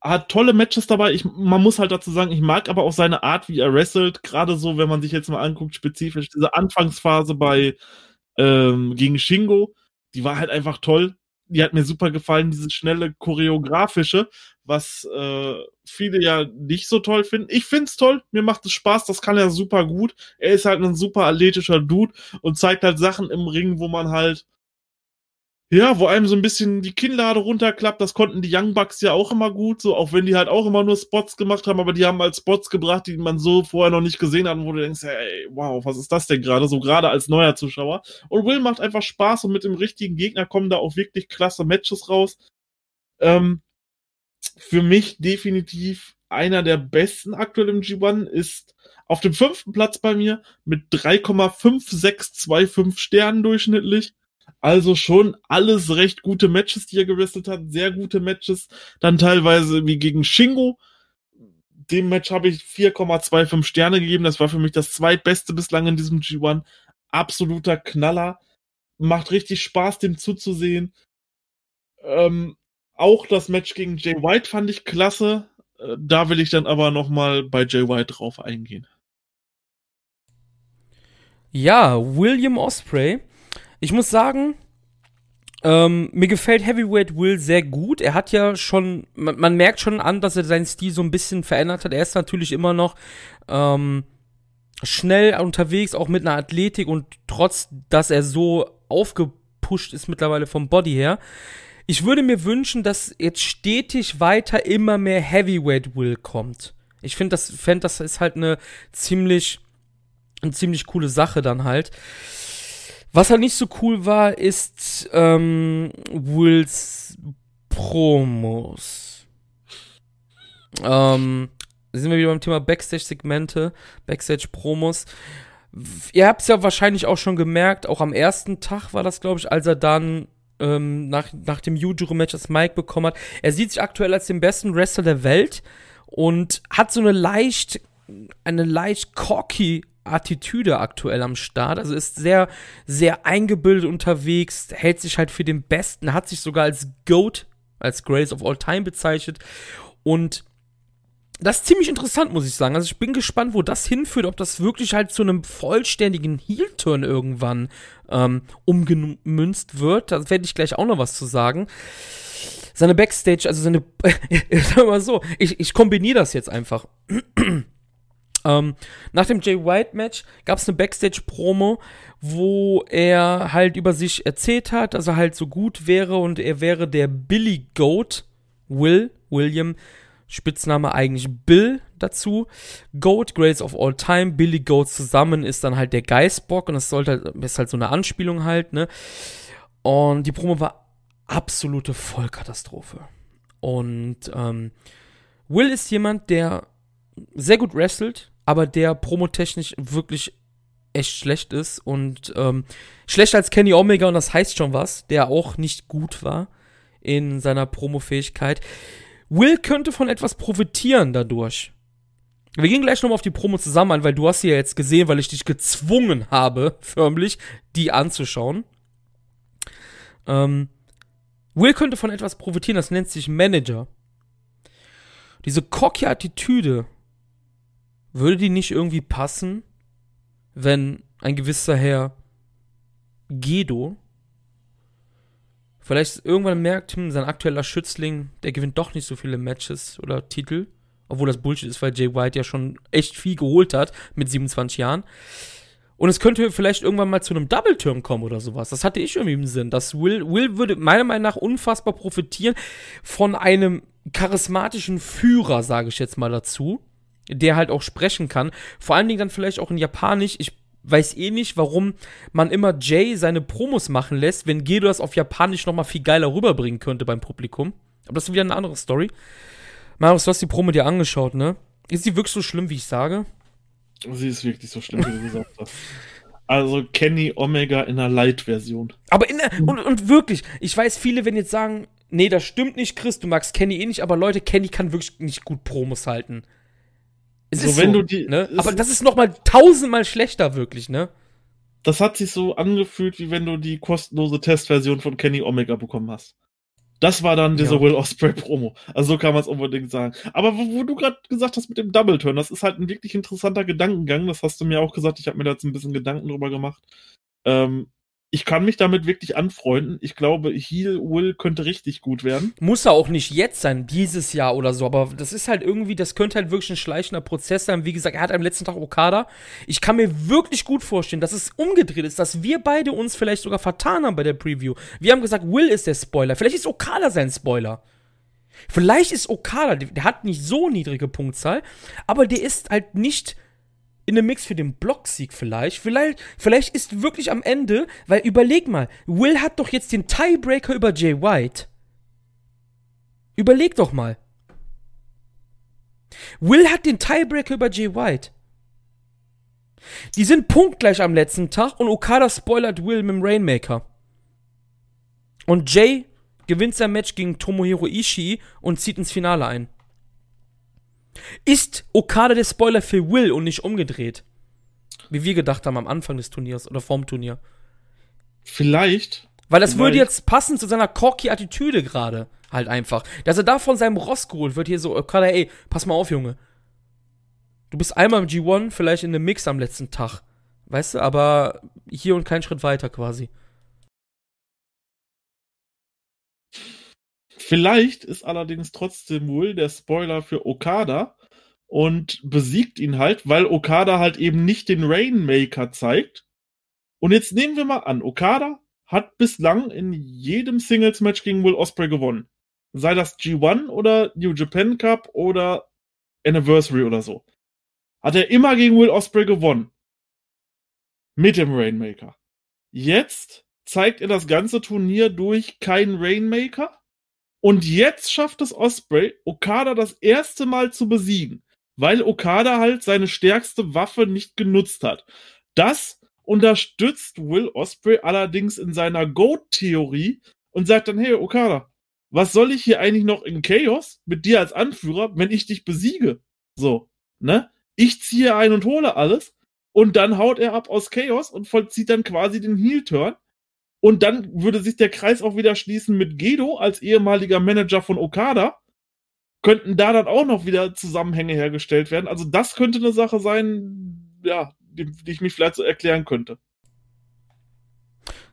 Hat tolle Matches dabei. Ich, man muss halt dazu sagen, ich mag aber auch seine Art, wie er wrestelt. Gerade so, wenn man sich jetzt mal anguckt, spezifisch diese Anfangsphase bei ähm, gegen Shingo, die war halt einfach toll. Die hat mir super gefallen, diese schnelle choreografische, was äh, viele ja nicht so toll finden. Ich find's toll, mir macht es Spaß, das kann er super gut. Er ist halt ein super athletischer Dude und zeigt halt Sachen im Ring, wo man halt ja, wo einem so ein bisschen die Kinnlade runterklappt, das konnten die Young Bucks ja auch immer gut, so, auch wenn die halt auch immer nur Spots gemacht haben, aber die haben halt Spots gebracht, die man so vorher noch nicht gesehen hat, wo du denkst, ey, wow, was ist das denn gerade, so gerade als neuer Zuschauer. Und Will macht einfach Spaß und mit dem richtigen Gegner kommen da auch wirklich klasse Matches raus. Ähm, für mich definitiv einer der besten aktuell im G1 ist auf dem fünften Platz bei mir mit 3,5625 Sternen durchschnittlich. Also schon alles recht gute Matches, die er gewrestelt hat, sehr gute Matches. Dann teilweise wie gegen Shingo. Dem Match habe ich 4,25 Sterne gegeben. Das war für mich das zweitbeste bislang in diesem G1. Absoluter Knaller. Macht richtig Spaß, dem zuzusehen. Ähm, auch das Match gegen Jay White fand ich klasse. Äh, Da will ich dann aber nochmal bei Jay White drauf eingehen. Ja, William Osprey. Ich muss sagen, ähm, mir gefällt Heavyweight Will sehr gut. Er hat ja schon, man, man, merkt schon an, dass er seinen Stil so ein bisschen verändert hat. Er ist natürlich immer noch ähm, schnell unterwegs, auch mit einer Athletik und trotz, dass er so aufgepusht ist mittlerweile vom Body her. Ich würde mir wünschen, dass jetzt stetig weiter immer mehr Heavyweight Will kommt. Ich finde, das, fänd, das ist halt eine ziemlich, eine ziemlich coole Sache dann halt. Was halt nicht so cool war, ist ähm, Wills Promos. Ähm, sind wir wieder beim Thema Backstage-Segmente, Backstage-Promos. Ihr habt es ja wahrscheinlich auch schon gemerkt, auch am ersten Tag war das, glaube ich, als er dann ähm, nach, nach dem Yujiro-Match das Mike bekommen hat. Er sieht sich aktuell als den besten Wrestler der Welt und hat so eine leicht, eine leicht cocky Attitüde aktuell am Start. Also ist sehr, sehr eingebildet unterwegs, hält sich halt für den Besten, hat sich sogar als GOAT, als Grace of All Time bezeichnet. Und das ist ziemlich interessant, muss ich sagen. Also ich bin gespannt, wo das hinführt, ob das wirklich halt zu einem vollständigen Heel-Turn irgendwann ähm, umgemünzt wird. Da werde ich gleich auch noch was zu sagen. Seine Backstage, also seine, sagen wir mal so, ich, ich kombiniere das jetzt einfach. Ähm, nach dem Jay White Match gab es eine Backstage-Promo, wo er halt über sich erzählt hat, dass er halt so gut wäre und er wäre der Billy Goat, Will, William, Spitzname eigentlich Bill dazu. Goat, Greatest of All Time, Billy Goat zusammen ist dann halt der Geistbock und das sollte halt, ist halt so eine Anspielung halt, ne? Und die Promo war absolute Vollkatastrophe. Und ähm, Will ist jemand, der sehr gut wrestelt, aber der promotechnisch wirklich echt schlecht ist und ähm, schlechter als Kenny Omega und das heißt schon was, der auch nicht gut war in seiner Promofähigkeit. Will könnte von etwas profitieren dadurch. Wir gehen gleich nochmal auf die Promo zusammen an, weil du hast sie ja jetzt gesehen, weil ich dich gezwungen habe, förmlich, die anzuschauen. Ähm, Will könnte von etwas profitieren, das nennt sich Manager. Diese cocky Attitüde, würde die nicht irgendwie passen, wenn ein gewisser Herr Gedo Vielleicht irgendwann merkt, hm, sein aktueller Schützling, der gewinnt doch nicht so viele Matches oder Titel. Obwohl das Bullshit ist, weil Jay White ja schon echt viel geholt hat mit 27 Jahren. Und es könnte vielleicht irgendwann mal zu einem Double-Turn kommen oder sowas. Das hatte ich irgendwie im Sinn. Das Will, Will würde meiner Meinung nach unfassbar profitieren von einem charismatischen Führer, sage ich jetzt mal dazu, der halt auch sprechen kann. Vor allen Dingen dann vielleicht auch in Japanisch. Ich weiß eh nicht, warum man immer Jay seine Promos machen lässt, wenn Gedo das auf Japanisch nochmal viel geiler rüberbringen könnte beim Publikum. Aber das ist wieder eine andere Story. Marius, du hast die Promo dir angeschaut, ne? Ist die wirklich so schlimm, wie ich sage? Sie ist wirklich so schlimm, wie du gesagt hast. Also Kenny Omega in einer Light-Version. Aber in der, und, und wirklich, ich weiß, viele werden jetzt sagen, nee, das stimmt nicht, Chris, du magst Kenny eh nicht, aber Leute, Kenny kann wirklich nicht gut Promos halten. Es So, wenn so, du die- ne? Aber das ist noch mal tausendmal schlechter, wirklich, ne? Das hat sich so angefühlt, wie wenn du die kostenlose Testversion von Kenny Omega bekommen hast. Das war dann diese Ja. Will Osprey Promo. Also so kann man es unbedingt sagen. Aber wo, wo du gerade gesagt hast mit dem Double Turn, das ist halt ein wirklich interessanter Gedankengang. Das hast du mir auch gesagt. Ich habe mir da jetzt ein bisschen Gedanken drüber gemacht. Ähm, ich kann mich damit wirklich anfreunden. Ich glaube, Heel Will könnte richtig gut werden. Muss er auch nicht jetzt sein, dieses Jahr oder so, aber das ist halt irgendwie, das könnte halt wirklich ein schleichender Prozess sein. Wie gesagt, er hat am letzten Tag Okada. Ich kann mir wirklich gut vorstellen, dass es umgedreht ist, dass wir beide uns vielleicht sogar vertan haben bei der Preview. Wir haben gesagt, Will ist der Spoiler. Vielleicht ist Okada sein Spoiler. Vielleicht ist Okada, der hat nicht so niedrige Punktzahl, aber der ist halt nicht in einem Mix für den Blocksieg vielleicht. Vielleicht, vielleicht ist wirklich am Ende, weil überleg mal, Will hat doch jetzt den Tiebreaker über Jay White. Überleg doch mal. Will hat den Tiebreaker über Jay White. Die sind punktgleich am letzten Tag und Okada spoilert Will mit dem Rainmaker. Und Jay gewinnt sein Match gegen Tomohiro Ishii und zieht ins Finale ein. Ist Okada der Spoiler für Will und nicht umgedreht? Wie wir gedacht haben am Anfang des Turniers oder vorm Turnier. Vielleicht. Weil das würde Vielleicht. jetzt passen zu seiner cocky Attitüde gerade. Halt einfach. Dass er da von seinem Ross geholt wird, hier so, Okada, ey, pass mal auf, Junge. Du bist einmal im G1, vielleicht in einem Mix am letzten Tag. Weißt du, aber hier und keinen Schritt weiter quasi. Vielleicht ist allerdings trotzdem Will der Spoiler für Okada und besiegt ihn halt, weil Okada halt eben nicht den Rainmaker zeigt. Und jetzt nehmen wir mal an, Okada hat bislang in jedem Singles-Match gegen Will Osprey gewonnen. Sei das G1 oder New Japan Cup oder Anniversary oder so. Hat er immer gegen Will Osprey gewonnen. Mit dem Rainmaker. Jetzt zeigt er das ganze Turnier durch keinen Rainmaker. Und jetzt schafft es Osprey, Okada das erste Mal zu besiegen, weil Okada halt seine stärkste Waffe nicht genutzt hat. Das unterstützt Will Osprey allerdings in seiner Goat-Theorie und sagt dann, hey Okada, was soll ich hier eigentlich noch in Chaos mit dir als Anführer, wenn ich dich besiege? So, ne? Ich ziehe ein und hole alles und dann haut er ab aus Chaos und vollzieht dann quasi den Heel-Turn. Und dann würde sich der Kreis auch wieder schließen mit Gedo als ehemaliger Manager von Okada. Könnten da dann auch noch wieder Zusammenhänge hergestellt werden. Also das könnte eine Sache sein, ja, die, die ich mich vielleicht so erklären könnte.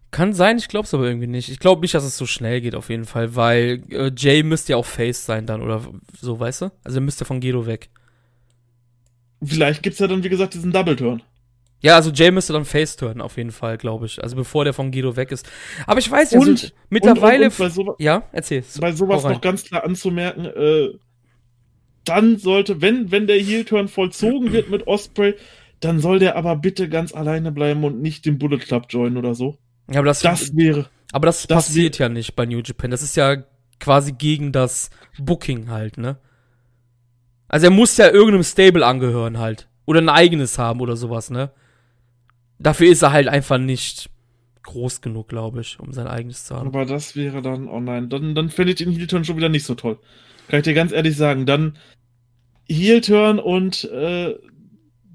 Kann sein, ich glaub's aber irgendwie nicht. Ich glaube nicht, dass es so schnell geht auf jeden Fall, weil äh, Jay müsste ja auch Face sein dann oder so, weißt du? Also er müsste von Gedo weg. Vielleicht gibt's ja dann, wie gesagt, diesen Double-Turn. Ja, also Jay müsste dann Face turnen auf jeden Fall, glaube ich. Also bevor der von Guido weg ist. Aber ich weiß ja, Und- so, mittlerweile. Und, und, sowas, ja, erzähl. bei sowas noch ganz klar anzumerken, äh, dann sollte, wenn, wenn der Heel-Turn vollzogen wird mit Osprey, dann soll der aber bitte ganz alleine bleiben und nicht den Bullet Club joinen oder so. Ja, aber das, Das wäre, aber das, das passiert ja nicht bei New Japan. Das ist ja quasi gegen das Booking halt, ne? Also er muss ja irgendeinem Stable angehören halt. Oder ein eigenes haben oder sowas, ne? Dafür ist er halt einfach nicht groß genug, glaube ich, um sein eigenes zu haben. aber das wäre dann, oh nein, dann, dann fände ich den Heel-Turn schon wieder nicht so toll. Kann ich dir ganz ehrlich sagen, dann Heel-Turn und, äh,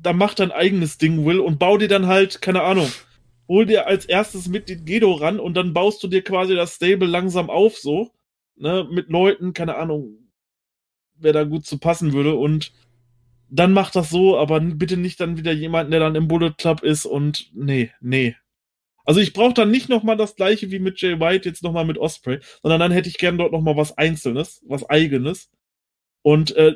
da macht dein eigenes Ding, Will, und bau dir dann halt, keine Ahnung, hol dir als erstes mit den Gedo ran und dann baust du dir quasi das Stable langsam auf, so, ne, mit Leuten, keine Ahnung, wer da gut zu passen würde und dann macht das so, aber bitte nicht dann wieder jemanden, der dann im Bullet Club ist und nee, nee. Also ich brauche dann nicht nochmal das gleiche wie mit Jay White, jetzt nochmal mit Osprey, sondern dann hätte ich gern dort nochmal was Einzelnes, was Eigenes. Und äh,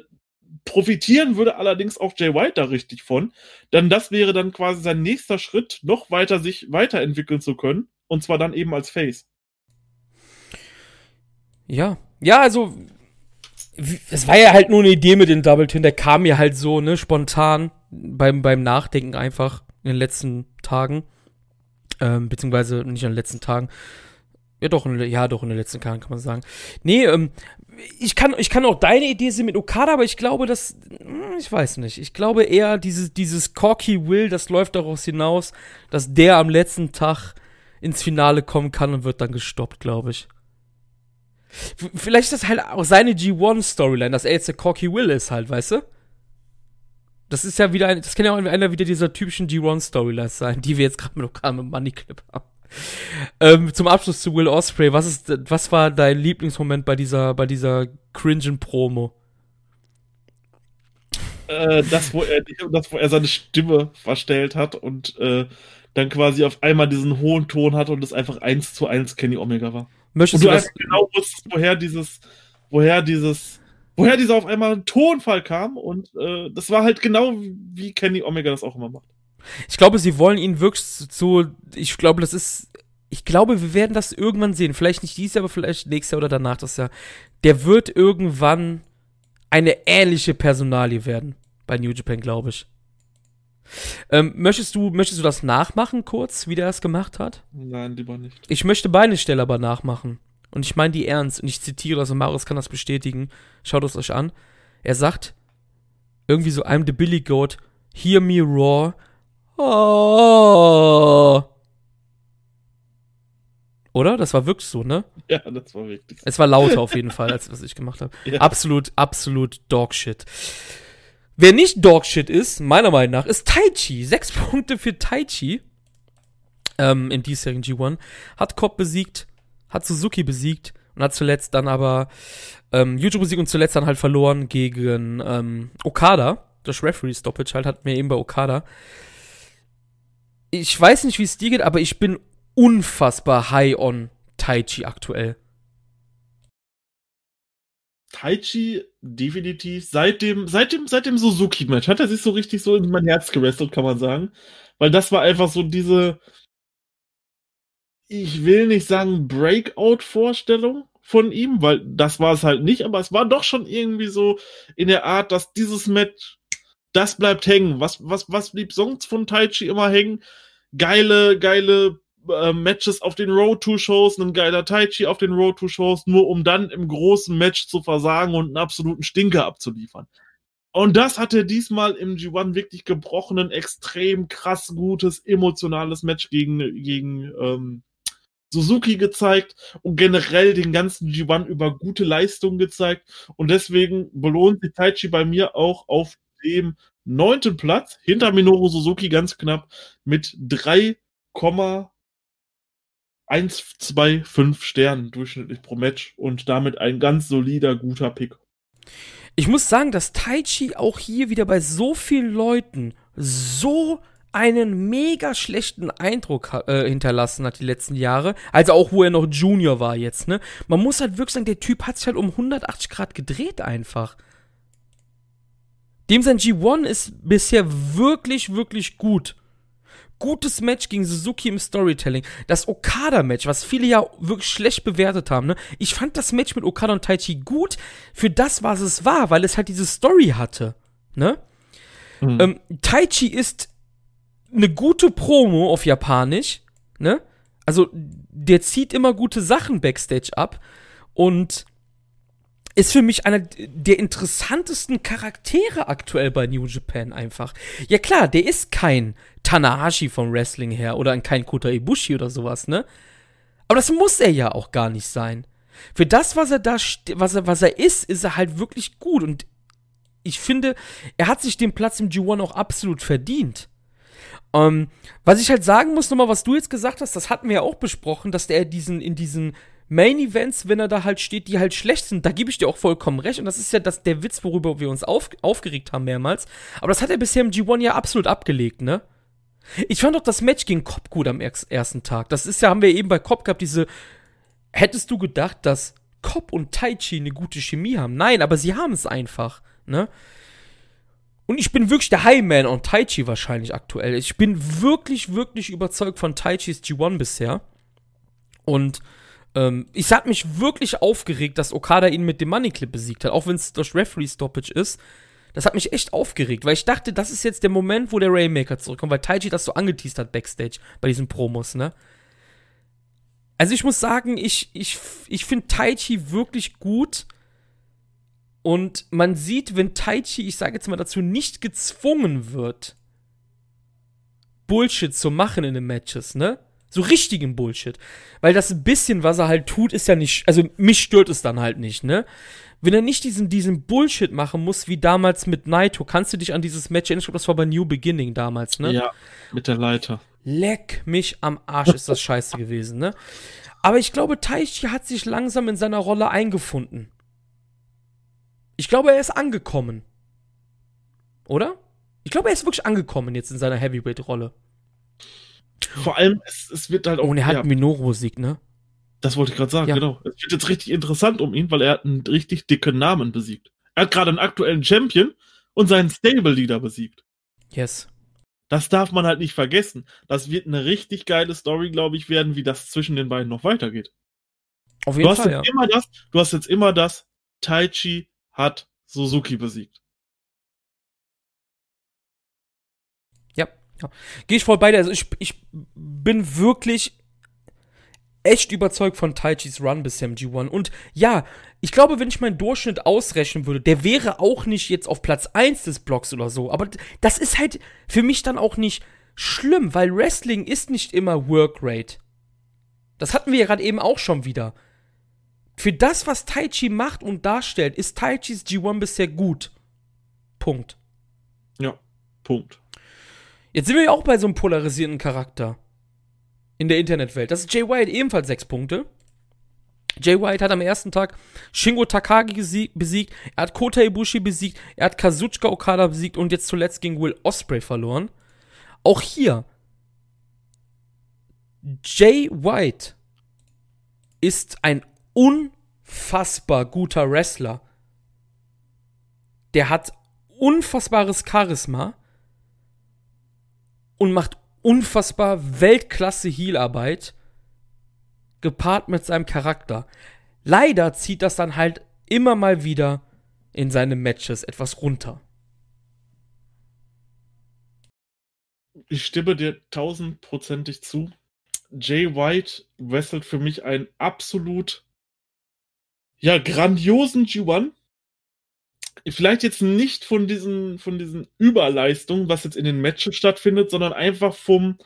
profitieren würde allerdings auch Jay White da richtig von, denn das wäre dann quasi sein nächster Schritt, noch weiter sich weiterentwickeln zu können, und zwar dann eben als Face. Ja, ja, also es war ja halt nur eine Idee mit den Double Twin, der kam mir halt so, ne, spontan beim, beim Nachdenken einfach in den letzten Tagen. Ähm, beziehungsweise nicht in den letzten Tagen. Ja, doch, in, ja, doch, in den letzten Tagen kann man sagen. Nee, ähm, ich kann, ich kann auch deine Idee sehen mit Okada, aber ich glaube, dass, hm, ich weiß nicht. Ich glaube eher, dieses, dieses Corky Will, das läuft daraus hinaus, dass der am letzten Tag ins Finale kommen kann und wird dann gestoppt, glaube ich. Vielleicht ist das halt auch seine G1-Storyline, dass er jetzt der Corky Will ist halt, weißt du? Das ist ja wieder, ein, das kann ja auch einer wieder dieser typischen G1-Storylines sein, die wir jetzt gerade mit Okada mit Money Clip haben. Ähm, zum Abschluss zu Will Osprey, was ist, was war dein Lieblingsmoment bei dieser, bei dieser cringen Promo? Äh, das, wo er, das, wo er seine Stimme verstellt hat und äh, dann quasi auf einmal diesen hohen Ton hatte und es einfach eins zu eins Kenny Omega war. Möchtest und du, du das genau wusstest, woher dieses, woher dieses, woher dieser auf einmal Tonfall kam und äh, das war halt genau wie Kenny Omega das auch immer macht. Ich glaube, sie wollen ihn wirklich so, ich glaube, das ist, ich glaube, wir werden das irgendwann sehen. Vielleicht nicht dieses Jahr, aber vielleicht nächstes Jahr oder danach das Jahr. Der wird irgendwann eine ähnliche Personalie werden bei New Japan, glaube ich. Ähm, möchtest, du, möchtest du das nachmachen kurz, wie der das gemacht hat? Nein, lieber nicht. Ich möchte beide Stelle aber nachmachen. Und ich meine die ernst. Und ich zitiere und Marius kann das bestätigen. Schaut es euch an. Er sagt irgendwie so, I'm the Billy Goat, hear me roar. Oh. Oder? Das war wirklich so, ne? Ja, das war wirklich so. Es war lauter auf jeden Fall, als was ich gemacht habe. Ja. Absolut, absolut Dogshit. Wer nicht Dogshit ist, meiner Meinung nach, ist Taichi. Sechs Punkte für Taichi ähm, im diesjährigen G1. Hat Cobb besiegt, hat Suzuki besiegt und hat zuletzt dann aber ähm, YouTube besiegt und zuletzt dann halt verloren gegen ähm, Okada. Das Referee Stoppage halt hat mir eben bei Okada. Ich weiß nicht, wie es dir geht, aber ich bin unfassbar high on Taichi aktuell. Taichi definitiv seit dem, seit dem, seit dem Suzuki-Match hat er sich so richtig so in mein Herz gewrestelt, kann man sagen. Weil das war einfach so diese, ich will nicht sagen Breakout-Vorstellung von ihm, weil das war es halt nicht, aber es war doch schon irgendwie so in der Art, dass dieses Match, das bleibt hängen. Was, was, was blieb sonst von Taichi immer hängen? Geile, geile äh, Matches auf den Road to Shows, ein geiler Tai Chi auf den Road to Shows, nur um dann im großen Match zu versagen und einen absoluten Stinker abzuliefern. Und das hat er diesmal im G1 wirklich gebrochenen, extrem krass gutes, emotionales Match gegen, gegen ähm, Suzuki gezeigt und generell den ganzen G1 über gute Leistungen gezeigt. Und deswegen belohnt sich Taichi bei mir auch auf dem neunten Platz, hinter Minoru Suzuki ganz knapp, mit 3, 1, 2, 5 Sternen durchschnittlich pro Match und damit ein ganz solider, guter Pick. Ich muss sagen, dass Taichi auch hier wieder bei so vielen Leuten so einen mega schlechten Eindruck äh, hinterlassen hat die letzten Jahre. Also auch, wo er noch Junior war jetzt, ne? Man muss halt wirklich sagen, der Typ hat sich halt um 180 Grad gedreht einfach. Dem sein G1 ist bisher wirklich, wirklich gut gutes Match gegen Suzuki im Storytelling. Das Okada-Match, was viele ja wirklich schlecht bewertet haben, ne? Ich fand das Match mit Okada und Taichi gut für das, was es war, weil es halt diese Story hatte, ne? Mhm. Ähm, Taichi ist eine gute Promo auf Japanisch, ne? Also, der zieht immer gute Sachen backstage ab und ist für mich einer der interessantesten Charaktere aktuell bei New Japan einfach. Ja klar, der ist kein Tanahashi vom Wrestling her oder kein Kota Ibushi oder sowas, ne? Aber das muss er ja auch gar nicht sein. Für das, was er da, was er, was er ist, ist er halt wirklich gut und ich finde, er hat sich den Platz im G1 auch absolut verdient. Ähm, was ich halt sagen muss, nochmal, was du jetzt gesagt hast, das hatten wir ja auch besprochen, dass der diesen, in diesen Main Events, wenn er da halt steht, die halt schlecht sind, da gebe ich dir auch vollkommen recht. Und das ist ja das, der Witz, worüber wir uns auf, aufgeregt haben mehrmals. Aber das hat er bisher im G1 ja absolut abgelegt, ne? Ich fand doch das Match gegen Cobb gut am ersten Tag. Das ist ja, haben wir eben bei Cobb gehabt, diese. Hättest du gedacht, dass Cobb und Taichi eine gute Chemie haben? Nein, aber sie haben es einfach, ne? Und ich bin wirklich der Highman on Taichi wahrscheinlich aktuell. Ich bin wirklich, wirklich überzeugt von Taichis G1 bisher. Und ähm, ich hat mich wirklich aufgeregt, dass Okada ihn mit dem Money Clip besiegt hat, auch wenn es durch Referee Stoppage ist. Das hat mich echt aufgeregt, weil ich dachte, das ist jetzt der Moment, wo der Rainmaker zurückkommt, weil Taichi das so angeteased hat backstage bei diesen Promos, ne? Also ich muss sagen, ich, ich, ich finde Taichi wirklich gut. Und man sieht, wenn Taichi, ich sage jetzt mal dazu, nicht gezwungen wird, Bullshit zu machen in den Matches, ne? So richtigen Bullshit. Weil das ein bisschen, was er halt tut, ist ja nicht, also mich stört es dann halt nicht, ne? Wenn er nicht diesen, diesen Bullshit machen muss, wie damals mit Naito, kannst du dich an dieses Match erinnern? Ich glaube, das war bei New Beginning damals, ne? Ja, mit der Leiter. Leck mich am Arsch, ist das scheiße gewesen, ne? Aber ich glaube, Taichi hat sich langsam in seiner Rolle eingefunden. Ich glaube, er ist angekommen. Oder? Ich glaube, er ist wirklich angekommen jetzt in seiner Heavyweight-Rolle. Vor allem, es, es wird halt auch. Und er hat ja, Minoru-Musik, ne? Das wollte ich gerade sagen, ja. genau. Es wird jetzt richtig interessant um ihn, weil er hat einen richtig dicken Namen besiegt. Er hat gerade einen aktuellen Champion und seinen Stable-Leader besiegt. Yes. Das darf man halt nicht vergessen. Das wird eine richtig geile Story, glaube ich, werden, wie das zwischen den beiden noch weitergeht. Auf jeden du Fall. Hast ja. immer das, du hast jetzt immer das, Taichi hat Suzuki besiegt. Ja. Gehe ich voll bei dir. Also ich, ich bin wirklich echt überzeugt von Taichis Run bis MG1. Und ja, ich glaube, wenn ich meinen Durchschnitt ausrechnen würde, der wäre auch nicht jetzt auf Platz 1 des Blocks oder so. Aber das ist halt für mich dann auch nicht schlimm, weil Wrestling ist nicht immer Workrate. Das hatten wir ja gerade eben auch schon wieder. Für das, was Taichi macht und darstellt, ist Taichis G1 bisher gut. Punkt. Ja, Punkt. Jetzt sind wir ja auch bei so einem polarisierten Charakter in der Internetwelt. Das ist Jay White ebenfalls sechs Punkte. Jay White hat am ersten Tag Shingo Takagi besiegt, er hat Kota Ibushi besiegt, er hat Kazuchika Okada besiegt und jetzt zuletzt gegen Will Osprey verloren. Auch hier Jay White ist ein unfassbar guter Wrestler. Der hat unfassbares Charisma und macht unfassbar Weltklasse Heelarbeit gepaart mit seinem Charakter. Leider zieht das dann halt immer mal wieder in seine Matches etwas runter. Ich stimme dir tausendprozentig zu. Jay White wrestelt für mich einen absolut ja grandiosen G1 vielleicht jetzt nicht von diesen, von diesen Überleistungen, was jetzt in den Matches stattfindet, sondern einfach vom,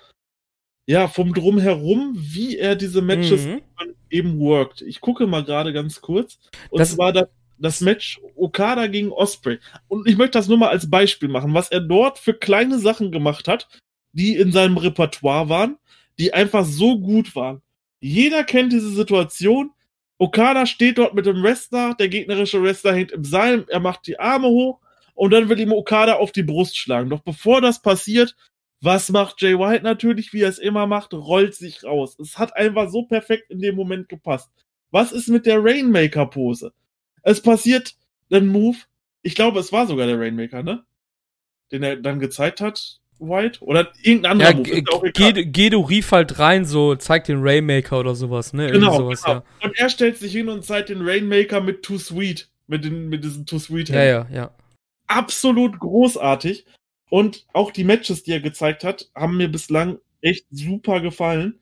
ja, vom Drumherum, wie er diese Matches mhm. eben worked. Ich gucke mal gerade ganz kurz. Und das war das, das Match Okada gegen Osprey. Und ich möchte das nur mal als Beispiel machen, was er dort für kleine Sachen gemacht hat, die in seinem Repertoire waren, die einfach so gut waren. Jeder kennt diese Situation. Okada steht dort mit dem Wrestler, der gegnerische Wrestler hängt im Seil, er macht die Arme hoch und dann will ihm Okada auf die Brust schlagen. Doch bevor das passiert, was macht Jay White natürlich, wie er es immer macht, rollt sich raus. Es hat einfach so perfekt in dem Moment gepasst. Was ist mit der Rainmaker-Pose? Es passiert ein Move, ich glaube, es war sogar der Rainmaker, ne? Den er dann gezeigt hat. White oder irgendein anderer ja, Move. Gedo, rief halt rein, so zeigt den Rainmaker oder sowas, ne? Genau, sowas, genau. Ja. Und er stellt sich hin und zeigt den Rainmaker mit Too Sweet, mit, den, mit diesen Too Sweet Ja, ja, ja. Absolut großartig. Und auch die Matches, die er gezeigt hat, haben mir bislang echt super gefallen.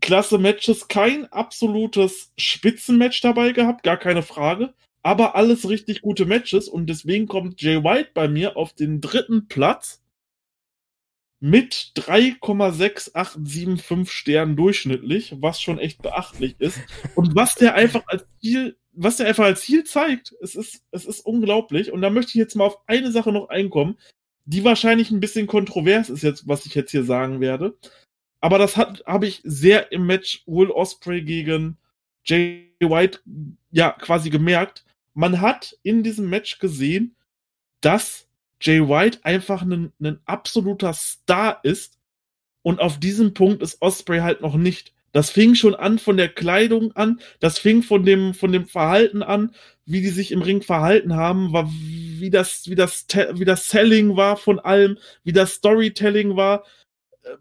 Klasse Matches, kein absolutes Spitzenmatch dabei gehabt, gar keine Frage. Aber alles richtig gute Matches und deswegen kommt Jay White bei mir auf den dritten Platz mit 3,6875 Sternen durchschnittlich, was schon echt beachtlich ist. Und was der einfach als Ziel, was der einfach als Ziel zeigt, es ist, es ist unglaublich. Und da möchte ich jetzt mal auf eine Sache noch einkommen, die wahrscheinlich ein bisschen kontrovers ist jetzt, was ich jetzt hier sagen werde. Aber das hat, habe ich sehr im Match Will Osprey gegen Jay White, ja, quasi gemerkt. Man hat in diesem Match gesehen, dass Jay White einfach ein, ein absoluter Star ist und auf diesem Punkt ist Osprey halt noch nicht. Das fing schon an von der Kleidung an, das fing von dem, von dem Verhalten an, wie die sich im Ring verhalten haben, war, wie das, wie das, wie das Selling war von allem, wie das Storytelling war. Äh,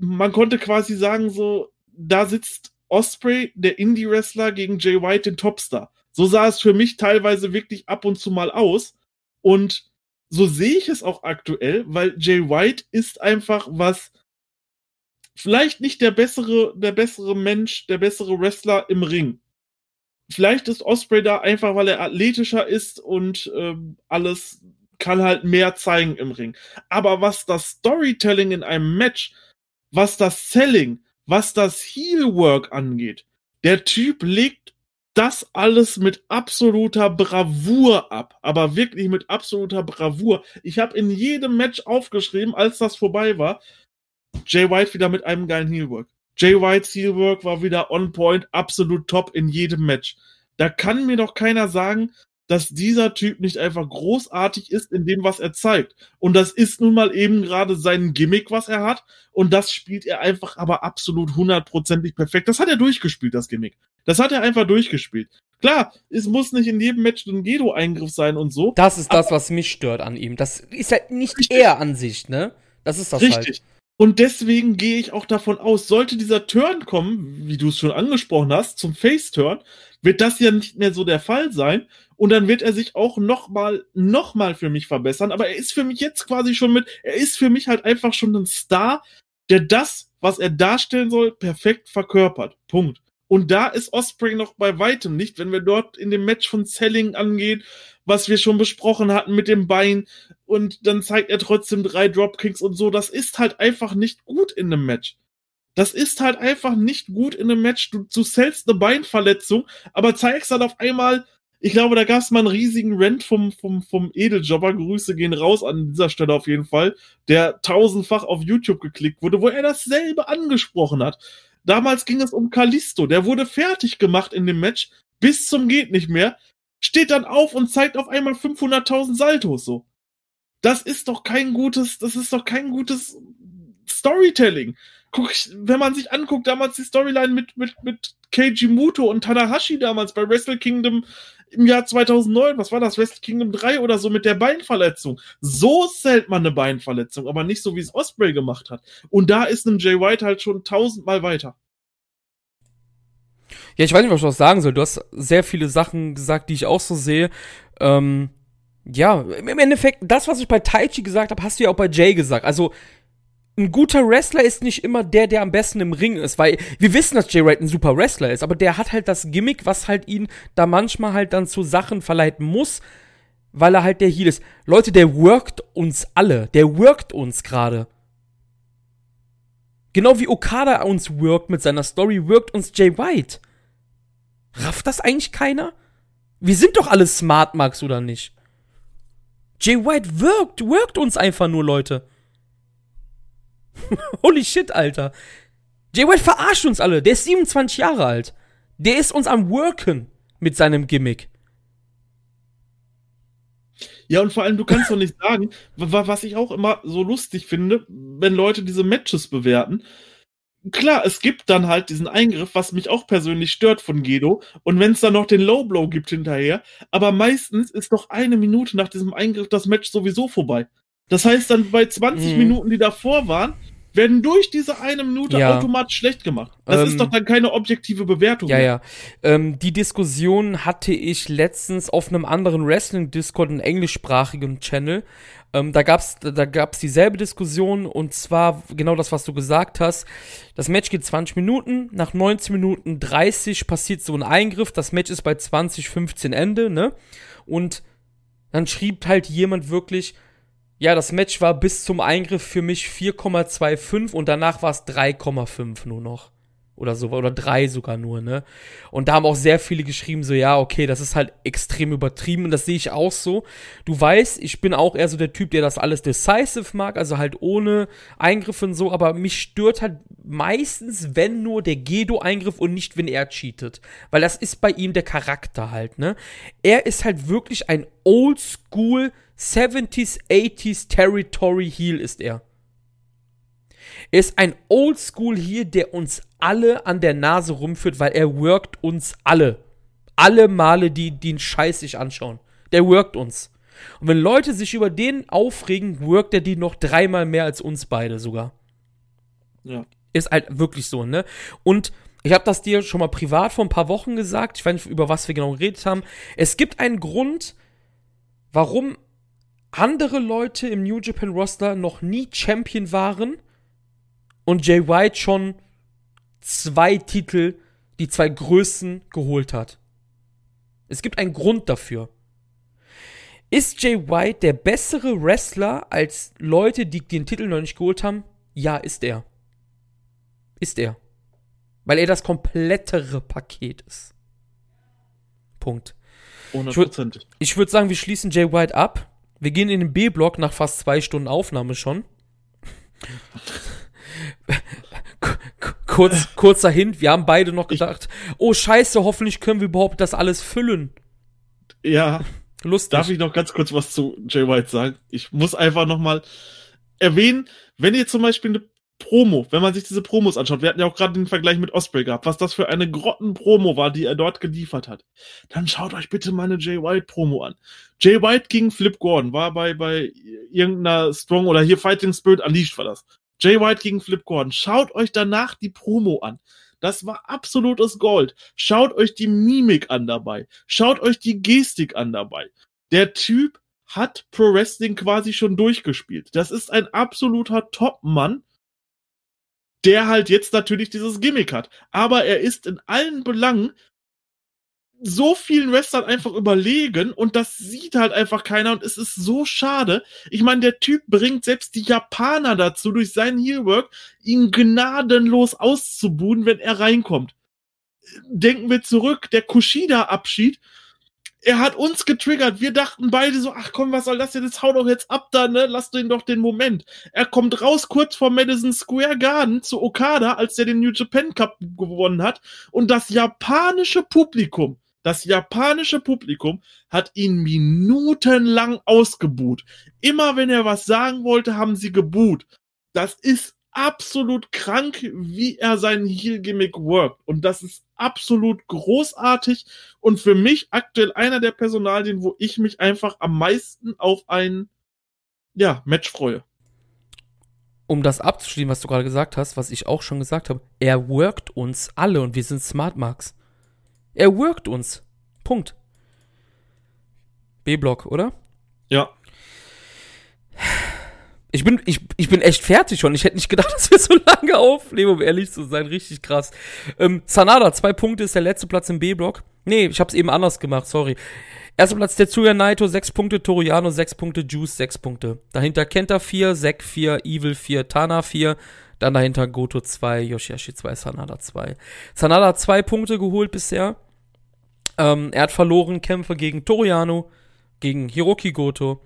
man konnte quasi sagen, so, da sitzt Osprey, der Indie-Wrestler, gegen Jay White, den Topstar. So sah es für mich teilweise wirklich ab und zu mal aus. Und so sehe ich es auch aktuell, weil Jay White ist einfach was, vielleicht nicht der bessere, der bessere Mensch, der bessere Wrestler im Ring. Vielleicht ist Osprey da einfach, weil er athletischer ist und ähm, alles kann halt mehr zeigen im Ring. Aber was das Storytelling in einem Match, was das Selling, was das Heelwork angeht, der Typ legt das alles mit absoluter Bravour ab, aber wirklich mit absoluter Bravour. Ich habe in jedem Match aufgeschrieben, als das vorbei war, Jay White wieder mit einem geilen Heelwork. Jay White's Heelwork war wieder on point, absolut top in jedem Match. Da kann mir doch keiner sagen, dass dieser Typ nicht einfach großartig ist in dem, was er zeigt. Und das ist nun mal eben gerade sein Gimmick, was er hat. Und das spielt er einfach aber absolut hundertprozentig perfekt. Das hat er durchgespielt, das Gimmick. Das hat er einfach durchgespielt. Klar, es muss nicht in jedem Match ein Gedo-Eingriff sein und so. Das ist das, was mich stört an ihm. Das ist halt nicht richtig. er an sich, ne? Das ist das Richtig. halt. Und deswegen gehe ich auch davon aus, sollte dieser Turn kommen, wie du es schon angesprochen hast, zum Face-Turn, wird das ja nicht mehr so der Fall sein. Und dann wird er sich auch nochmal, nochmal für mich verbessern. Aber er ist für mich jetzt quasi schon mit, er ist für mich halt einfach schon ein Star, der das, was er darstellen soll, perfekt verkörpert. Punkt. Und da ist Osprey noch bei weitem nicht, wenn wir dort in dem Match von Selling angehen, was wir schon besprochen hatten mit dem Bein und dann zeigt er trotzdem drei Dropkicks und so. Das ist halt einfach nicht gut in einem Match. Das ist halt einfach nicht gut in einem Match. Du, du sellst eine Beinverletzung, aber zeigst dann auf einmal, ich glaube, da gab es mal einen riesigen Rent vom, vom, vom Edeljobber. Grüße gehen raus an dieser Stelle auf jeden Fall, der tausendfach auf YouTube geklickt wurde, wo er dasselbe angesprochen hat. Damals ging es um Kalisto. Der wurde fertig gemacht in dem Match bis zum geht nicht mehr steht dann auf und zeigt auf einmal 500.000 Saltos so. Das ist doch kein gutes, das ist doch kein gutes Storytelling. Guck, wenn man sich anguckt, damals die Storyline mit, mit, mit Keiji Muto und Tanahashi damals bei Wrestle Kingdom im Jahr 2009, was war das, Wrestle Kingdom 3 oder so mit der Beinverletzung. So zählt man eine Beinverletzung, aber nicht so, wie es Osprey gemacht hat. Und da ist ein Jay White halt schon tausendmal weiter. Ja, ich weiß nicht, was ich was sagen soll. Du hast sehr viele Sachen gesagt, die ich auch so sehe. Ähm, ja, im Endeffekt, das, was ich bei Taichi gesagt habe, hast du ja auch bei Jay gesagt. Also, ein guter Wrestler ist nicht immer der, der am besten im Ring ist, weil wir wissen, dass Jay Wright ein super Wrestler ist, aber der hat halt das Gimmick, was halt ihn da manchmal halt dann zu Sachen verleiten muss, weil er halt der Heal ist. Leute, der workt uns alle. Der workt uns gerade. Genau wie Okada uns workt mit seiner Story, workt uns Jay White. Rafft das eigentlich keiner? Wir sind doch alle Smart, Max, oder nicht? Jay White wirkt, wirkt uns einfach nur, Leute. Holy shit, Alter. Jay White verarscht uns alle. Der ist 27 Jahre alt. Der ist uns am Worken mit seinem Gimmick. Ja, und vor allem, du kannst doch nicht sagen, was ich auch immer so lustig finde, wenn Leute diese Matches bewerten klar, es gibt dann halt diesen Eingriff, was mich auch persönlich stört von Gedo. Und wenn es dann noch den Low Blow gibt hinterher, aber meistens ist doch eine Minute nach diesem Eingriff das Match sowieso vorbei. Das heißt dann bei 20 mhm. Minuten, die davor waren, werden durch diese eine Minute ja. automatisch schlecht gemacht. Das ähm, ist doch dann keine objektive Bewertung. Ja, mehr. ja. Ähm, die Diskussion hatte ich letztens auf einem anderen Wrestling-Discord, einem englischsprachigen Channel. Ähm, da gab's, da gab's dieselbe Diskussion und zwar genau das, was du gesagt hast. Das Match geht 20 Minuten, nach 19 Minuten 30 passiert so ein Eingriff, das Match ist bei 20, 15 Ende, ne? Und dann schrieb halt jemand wirklich, ja, das Match war bis zum Eingriff für mich 4,25 und danach war es 3,5 nur noch. Oder so, oder drei sogar nur, ne? Und da haben auch sehr viele geschrieben, so, ja, okay, das ist halt extrem übertrieben und das sehe ich auch so. Du weißt, ich bin auch eher so der Typ, der das alles decisive mag, also halt ohne Eingriffe und so, aber mich stört halt meistens, wenn nur der Gedo-Eingriff und nicht, wenn er cheatet. Weil das ist bei ihm der Charakter halt, ne? Er ist halt wirklich ein oldschool 70s, 80s Territory Heel ist er. Er ist ein Oldschool hier, der uns alle an der Nase rumführt, weil er workt uns alle. Alle Male, die den Scheiß sich anschauen. Der workt uns. Und wenn Leute sich über den aufregen, workt er die noch dreimal mehr als uns beide sogar. Ja. Ist halt wirklich so, ne? Und ich habe das dir schon mal privat vor ein paar Wochen gesagt. Ich weiß nicht, über was wir genau geredet haben. Es gibt einen Grund, warum andere Leute im New Japan Roster noch nie Champion waren und Jay White schon zwei Titel, die zwei größten, geholt hat. Es gibt einen Grund dafür. Ist Jay White der bessere Wrestler als Leute, die den Titel noch nicht geholt haben? Ja, ist er. Ist er. Weil er das komplettere Paket ist. Punkt. Hundertprozentig. Ich würde würd sagen, wir schließen Jay White ab. Wir gehen in den B-Block nach fast zwei Stunden Aufnahme schon kurz, kurzer Hint, wir haben beide noch gedacht, ich, oh scheiße, hoffentlich können wir überhaupt das alles füllen. Ja. Lustig. Darf ich noch ganz kurz was zu Jay White sagen? Ich muss einfach noch mal erwähnen, wenn ihr zum Beispiel eine Promo, wenn man sich diese Promos anschaut, wir hatten ja auch gerade den Vergleich mit Osprey gehabt, was das für eine Grottenpromo war, die er dort geliefert hat, dann schaut euch bitte meine Jay White Promo an. Jay White gegen Flip Gordon war bei, bei irgendeiner Strong oder hier Fighting Spirit Unleashed war das. Jay White gegen Flip Gordon. Schaut euch danach die Promo an. Das war absolutes Gold. Schaut euch die Mimik an dabei. Schaut euch die Gestik an dabei. Der Typ hat Pro Wrestling quasi schon durchgespielt. Das ist ein absoluter Top-Mann, der halt jetzt natürlich dieses Gimmick hat. Aber er ist in allen Belangen so vielen Wrestlern einfach überlegen und das sieht halt einfach keiner und es ist so schade. Ich meine, der Typ bringt selbst die Japaner dazu, durch seinen Heelwork ihn gnadenlos auszubuden, wenn er reinkommt. Denken wir zurück, der Kushida-Abschied, er hat uns getriggert. Wir dachten beide so, ach komm, was soll das denn? Jetzt hau doch jetzt ab da, ne? Lass den doch den Moment. Er kommt raus kurz vor Madison Square Garden zu Okada, als er den New Japan Cup gewonnen hat. Und das japanische Publikum das japanische Publikum hat ihn minutenlang ausgebuht. Immer wenn er was sagen wollte, haben sie gebuht. Das ist absolut krank, wie er seinen Heel-Gimmick workt. Und das ist absolut großartig und für mich aktuell einer der Personalien, wo ich mich einfach am meisten auf ein ja, Match freue. Um das abzuschließen, was du gerade gesagt hast, was ich auch schon gesagt habe, er workt uns alle und wir sind Smart Marks. Er workt uns. Punkt. B-Block, oder? Ja. Ich bin, ich, ich bin echt fertig schon. Ich hätte nicht gedacht, dass wir so lange aufnehmen, um ehrlich zu sein. Richtig krass. Ähm, Sanada, zwei Punkte ist der letzte Platz im B-Block. Nee, ich hab's eben anders gemacht, sorry. Erster Platz der Tetsuya Naito, sechs Punkte, Toriano, sechs Punkte, Juice, sechs Punkte. Dahinter Kenta 4, Zack 4, Evil 4, Tana 4. Dann dahinter Goto 2, Yoshihashi 2, Sanada 2. Sanada hat zwei Punkte geholt bisher. Ähm, er hat verloren Kämpfe gegen Toriano, gegen Hiroki Goto,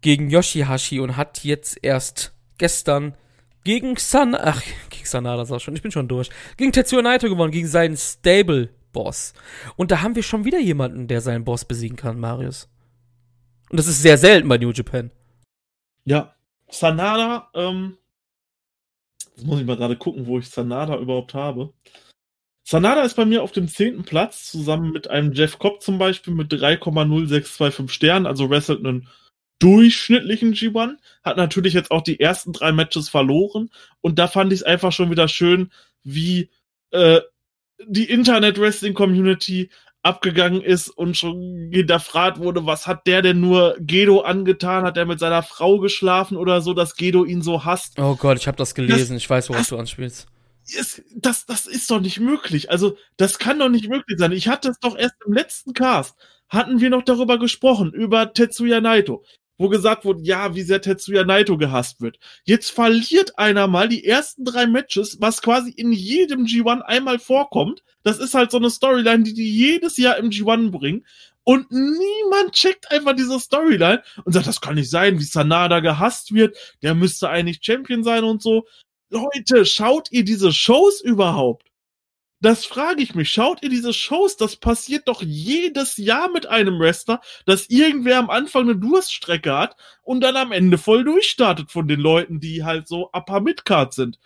gegen Yoshihashi und hat jetzt erst gestern gegen San, ach, gegen Sanada sag schon, ich bin schon durch, gegen Tetsuya Naito gewonnen, gegen seinen Stable-Boss. Und da haben wir schon wieder jemanden, der seinen Boss besiegen kann, Marius. Und das ist sehr selten bei New Japan. Ja, Sanada, ähm, jetzt muss ich mal gerade gucken, wo ich Sanada überhaupt habe. Sanada ist bei mir auf dem zehnten Platz, zusammen mit einem Jeff Cobb zum Beispiel mit 3,0625 Sternen, also wrestelt einen durchschnittlichen G1, hat natürlich jetzt auch die ersten drei Matches verloren und da fand ich es einfach schon wieder schön, wie äh, die Internet-Wrestling-Community abgegangen ist und schon hinterfragt wurde, was hat der denn nur Gedo angetan? Hat er mit seiner Frau geschlafen oder so, dass Gedo ihn so hasst? Oh Gott, ich habe das gelesen. Das, ich weiß, worauf du anspielst ist, das, das ist doch nicht möglich. Also, das kann doch nicht möglich sein. Ich hatte es doch erst im letzten Cast, hatten wir noch darüber gesprochen, über Tetsuya Naito, wo gesagt wurde, ja, wie sehr Tetsuya Naito gehasst wird. Jetzt verliert einer mal die ersten drei Matches, was quasi in jedem G1 einmal vorkommt. Das ist halt so eine Storyline, die die jedes Jahr im G1 bringen. Und niemand checkt einfach diese Storyline und sagt, das kann nicht sein, wie Sanada gehasst wird, der müsste eigentlich Champion sein und so. Leute, schaut ihr diese Shows überhaupt? Das frage ich mich. Schaut ihr diese Shows? Das passiert doch jedes Jahr mit einem Wrestler, dass irgendwer am Anfang eine Durststrecke hat und dann am Ende voll durchstartet von den Leuten, die halt so upper midcard sind.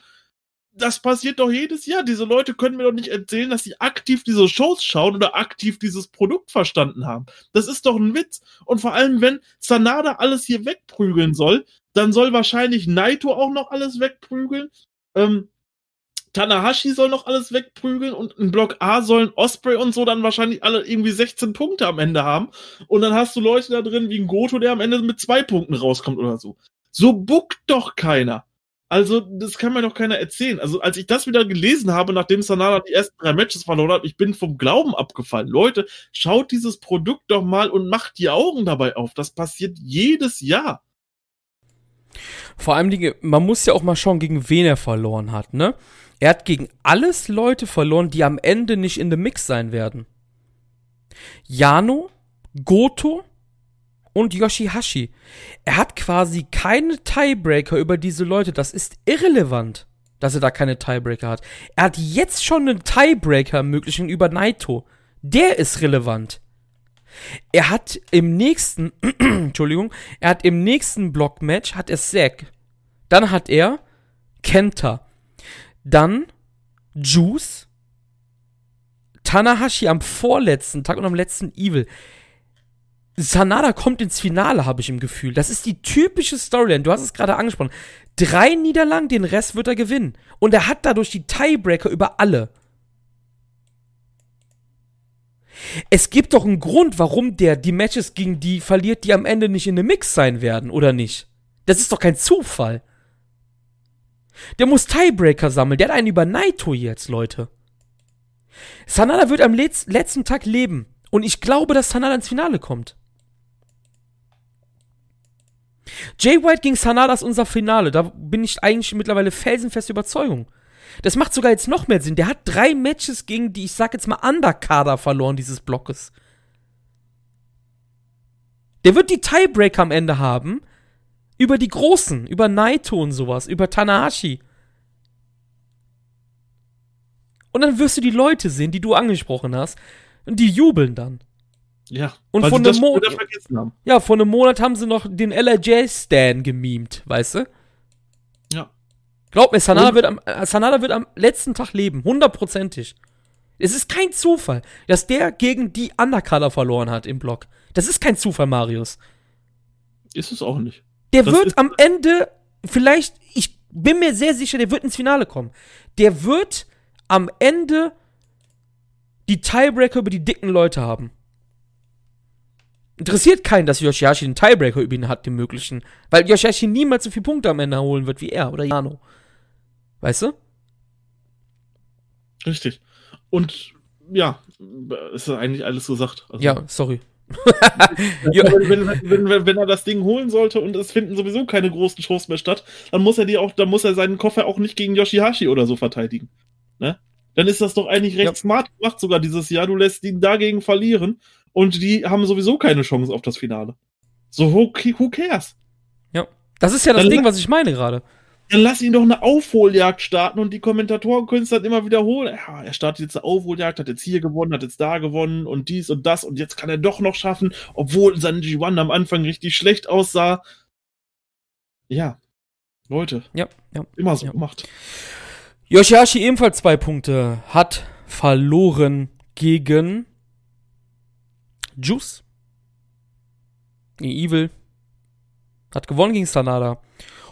Das passiert doch jedes Jahr. Diese Leute können mir doch nicht erzählen, dass sie aktiv diese Shows schauen oder aktiv dieses Produkt verstanden haben. Das ist doch ein Witz. Und vor allem, wenn Sanada alles hier wegprügeln soll, dann soll wahrscheinlich Naito auch noch alles wegprügeln. Ähm, Tanahashi soll noch alles wegprügeln und in Block A sollen Osprey und so dann wahrscheinlich alle irgendwie 16 Punkte am Ende haben. Und dann hast du Leute da drin wie ein Goto, der am Ende mit zwei Punkten rauskommt oder so. So buckt doch keiner. Also, das kann mir doch keiner erzählen. Also, als ich das wieder gelesen habe, nachdem Sanada die ersten drei Matches verloren hat, ich bin vom Glauben abgefallen. Leute, schaut dieses Produkt doch mal und macht die Augen dabei auf. Das passiert jedes Jahr. Vor allem, man muss ja auch mal schauen, gegen wen er verloren hat, ne? Er hat gegen alles Leute verloren, die am Ende nicht in the Mix sein werden. Yano, Goto und Yoshihashi. Er hat quasi keine Tiebreaker über diese Leute. Das ist irrelevant, dass er da keine Tiebreaker hat. Er hat jetzt schon einen Tiebreaker ermöglichen über Naito. Der ist relevant. Er hat im nächsten, Entschuldigung, er hat im nächsten Blockmatch hat er Zack. Dann hat er Kenta. Dann Juice, Tanahashi am vorletzten Tag und am letzten Evil. Sanada kommt ins Finale, habe ich im Gefühl. Das ist die typische Storyline. Du hast es gerade angesprochen. Drei Niederlagen, den Rest wird er gewinnen. Und er hat dadurch die Tiebreaker über alle. Es gibt doch einen Grund, warum der die Matches gegen die verliert, die am Ende nicht in dem Mix sein werden, oder nicht? Das ist doch kein Zufall. Der muss Tiebreaker sammeln. Der hat einen über Naito jetzt, Leute. Sanada wird am letz letzten Tag leben. Und ich glaube, dass Sanada ins Finale kommt. Jay White gegen Sanada ist unser Finale. Da bin ich eigentlich mittlerweile felsenfeste Überzeugung. Das macht sogar jetzt noch mehr Sinn. Der hat drei Matches gegen die, ich sag jetzt mal, Underkader verloren, dieses Blockes. Der wird die Tiebreaker am Ende haben. Über die Großen, über Naito und sowas, über Tanahashi. Und dann wirst du die Leute sehen, die du angesprochen hast, und die jubeln dann. Ja, und von einem Monat. Ja, vor einem Monat haben sie noch den LRJ-Stan gemimt, weißt du? Glaub mir, Sanada wird, am, äh, Sanada wird am letzten Tag leben, hundertprozentig. Es ist kein Zufall, dass der gegen die Undercolor verloren hat im Block. Das ist kein Zufall, Marius. Ist es auch nicht. Der das wird am Ende, vielleicht, ich bin mir sehr sicher, der wird ins Finale kommen. Der wird am Ende die Tiebreaker über die dicken Leute haben. Interessiert keinen, dass Yoshihashi den Tiebreaker über ihn hat, den möglichen. Weil Yoshihashi niemals so viele Punkte am Ende holen wird wie er oder Jano. Weißt du? Richtig. Und ja, ist eigentlich alles gesagt. Also, ja, sorry wenn, wenn, wenn, wenn, er das Ding holen sollte und es finden sowieso keine großen Shows mehr statt, dann muss er die auch, dann muss er seinen Koffer auch nicht gegen Yoshihashi oder so verteidigen. Ne? Dann ist das doch eigentlich recht ja. smart gemacht sogar dieses Jahr. Du lässt ihn dagegen verlieren und die haben sowieso keine Chance auf das Finale. So, who, who cares? Ja. Das ist ja das dann Ding, was ich meine gerade dann lass ihn doch eine Aufholjagd starten und die Kommentatoren können es dann immer wiederholen. Ja, er startet jetzt eine Aufholjagd, hat jetzt hier gewonnen, hat jetzt da gewonnen und dies und das und jetzt kann er doch noch schaffen, obwohl sein G1 am Anfang richtig schlecht aussah. Ja, Leute. Ja, ja. Immer so ja. gemacht. Yoshihashi ebenfalls zwei Punkte, hat verloren gegen Juice. Evil. Hat gewonnen gegen Sanada.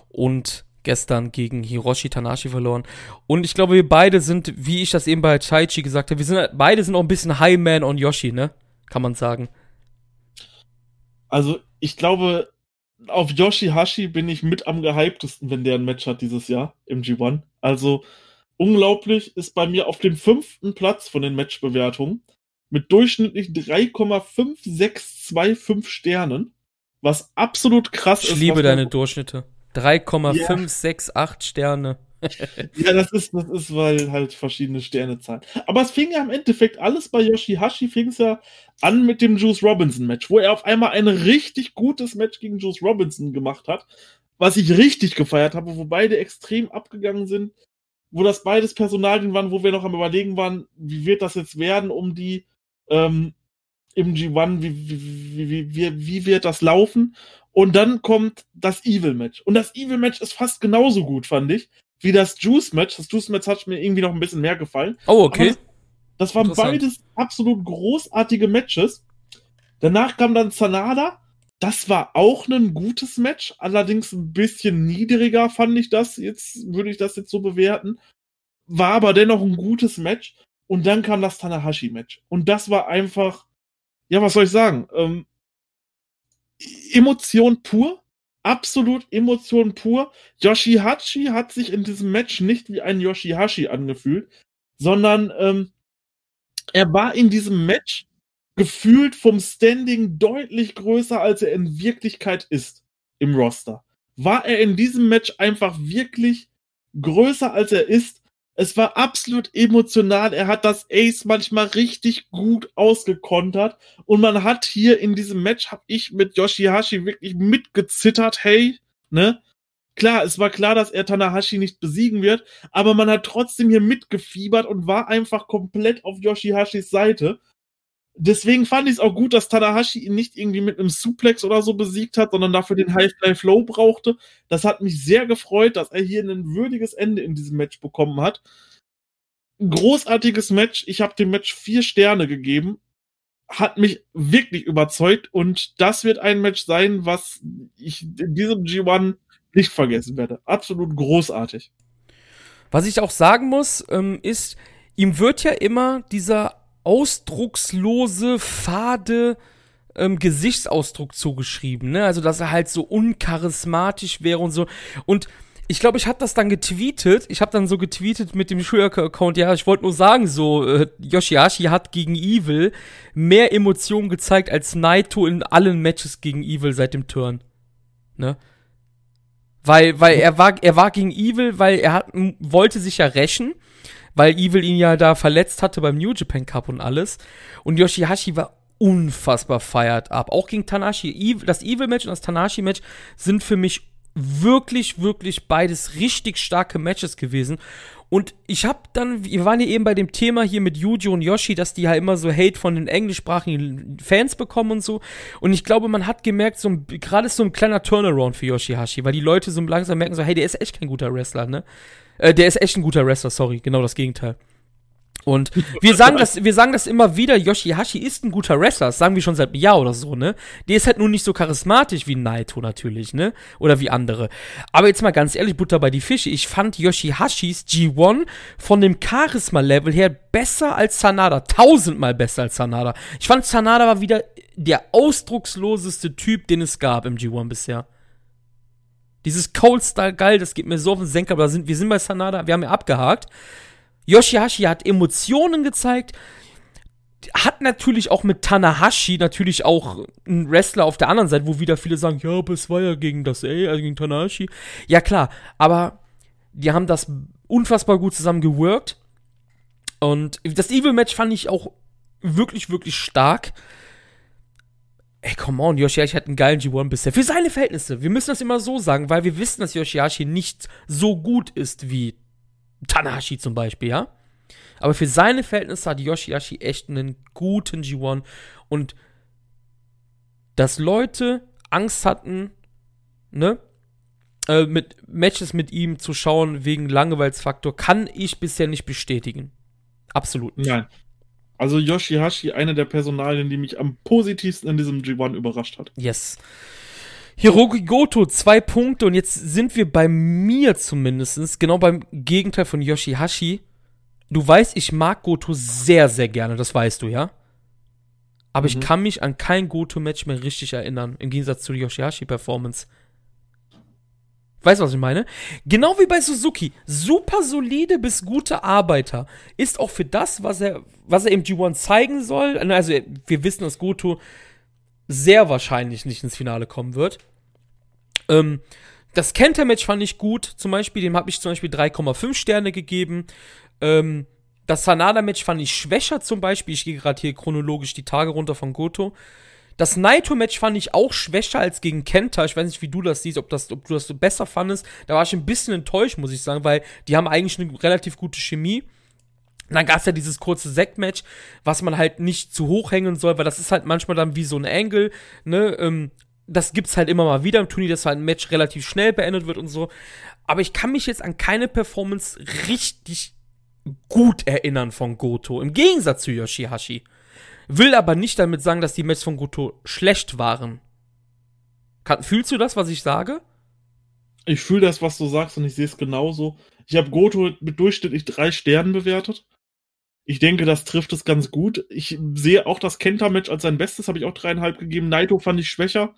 Und gestern gegen Hiroshi Tanashi verloren. Und ich glaube, wir beide sind, wie ich das eben bei Taichi gesagt habe, wir sind beide sind auch ein bisschen High Man on Yoshi, ne? Kann man sagen. Also, ich glaube, auf Yoshihashi bin ich mit am gehyptesten, wenn der ein Match hat dieses Jahr im G1. Also, unglaublich ist bei mir auf dem fünften Platz von den Matchbewertungen mit durchschnittlich 3,5625 Sternen was absolut krass ich ist. Ich liebe deine Durchschnitte. 3,568 Sterne. ja, das ist, das ist, weil halt verschiedene Sterne zahlen. Aber es fing ja im Endeffekt alles bei Yoshihashi, fing es ja an mit dem Juice Robinson Match, wo er auf einmal ein richtig gutes Match gegen Juice Robinson gemacht hat, was ich richtig gefeiert habe, wo beide extrem abgegangen sind, wo das beides Personalien waren, wo wir noch am überlegen waren, wie wird das jetzt werden, um die ähm, im G1, wie, wie, wie, wie, wie wird das laufen? Und dann kommt das Evil-Match. Und das Evil-Match ist fast genauso gut, fand ich, wie das Juice-Match. Das Juice-Match hat mir irgendwie noch ein bisschen mehr gefallen. Oh, okay. Das, das, waren beides absolut großartige Matches. Danach kam dann Sanada. Das war auch ein gutes Match, allerdings ein bisschen niedriger fand ich das. Jetzt würde ich das jetzt so bewerten. War aber dennoch ein gutes Match. Und dann kam das Tanahashi-Match. Und das war einfach, ja, was soll ich sagen? Ähm, Emotion pur. Absolut Emotion pur. Yoshihashi hat sich in diesem Match nicht wie ein Yoshihashi angefühlt, sondern ähm, er war in diesem Match gefühlt vom Standing deutlich größer, als er in Wirklichkeit ist im Roster. War er in diesem Match einfach wirklich größer, als er ist es war absolut emotional. Er hat das Ace manchmal richtig gut ausgekontert. Und man hat hier in diesem Match, hab ich mit Yoshihashi wirklich mitgezittert. Hey, ne? Klar, es war klar, dass er Tanahashi nicht besiegen wird, aber man hat trotzdem hier mitgefiebert und war einfach komplett auf Yoshihashis Seite. Deswegen fand ich es auch gut, dass Tanahashi ihn nicht irgendwie mit einem Suplex oder so besiegt hat, sondern dafür den High-Fly Flow brauchte. Das hat mich sehr gefreut, dass er hier ein würdiges Ende in diesem Match bekommen hat. Großartiges Match. Ich habe dem Match vier Sterne gegeben. Hat mich wirklich überzeugt und das wird ein Match sein, was ich in diesem G1 nicht vergessen werde. Absolut großartig. Was ich auch sagen muss, ähm, ist, ihm wird ja immer dieser ausdruckslose, fade ähm, Gesichtsausdruck zugeschrieben, ne? Also, dass er halt so uncharismatisch wäre und so. Und ich glaube, ich habe das dann getweetet. Ich habe dann so getweetet mit dem Schuyaker-Account. Ja, ich wollte nur sagen, so, äh, Yoshihashi hat gegen Evil mehr Emotionen gezeigt als Naito in allen Matches gegen Evil seit dem Turn. Ne? Weil, weil er war, er war gegen Evil, weil er hat, wollte sich ja rächen weil Evil ihn ja da verletzt hatte beim New Japan Cup und alles. Und Yoshihashi war unfassbar feiert ab. Auch gegen Tanashi. Das Evil-Match und das Tanashi-Match sind für mich wirklich, wirklich beides richtig starke Matches gewesen. Und ich hab dann, wir waren ja eben bei dem Thema hier mit Yuji und Yoshi, dass die ja immer so Hate von den englischsprachigen Fans bekommen und so. Und ich glaube, man hat gemerkt, so gerade so ein kleiner Turnaround für Yoshihashi, weil die Leute so langsam merken so, hey, der ist echt kein guter Wrestler, ne? Äh, der ist echt ein guter Wrestler, sorry, genau das Gegenteil. Und wir sagen das, wir sagen das immer wieder, Yoshihashi ist ein guter Wrestler, das sagen wir schon seit einem Jahr oder so, ne? Der ist halt nur nicht so charismatisch wie Naito natürlich, ne? Oder wie andere. Aber jetzt mal ganz ehrlich, Butter bei die Fische, ich fand Yoshihashis G1 von dem Charisma-Level her besser als Sanada, tausendmal besser als Sanada. Ich fand Sanada war wieder der ausdrucksloseste Typ, den es gab im G1 bisher. Dieses Cold-Style geil, das geht mir so auf den Senker, aber sind, wir sind bei Sanada, wir haben ja abgehakt. Yoshihashi hat Emotionen gezeigt, hat natürlich auch mit Tanahashi natürlich auch einen Wrestler auf der anderen Seite, wo wieder viele sagen, ja, aber es war ja gegen das, ey, also gegen Tanahashi. Ja, klar, aber die haben das unfassbar gut zusammen geworkt. Und das Evil-Match fand ich auch wirklich, wirklich stark. Ey, come on, Yoshihashi hat einen geilen G1 bisher. Für seine Verhältnisse. Wir müssen das immer so sagen, weil wir wissen, dass Yoshihashi nicht so gut ist wie Tanahashi zum Beispiel, ja? Aber für seine Verhältnisse hat Yoshihashi echt einen guten G1. Und dass Leute Angst hatten, ne? Äh, mit Matches mit ihm zu schauen wegen Langeweilsfaktor, kann ich bisher nicht bestätigen. Absolut nicht. Nein. Also Yoshihashi, eine der Personalien, die mich am positivsten in diesem G1 überrascht hat. Yes. Hiroki Goto, zwei Punkte und jetzt sind wir bei mir zumindest, genau beim Gegenteil von Yoshihashi. Du weißt, ich mag Goto sehr, sehr gerne, das weißt du, ja? Aber mhm. ich kann mich an kein Goto-Match mehr richtig erinnern, im Gegensatz zu Yoshihashi-Performance. Weißt du, was ich meine? Genau wie bei Suzuki. Super solide bis gute Arbeiter. Ist auch für das, was er, was er im G1 zeigen soll. Also, wir wissen, dass Goto sehr wahrscheinlich nicht ins Finale kommen wird. Ähm, das Kenta-Match fand ich gut, zum Beispiel, dem habe ich zum Beispiel 3,5 Sterne gegeben. Ähm, das Sanada-Match fand ich schwächer zum Beispiel. Ich gehe gerade hier chronologisch die Tage runter von Goto. Das Naito-Match fand ich auch schwächer als gegen Kenta. Ich weiß nicht, wie du das siehst, ob, das, ob du das so besser fandest. Da war ich ein bisschen enttäuscht, muss ich sagen, weil die haben eigentlich eine relativ gute Chemie. Und dann gab es ja dieses kurze Sekt-Match, was man halt nicht zu hoch hängen soll, weil das ist halt manchmal dann wie so ein Angle, ne? Ähm, das gibt's halt immer mal wieder im Turnier, dass halt ein Match relativ schnell beendet wird und so. Aber ich kann mich jetzt an keine Performance richtig gut erinnern von Goto. Im Gegensatz zu Yoshihashi. Will aber nicht damit sagen, dass die Matches von Goto schlecht waren. Kann, fühlst du das, was ich sage? Ich fühle das, was du sagst, und ich sehe es genauso. Ich habe Goto mit durchschnittlich drei Sternen bewertet. Ich denke, das trifft es ganz gut. Ich sehe auch das Kenta-Match als sein Bestes, habe ich auch dreieinhalb gegeben. Naito fand ich schwächer.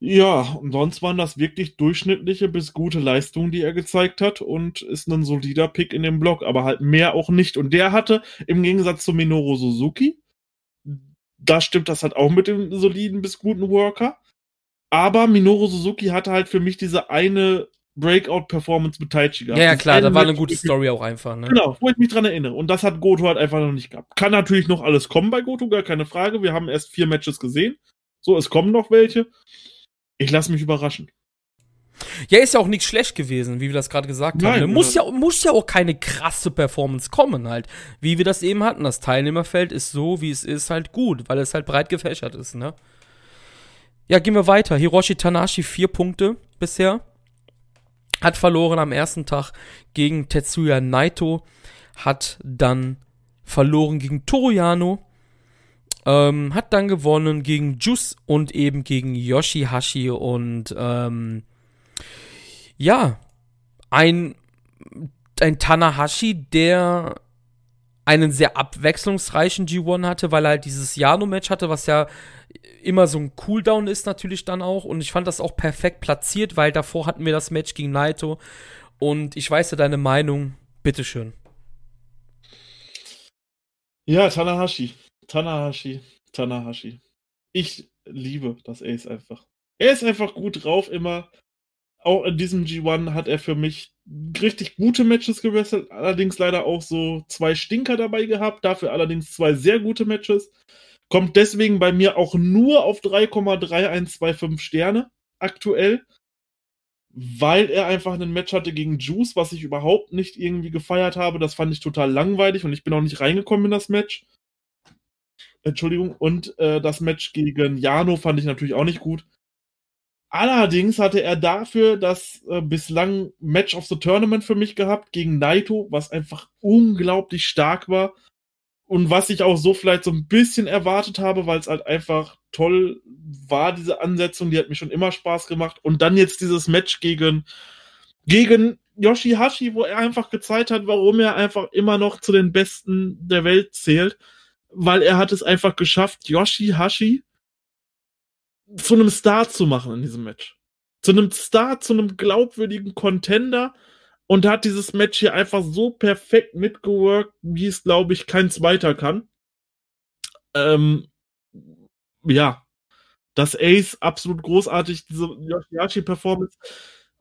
Ja, und sonst waren das wirklich durchschnittliche bis gute Leistungen, die er gezeigt hat und ist ein solider Pick in dem Block, aber halt mehr auch nicht. Und der hatte im Gegensatz zu Minoru Suzuki, da stimmt das halt auch mit dem soliden bis guten Worker. Aber Minoru Suzuki hatte halt für mich diese eine Breakout-Performance mit Taichi gehabt. Ja, ja klar, da war eine gute Story auch einfach. Ne? Genau, wo ich mich dran erinnere. Und das hat Goto halt einfach noch nicht gehabt. Kann natürlich noch alles kommen bei Goto, gar keine Frage. Wir haben erst vier Matches gesehen. So, es kommen noch welche. Ich lasse mich überraschen. Ja, ist ja auch nicht schlecht gewesen, wie wir das gerade gesagt Nein, haben. Ne? Muss ja, muss ja auch keine krasse Performance kommen halt. Wie wir das eben hatten. Das Teilnehmerfeld ist so, wie es ist, halt gut, weil es halt breit gefächert ist, ne? Ja, gehen wir weiter. Hiroshi Tanashi, vier Punkte bisher. Hat verloren am ersten Tag gegen Tetsuya Naito. Hat dann verloren gegen Toriano. Ähm, hat dann gewonnen gegen Juice und eben gegen Yoshihashi und ähm, ja, ein, ein Tanahashi, der einen sehr abwechslungsreichen G1 hatte, weil er halt dieses Yano-Match hatte, was ja immer so ein Cooldown ist natürlich dann auch. Und ich fand das auch perfekt platziert, weil davor hatten wir das Match gegen Naito. Und ich weiß ja deine Meinung. Bitteschön. Ja, Tanahashi. Tanahashi, Tanahashi. Ich liebe das Ace einfach. Er ist einfach gut drauf immer. Auch in diesem G1 hat er für mich richtig gute Matches gewesselt, allerdings leider auch so zwei Stinker dabei gehabt, dafür allerdings zwei sehr gute Matches. Kommt deswegen bei mir auch nur auf 3,3125 Sterne aktuell, weil er einfach ein Match hatte gegen Juice, was ich überhaupt nicht irgendwie gefeiert habe. Das fand ich total langweilig und ich bin auch nicht reingekommen in das Match. Entschuldigung. Und äh, das Match gegen Jano fand ich natürlich auch nicht gut. Allerdings hatte er dafür das äh, bislang Match of the Tournament für mich gehabt gegen Naito, was einfach unglaublich stark war. Und was ich auch so vielleicht so ein bisschen erwartet habe, weil es halt einfach toll war, diese Ansetzung, die hat mir schon immer Spaß gemacht. Und dann jetzt dieses Match gegen, gegen Yoshihashi, wo er einfach gezeigt hat, warum er einfach immer noch zu den Besten der Welt zählt weil er hat es einfach geschafft, Yoshi Hashi zu einem Star zu machen in diesem Match. Zu einem Star, zu einem glaubwürdigen Contender und hat dieses Match hier einfach so perfekt mitgeworkt, wie es, glaube ich, kein zweiter kann. Ähm, ja, das Ace absolut großartig, diese Yoshihashi-Performance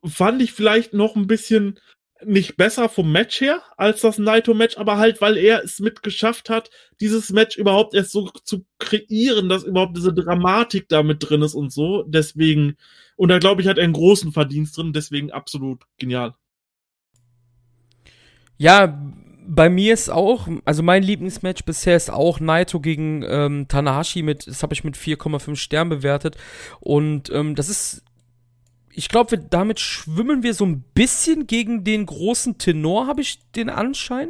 fand ich vielleicht noch ein bisschen nicht besser vom Match her als das Naito-Match, aber halt, weil er es mit geschafft hat, dieses Match überhaupt erst so zu kreieren, dass überhaupt diese Dramatik da mit drin ist und so. Deswegen, und da glaube ich, hat er einen großen Verdienst drin, deswegen absolut genial. Ja, bei mir ist auch, also mein Lieblingsmatch bisher ist auch Naito gegen ähm, Tanahashi mit, das habe ich mit 4,5 Sternen bewertet. Und ähm, das ist ich glaube, damit schwimmen wir so ein bisschen gegen den großen Tenor, habe ich den Anschein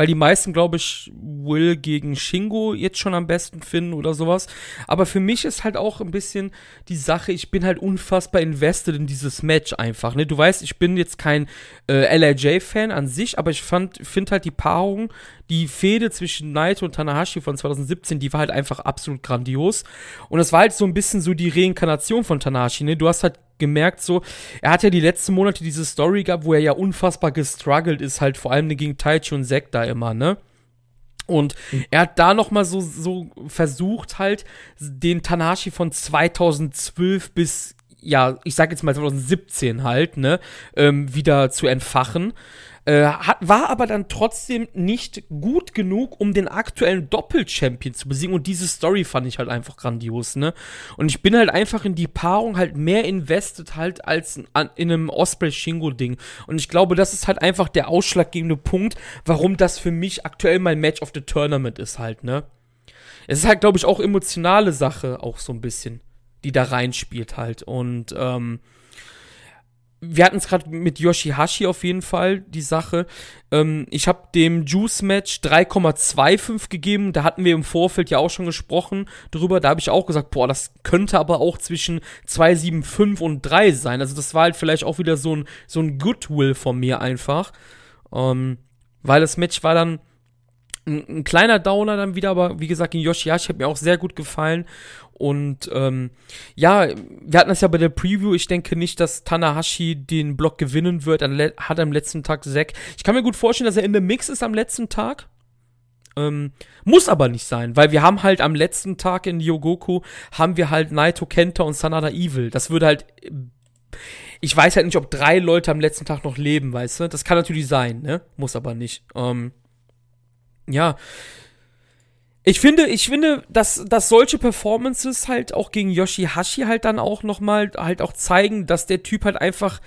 weil die meisten, glaube ich, Will gegen Shingo jetzt schon am besten finden oder sowas. Aber für mich ist halt auch ein bisschen die Sache, ich bin halt unfassbar invested in dieses Match einfach. Ne? Du weißt, ich bin jetzt kein äh, LIJ-Fan an sich, aber ich finde halt die Paarung, die Fehde zwischen Naito und Tanahashi von 2017, die war halt einfach absolut grandios. Und das war halt so ein bisschen so die Reinkarnation von Tanahashi. Ne? Du hast halt gemerkt, so, er hat ja die letzten Monate diese Story gehabt, wo er ja unfassbar gestruggelt ist, halt vor allem gegen Taichi und Zack da immer, ne? Und er hat da noch mal so, so versucht halt, den Tanashi von 2012 bis, ja, ich sag jetzt mal 2017 halt, ne, ähm, wieder zu entfachen. Äh, hat, war aber dann trotzdem nicht gut genug, um den aktuellen Doppel-Champion zu besiegen. Und diese Story fand ich halt einfach grandios, ne? Und ich bin halt einfach in die Paarung halt mehr invested halt als in, in einem Osprey-Shingo-Ding. Und ich glaube, das ist halt einfach der ausschlaggebende Punkt, warum das für mich aktuell mein Match of the Tournament ist halt, ne? Es ist halt, glaube ich, auch emotionale Sache, auch so ein bisschen, die da reinspielt halt. Und, ähm, wir hatten es gerade mit Yoshihashi auf jeden Fall, die Sache. Ähm, ich habe dem Juice-Match 3,25 gegeben. Da hatten wir im Vorfeld ja auch schon gesprochen drüber. Da habe ich auch gesagt, boah, das könnte aber auch zwischen 2,75 und 3 sein. Also das war halt vielleicht auch wieder so ein, so ein Goodwill von mir einfach. Ähm, weil das Match war dann ein, ein, kleiner Downer dann wieder, aber wie gesagt, in Yoshihashi hat mir auch sehr gut gefallen. Und ähm, ja, wir hatten das ja bei der Preview. Ich denke nicht, dass Tanahashi den Block gewinnen wird. Er hat am letzten Tag Zack. Ich kann mir gut vorstellen, dass er in der Mix ist am letzten Tag. Ähm, muss aber nicht sein, weil wir haben halt am letzten Tag in Yogoku haben wir halt Naito Kenta und Sanada Evil. Das würde halt. Ich weiß halt nicht, ob drei Leute am letzten Tag noch leben, weißt du? Das kann natürlich sein, ne? Muss aber nicht. Ähm, ja, ich finde, ich finde, dass, dass solche Performances halt auch gegen Yoshihashi halt dann auch nochmal halt auch zeigen, dass der Typ halt einfach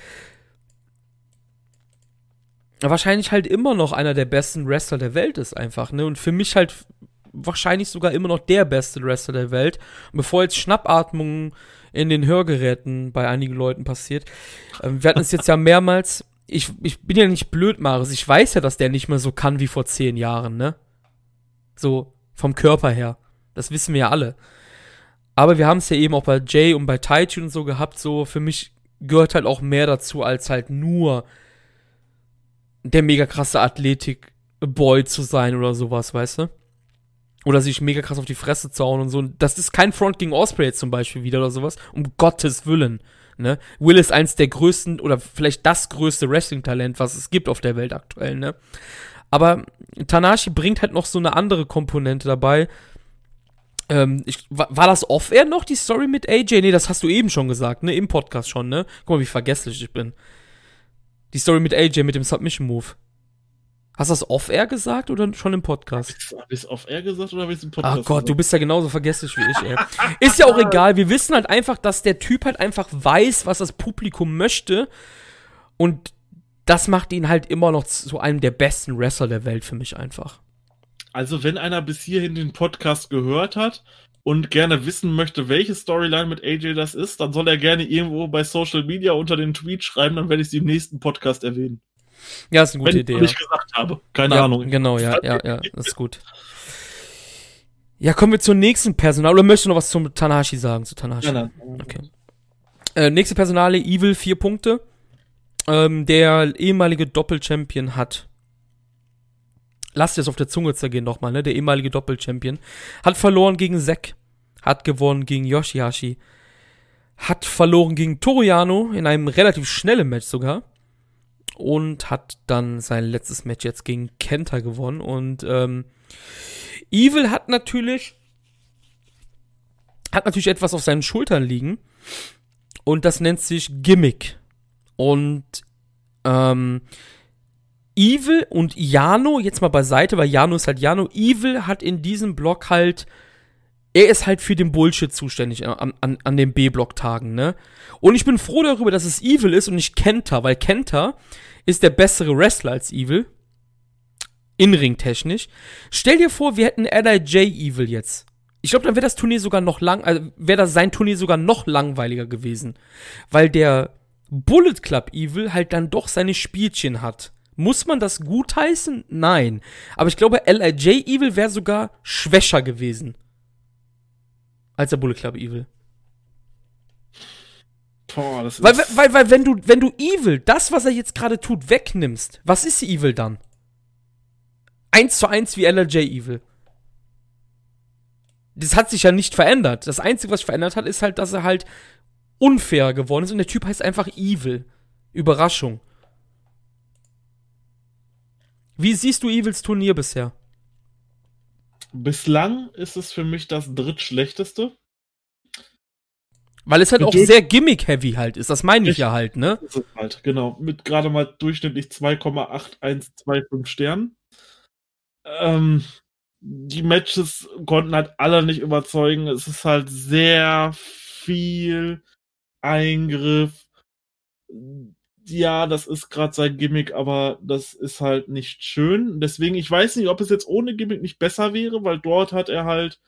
wahrscheinlich halt immer noch einer der besten Wrestler der Welt ist einfach, ne? Und für mich halt wahrscheinlich sogar immer noch der beste Wrestler der Welt. Und bevor jetzt Schnappatmungen in den Hörgeräten bei einigen Leuten passiert, ähm, wir hatten es jetzt ja mehrmals. Ich, ich bin ja nicht blöd, Maris. Ich weiß ja, dass der nicht mehr so kann wie vor zehn Jahren, ne? So, vom Körper her. Das wissen wir ja alle. Aber wir haben es ja eben auch bei Jay und bei Taichi und so gehabt, so für mich gehört halt auch mehr dazu, als halt nur der mega krasse Athletik-Boy zu sein oder sowas, weißt du? Oder sich mega krass auf die Fresse zu hauen und so. Das ist kein Front gegen Osprey jetzt zum Beispiel wieder oder sowas. Um Gottes Willen. Ne? Will ist eins der größten oder vielleicht das größte Wrestling-Talent, was es gibt auf der Welt aktuell, ne? Aber Tanashi bringt halt noch so eine andere Komponente dabei. Ähm, ich, war, war, das off-air noch, die Story mit AJ? Nee, das hast du eben schon gesagt, ne? Im Podcast schon, ne? Guck mal, wie vergesslich ich bin. Die Story mit AJ mit dem Submission-Move. Hast du das off-air gesagt oder schon im Podcast? Hab ich es off-air gesagt oder habe ich es im Podcast Ach Gott, gesagt? du bist ja genauso vergesslich wie ich, ey. Ist ja auch egal. Wir wissen halt einfach, dass der Typ halt einfach weiß, was das Publikum möchte. Und das macht ihn halt immer noch zu einem der besten Wrestler der Welt für mich einfach. Also, wenn einer bis hierhin den Podcast gehört hat und gerne wissen möchte, welche Storyline mit AJ das ist, dann soll er gerne irgendwo bei Social Media unter den Tweet schreiben, dann werde ich sie im nächsten Podcast erwähnen. Ja, ist eine gute wenn Idee. Wenn ich ja. gesagt habe. Keine ja, Ahnung. Genau, ja, ja, ja, das ist gut. Ja, kommen wir zur nächsten Personal. Oder möchtest du noch was zum Tanahashi sagen? Zu Tanahashi? Nein, nein. Okay. Äh, nächste Personale, Evil, vier Punkte ähm, der ehemalige Doppel-Champion hat. Lasst es auf der Zunge zergehen nochmal, ne? Der ehemalige Doppel-Champion. Hat verloren gegen Zack. Hat gewonnen gegen Yoshihashi. Hat verloren gegen Toriano in einem relativ schnellen Match sogar. Und hat dann sein letztes Match jetzt gegen Kenta gewonnen. Und ähm, Evil hat natürlich hat natürlich etwas auf seinen Schultern liegen. Und das nennt sich Gimmick. Und ähm, Evil und Jano, jetzt mal beiseite, weil Jano ist halt Jano. Evil hat in diesem Block halt, er ist halt für den Bullshit zuständig an, an, an den B-Block-Tagen, ne? Und ich bin froh darüber, dass es Evil ist und nicht Kenta, weil Kenta ist der bessere Wrestler als Evil. Inring-technisch. Stell dir vor, wir hätten LIJ Evil jetzt. Ich glaube, dann wäre das Turnier sogar noch lang, also wäre das sein Turnier sogar noch langweiliger gewesen. Weil der Bullet Club Evil halt dann doch seine Spielchen hat. Muss man das gutheißen? Nein. Aber ich glaube, LIJ Evil wäre sogar schwächer gewesen. Als der Bullet Club Evil. Boah, das ist weil, weil, weil, wenn du, wenn du Evil, das, was er jetzt gerade tut, wegnimmst, was ist Evil dann? Eins zu eins wie LIJ Evil. Das hat sich ja nicht verändert. Das Einzige, was sich verändert hat, ist halt, dass er halt unfair geworden ist und der Typ heißt einfach Evil. Überraschung. Wie siehst du Evils Turnier bisher? Bislang ist es für mich das drittschlechteste. Weil es halt auch sehr gimmick-heavy halt ist. Das meine ich ja halt, ne? Ist halt, genau. Mit gerade mal durchschnittlich 2,8125 Sternen. Ähm, die Matches konnten halt alle nicht überzeugen. Es ist halt sehr viel Eingriff. Ja, das ist gerade sein Gimmick, aber das ist halt nicht schön. Deswegen, ich weiß nicht, ob es jetzt ohne Gimmick nicht besser wäre, weil dort hat er halt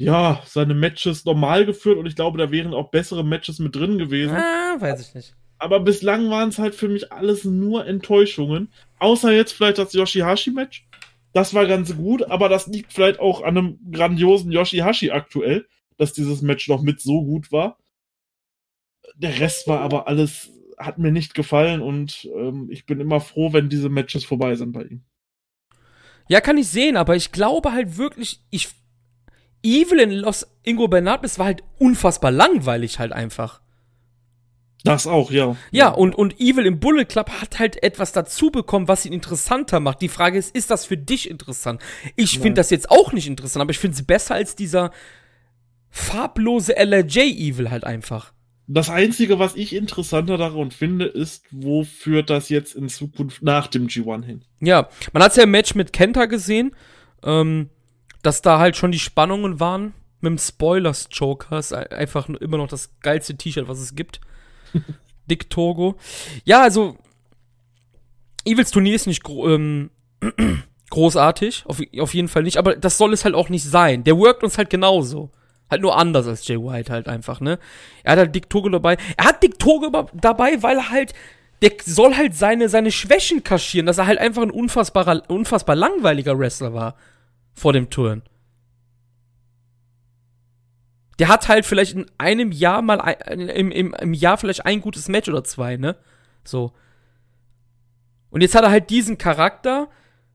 ja, seine Matches normal geführt und ich glaube, da wären auch bessere Matches mit drin gewesen. Ah, weiß ich nicht. Aber bislang waren es halt für mich alles nur Enttäuschungen. Außer jetzt vielleicht das Yoshihashi-Match. Das war ganz gut, aber das liegt vielleicht auch an einem grandiosen Yoshihashi aktuell, dass dieses Match noch mit so gut war. Der Rest war aber alles, hat mir nicht gefallen und ähm, ich bin immer froh, wenn diese Matches vorbei sind bei ihm. Ja, kann ich sehen, aber ich glaube halt wirklich, ich Evil in Los Ingo Bernardis war halt unfassbar langweilig halt einfach. Das auch, ja. Ja, und, und Evil im Bullet Club hat halt etwas dazu bekommen, was ihn interessanter macht. Die Frage ist, ist das für dich interessant? Ich finde das jetzt auch nicht interessant, aber ich finde es besser als dieser farblose LRJ Evil halt einfach. Das Einzige, was ich interessanter daran finde, ist, wo führt das jetzt in Zukunft nach dem G1 hin? Ja, man hat ja im Match mit Kenta gesehen. Ähm, dass da halt schon die Spannungen waren mit dem Spoilers Jokers. Einfach immer noch das geilste T-Shirt, was es gibt. Dick Togo. Ja, also, Evils Turnier ist nicht gro ähm, großartig, auf, auf jeden Fall nicht, aber das soll es halt auch nicht sein. Der workt uns halt genauso. Halt nur anders als Jay White halt einfach, ne? Er hat halt Dick Togo dabei. Er hat Dick Togo dabei, weil er halt, der soll halt seine, seine Schwächen kaschieren, dass er halt einfach ein unfassbarer, unfassbar langweiliger Wrestler war vor dem Turn. Der hat halt vielleicht in einem Jahr mal, ein, im, im, im Jahr vielleicht ein gutes Match oder zwei, ne? So. Und jetzt hat er halt diesen Charakter,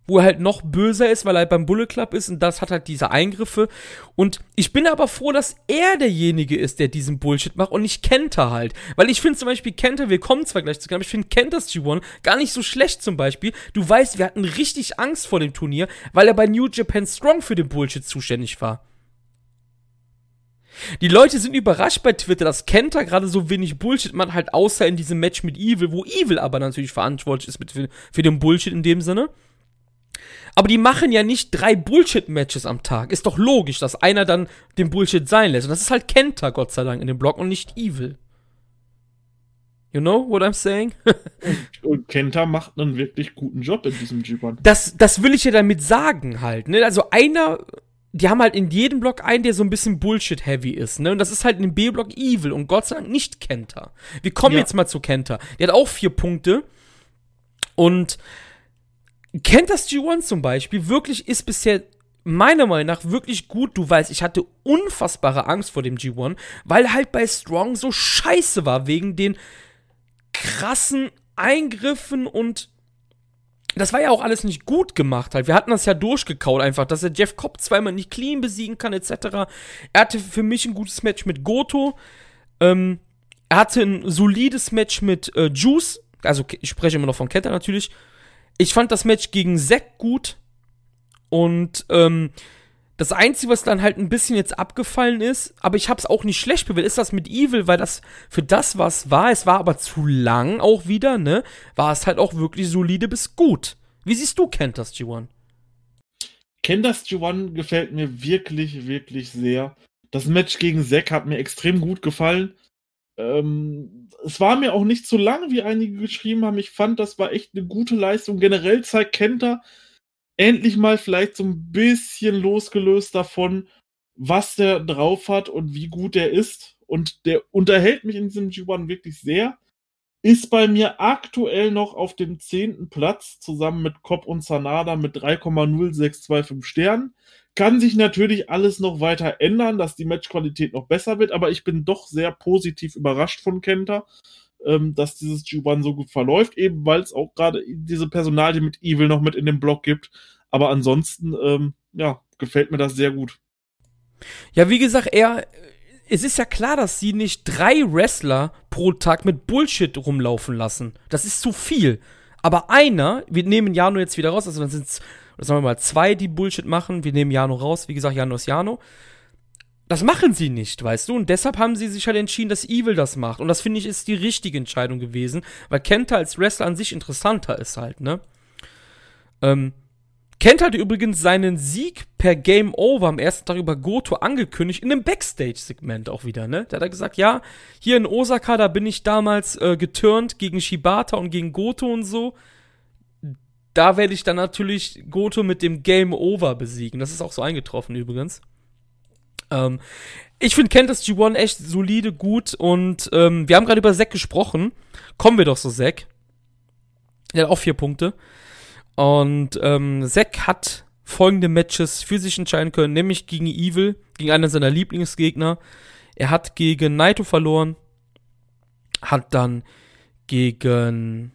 wo er halt noch böser ist, weil er halt beim Bullet Club ist und das hat halt diese Eingriffe. Und ich bin aber froh, dass er derjenige ist, der diesen Bullshit macht und nicht Kenta halt. Weil ich finde zum Beispiel Kenta, wir kommen zwar gleich zu aber ich finde Kentas G1 gar nicht so schlecht zum Beispiel. Du weißt, wir hatten richtig Angst vor dem Turnier, weil er bei New Japan Strong für den Bullshit zuständig war. Die Leute sind überrascht bei Twitter, dass Kenta gerade so wenig Bullshit macht, halt außer in diesem Match mit Evil, wo Evil aber natürlich verantwortlich ist mit, für den Bullshit in dem Sinne. Aber die machen ja nicht drei Bullshit-Matches am Tag. Ist doch logisch, dass einer dann den Bullshit sein lässt. Und das ist halt Kenta, Gott sei Dank, in dem Blog und nicht Evil. You know what I'm saying? und Kenta macht einen wirklich guten Job in diesem G1. Das, das will ich ja damit sagen halt. Ne? Also einer, die haben halt in jedem Block einen, der so ein bisschen Bullshit-heavy ist. Ne? Und das ist halt in dem B-Block Evil und Gott sei Dank nicht Kenta. Wir kommen ja. jetzt mal zu Kenta. Der hat auch vier Punkte. Und kennt das G1 zum Beispiel, wirklich ist bisher meiner Meinung nach wirklich gut. Du weißt, ich hatte unfassbare Angst vor dem G1, weil halt bei Strong so scheiße war, wegen den krassen Eingriffen und das war ja auch alles nicht gut gemacht halt. Wir hatten das ja durchgekaut einfach, dass er Jeff Cobb zweimal nicht clean besiegen kann, etc. Er hatte für mich ein gutes Match mit Goto. Ähm, er hatte ein solides Match mit äh, Juice. Also ich spreche immer noch von Kenta natürlich. Ich fand das Match gegen Zack gut. Und ähm, das Einzige, was dann halt ein bisschen jetzt abgefallen ist, aber ich hab's auch nicht schlecht bewertet, ist das mit Evil, weil das für das, was war, es war aber zu lang auch wieder, ne? War es halt auch wirklich solide bis gut. Wie siehst du Kentas G1? Kentas G1 gefällt mir wirklich, wirklich sehr. Das Match gegen Zack hat mir extrem gut gefallen. Ähm, es war mir auch nicht so lang, wie einige geschrieben haben. Ich fand, das war echt eine gute Leistung. Generell zeigt Kenta endlich mal vielleicht so ein bisschen losgelöst davon, was der drauf hat und wie gut der ist. Und der unterhält mich in diesem G1 wirklich sehr. Ist bei mir aktuell noch auf dem zehnten Platz, zusammen mit Cobb und Sanada mit 3,0625 Sternen. Kann sich natürlich alles noch weiter ändern, dass die Matchqualität noch besser wird, aber ich bin doch sehr positiv überrascht von Kenta, ähm, dass dieses G1 so gut verläuft, eben weil es auch gerade diese Personalie mit Evil noch mit in den Block gibt. Aber ansonsten, ähm, ja, gefällt mir das sehr gut. Ja, wie gesagt, er, es ist ja klar, dass sie nicht drei Wrestler pro Tag mit Bullshit rumlaufen lassen. Das ist zu viel. Aber einer, wir nehmen Jano jetzt wieder raus, also dann sind es oder sagen wir mal zwei, die Bullshit machen. Wir nehmen Jano raus. Wie gesagt, Jano ist Jano. Das machen sie nicht, weißt du? Und deshalb haben sie sich halt entschieden, dass Evil das macht. Und das finde ich ist die richtige Entscheidung gewesen, weil Kenta als Wrestler an sich interessanter ist halt, ne? Ähm, Kent hatte übrigens seinen Sieg per Game Over am ersten Tag über Goto angekündigt, in einem Backstage-Segment auch wieder, ne? Da hat er gesagt, ja, hier in Osaka, da bin ich damals äh, geturnt gegen Shibata und gegen Goto und so. Da werde ich dann natürlich Goto mit dem Game Over besiegen. Das ist auch so eingetroffen übrigens. Ähm, ich finde Kent das G1 echt solide, gut und ähm, wir haben gerade über Zack gesprochen. Kommen wir doch so, Zack. Der hat auch vier Punkte. Und ähm, Zack hat folgende Matches für sich entscheiden können, nämlich gegen Evil, gegen einen seiner Lieblingsgegner. Er hat gegen Naito verloren, hat dann gegen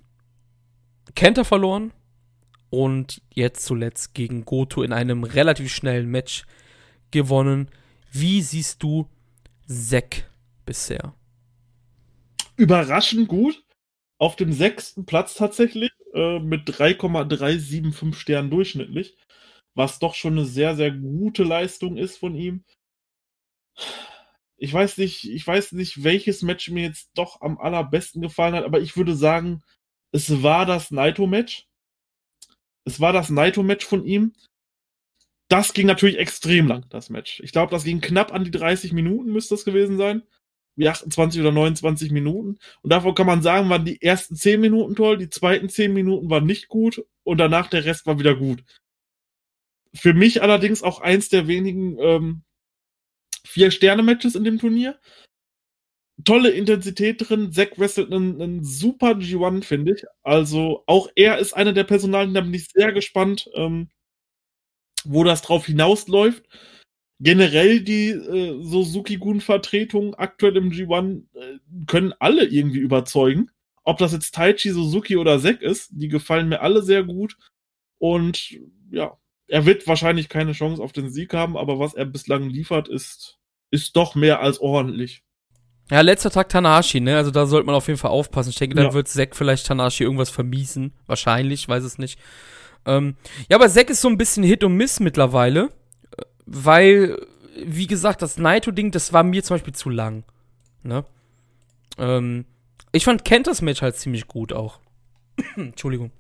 Kenta verloren und jetzt zuletzt gegen Goto in einem relativ schnellen Match gewonnen. Wie siehst du Zack bisher? Überraschend gut. Auf dem sechsten Platz tatsächlich äh, mit 3,375 Sternen durchschnittlich, was doch schon eine sehr, sehr gute Leistung ist von ihm. Ich weiß nicht, ich weiß nicht, welches Match mir jetzt doch am allerbesten gefallen hat, aber ich würde sagen, es war das Naito-Match. Es war das Naito-Match von ihm. Das ging natürlich extrem lang, das Match. Ich glaube, das ging knapp an die 30 Minuten, müsste das gewesen sein wie 28 oder 29 Minuten. Und davon kann man sagen, waren die ersten 10 Minuten toll, die zweiten 10 Minuten waren nicht gut und danach der Rest war wieder gut. Für mich allerdings auch eins der wenigen ähm, Vier-Sterne-Matches in dem Turnier. Tolle Intensität drin. Zack wrestelt einen, einen super G1, finde ich. Also auch er ist einer der Personalien, da bin ich sehr gespannt, ähm, wo das drauf hinausläuft generell die äh, Suzuki-Gun-Vertretungen aktuell im G1 äh, können alle irgendwie überzeugen. Ob das jetzt Taichi, Suzuki oder Zack ist, die gefallen mir alle sehr gut. Und ja, er wird wahrscheinlich keine Chance auf den Sieg haben, aber was er bislang liefert, ist, ist doch mehr als ordentlich. Ja, letzter Tag Tanahashi, ne? Also da sollte man auf jeden Fall aufpassen. Ich denke, dann ja. wird Zack vielleicht Tanahashi irgendwas vermiesen. Wahrscheinlich, weiß es nicht. Ähm, ja, aber Zack ist so ein bisschen Hit und Miss mittlerweile weil, wie gesagt, das Naito-Ding, das war mir zum Beispiel zu lang. Ne? Ähm, ich fand Kentas Match halt ziemlich gut auch. Entschuldigung.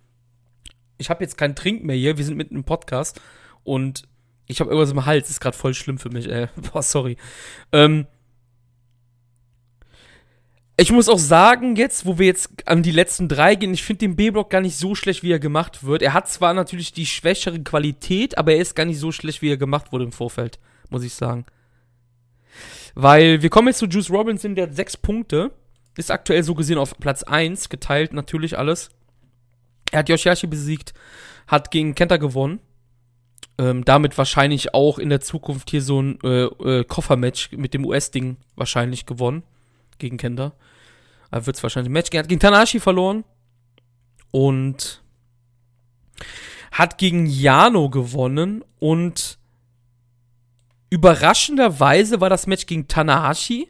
Ich habe jetzt keinen Trink mehr hier, wir sind mitten im Podcast und ich habe irgendwas im Hals, das ist gerade voll schlimm für mich, ey. Boah, sorry. Ähm, ich muss auch sagen, jetzt, wo wir jetzt an die letzten drei gehen, ich finde den B-Block gar nicht so schlecht, wie er gemacht wird. Er hat zwar natürlich die schwächere Qualität, aber er ist gar nicht so schlecht, wie er gemacht wurde im Vorfeld, muss ich sagen. Weil wir kommen jetzt zu Juice Robinson, der hat sechs Punkte. Ist aktuell so gesehen auf Platz 1, geteilt natürlich alles. Er hat Yoshihashi besiegt, hat gegen Kenta gewonnen. Ähm, damit wahrscheinlich auch in der Zukunft hier so ein äh, äh, Koffermatch mit dem US-Ding wahrscheinlich gewonnen. Gegen Kenta. Er wird es wahrscheinlich ein Match gehen. Hat gegen Tanashi verloren. Und hat gegen Jano gewonnen. Und überraschenderweise war das Match gegen Tanahashi.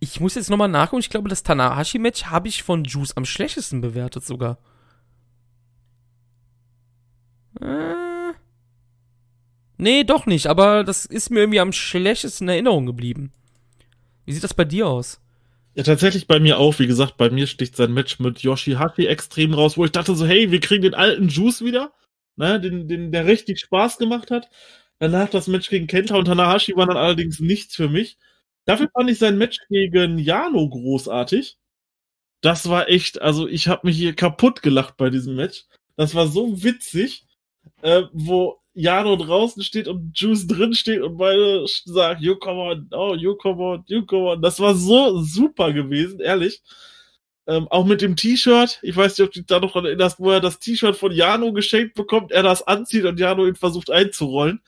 Ich muss jetzt nochmal nachgucken. Ich glaube, das Tanahashi-Match habe ich von Juice am schlechtesten bewertet sogar. Äh. Nee, doch nicht. Aber das ist mir irgendwie am schlechtesten in Erinnerung geblieben. Wie sieht das bei dir aus? Ja, tatsächlich bei mir auch. Wie gesagt, bei mir sticht sein Match mit Yoshihashi extrem raus, wo ich dachte so, hey, wir kriegen den alten Juice wieder, ne, den, den, der richtig Spaß gemacht hat. Danach das Match gegen Kenta und Tanahashi war dann allerdings nichts für mich. Dafür fand ich sein Match gegen Jano großartig. Das war echt, also ich habe mich hier kaputt gelacht bei diesem Match. Das war so witzig, äh, wo Jano draußen steht und Juice drin steht und beide sagen, you come on, oh, you come on, you come on. Das war so super gewesen, ehrlich. Ähm, auch mit dem T-Shirt. Ich weiß nicht, ob du dich da noch dran erinnerst, wo er das T-Shirt von Jano geschenkt bekommt, er das anzieht und Jano ihn versucht einzurollen.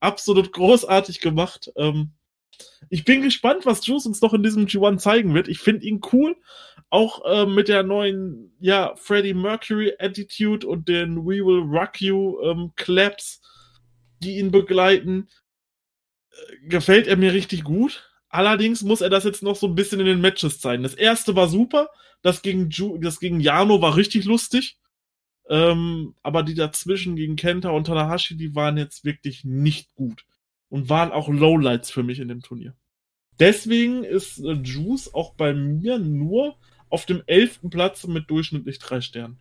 Absolut großartig gemacht. Ähm, ich bin gespannt, was Juice uns noch in diesem G1 zeigen wird. Ich finde ihn cool. Auch äh, mit der neuen, ja, Freddie Mercury Attitude und den We Will Rock You ähm, Claps die ihn begleiten, äh, gefällt er mir richtig gut. Allerdings muss er das jetzt noch so ein bisschen in den Matches zeigen. Das erste war super, das gegen, Ju das gegen Jano war richtig lustig. Ähm, aber die dazwischen gegen Kenta und Tanahashi, die waren jetzt wirklich nicht gut. Und waren auch Lowlights für mich in dem Turnier. Deswegen ist äh, Juice auch bei mir nur auf dem elften Platz mit durchschnittlich drei Sternen.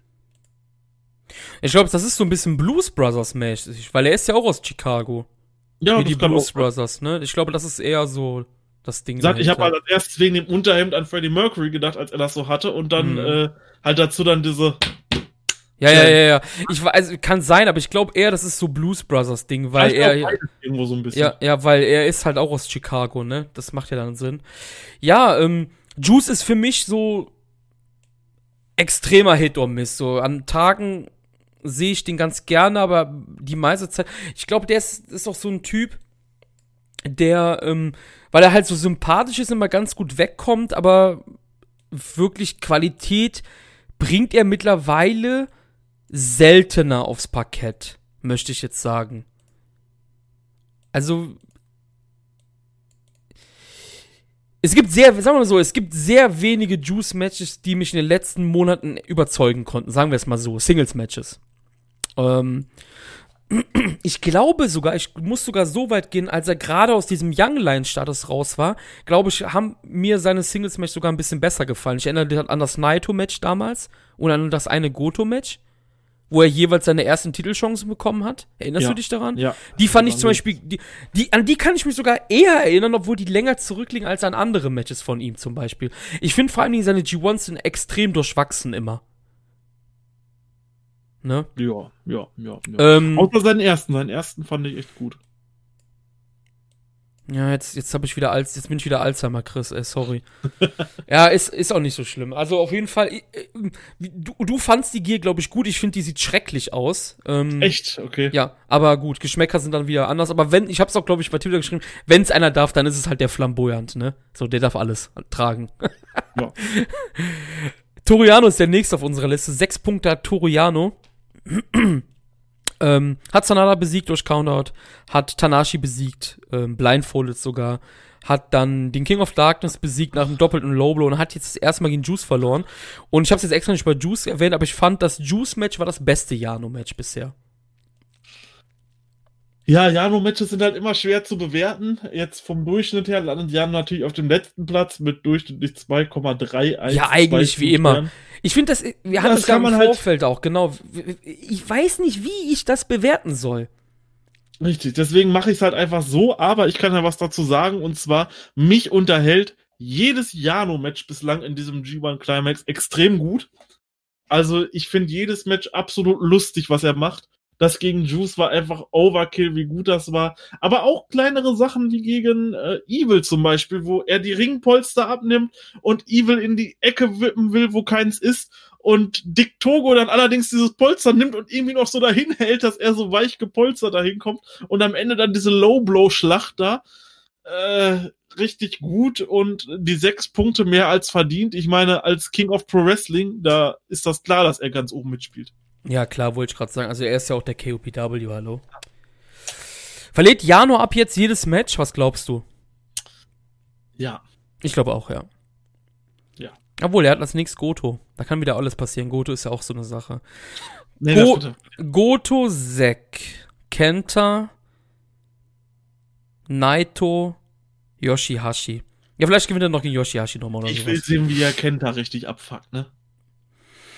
Ich glaube, das ist so ein bisschen Blues Brothers mäßig, weil er ist ja auch aus Chicago. Ja, Wie die Blues Brothers, ne? Ich glaube, das ist eher so das Ding. Sagt, ich habe halt als erstes wegen dem Unterhemd an Freddie Mercury gedacht, als er das so hatte, und dann mhm. äh, halt dazu dann diese. Ja, ja, ja, ja. Ich also kann sein, aber ich glaube eher, das ist so Blues Brothers Ding, weil er irgendwo so ein bisschen. Ja, ja, weil er ist halt auch aus Chicago, ne? Das macht ja dann Sinn. Ja, ähm, Juice ist für mich so extremer Hit or Miss. So an Tagen sehe ich den ganz gerne, aber die meiste Zeit. Ich glaube, der ist, ist auch so ein Typ, der, ähm, weil er halt so sympathisch ist, immer ganz gut wegkommt, aber wirklich Qualität bringt er mittlerweile seltener aufs Parkett, möchte ich jetzt sagen. Also, es gibt sehr, sagen wir mal so, es gibt sehr wenige Juice-Matches, die mich in den letzten Monaten überzeugen konnten. Sagen wir es mal so, Singles-Matches. Ähm, ich glaube sogar, ich muss sogar so weit gehen, als er gerade aus diesem Young Line-Status raus war, glaube ich, haben mir seine Singles-Match sogar ein bisschen besser gefallen. Ich erinnere mich an das Naito-Match damals und an das eine Goto-Match, wo er jeweils seine ersten Titelchancen bekommen hat. Erinnerst ja. du dich daran? Ja. Die fand ich zum Beispiel, die, die, an die kann ich mich sogar eher erinnern, obwohl die länger zurückliegen als an andere Matches von ihm zum Beispiel. Ich finde vor allen Dingen seine G1s sind extrem durchwachsen immer. Ne? Ja, ja, ja. ja. Ähm, Außer seinen ersten. Seinen ersten fand ich echt gut. Ja, jetzt, jetzt habe ich wieder Alz, jetzt bin ich wieder Alzheimer, Chris, ey, sorry. ja, ist, ist auch nicht so schlimm. Also auf jeden Fall, du, du fandst die Gier, glaube ich, gut. Ich finde, die sieht schrecklich aus. Ähm, Echt? Okay. Ja, aber gut, Geschmäcker sind dann wieder anders. Aber wenn, ich habe es auch, glaube ich, bei Twitter geschrieben, wenn es einer darf, dann ist es halt der Flamboyant, ne? So, der darf alles tragen. ja. Toriano ist der nächste auf unserer Liste. Sechs Punkte hat Toriano. ähm, hat Sanada besiegt durch Countout, hat Tanashi besiegt, ähm, blindfolded sogar, hat dann den King of Darkness besiegt nach einem doppelten Lowblow und hat jetzt das erste Mal gegen Juice verloren. Und ich habe es jetzt extra nicht bei Juice erwähnt, aber ich fand, das Juice-Match war das beste Jano-Match bisher. Ja, Jano-Matches sind halt immer schwer zu bewerten. Jetzt vom Durchschnitt her landet Jano natürlich auf dem letzten Platz mit durchschnittlich 2,31. Ja, eigentlich wie immer. Ich finde das, wir ja, hatten das, das im halt Vorfeld halt auch, genau. Ich weiß nicht, wie ich das bewerten soll. Richtig, deswegen mache ich es halt einfach so, aber ich kann ja was dazu sagen und zwar, mich unterhält jedes Jano-Match bislang in diesem G1 Climax extrem gut. Also ich finde jedes Match absolut lustig, was er macht. Das gegen Juice war einfach Overkill, wie gut das war. Aber auch kleinere Sachen wie gegen äh, Evil zum Beispiel, wo er die Ringpolster abnimmt und Evil in die Ecke wippen will, wo keins ist. Und Dick Togo dann allerdings dieses Polster nimmt und irgendwie noch so dahin hält, dass er so weich gepolstert dahin kommt. Und am Ende dann diese Low-Blow-Schlacht da. Äh, richtig gut und die sechs Punkte mehr als verdient. Ich meine, als King of Pro Wrestling, da ist das klar, dass er ganz oben mitspielt. Ja, klar, wollte ich gerade sagen. Also er ist ja auch der KOPW, hallo. Verliert Jano ab jetzt jedes Match? Was glaubst du? Ja. Ich glaube auch, ja. Obwohl, er hat als nächstes Goto. Da kann wieder alles passieren. Goto ist ja auch so eine Sache. Nee, Go Goto, Sek, Kenta, Naito, Yoshihashi. Ja, vielleicht gewinnt er noch gegen Yoshihashi nochmal oder Ich sowas. will sehen, wie er Kenta richtig abfuckt, ne?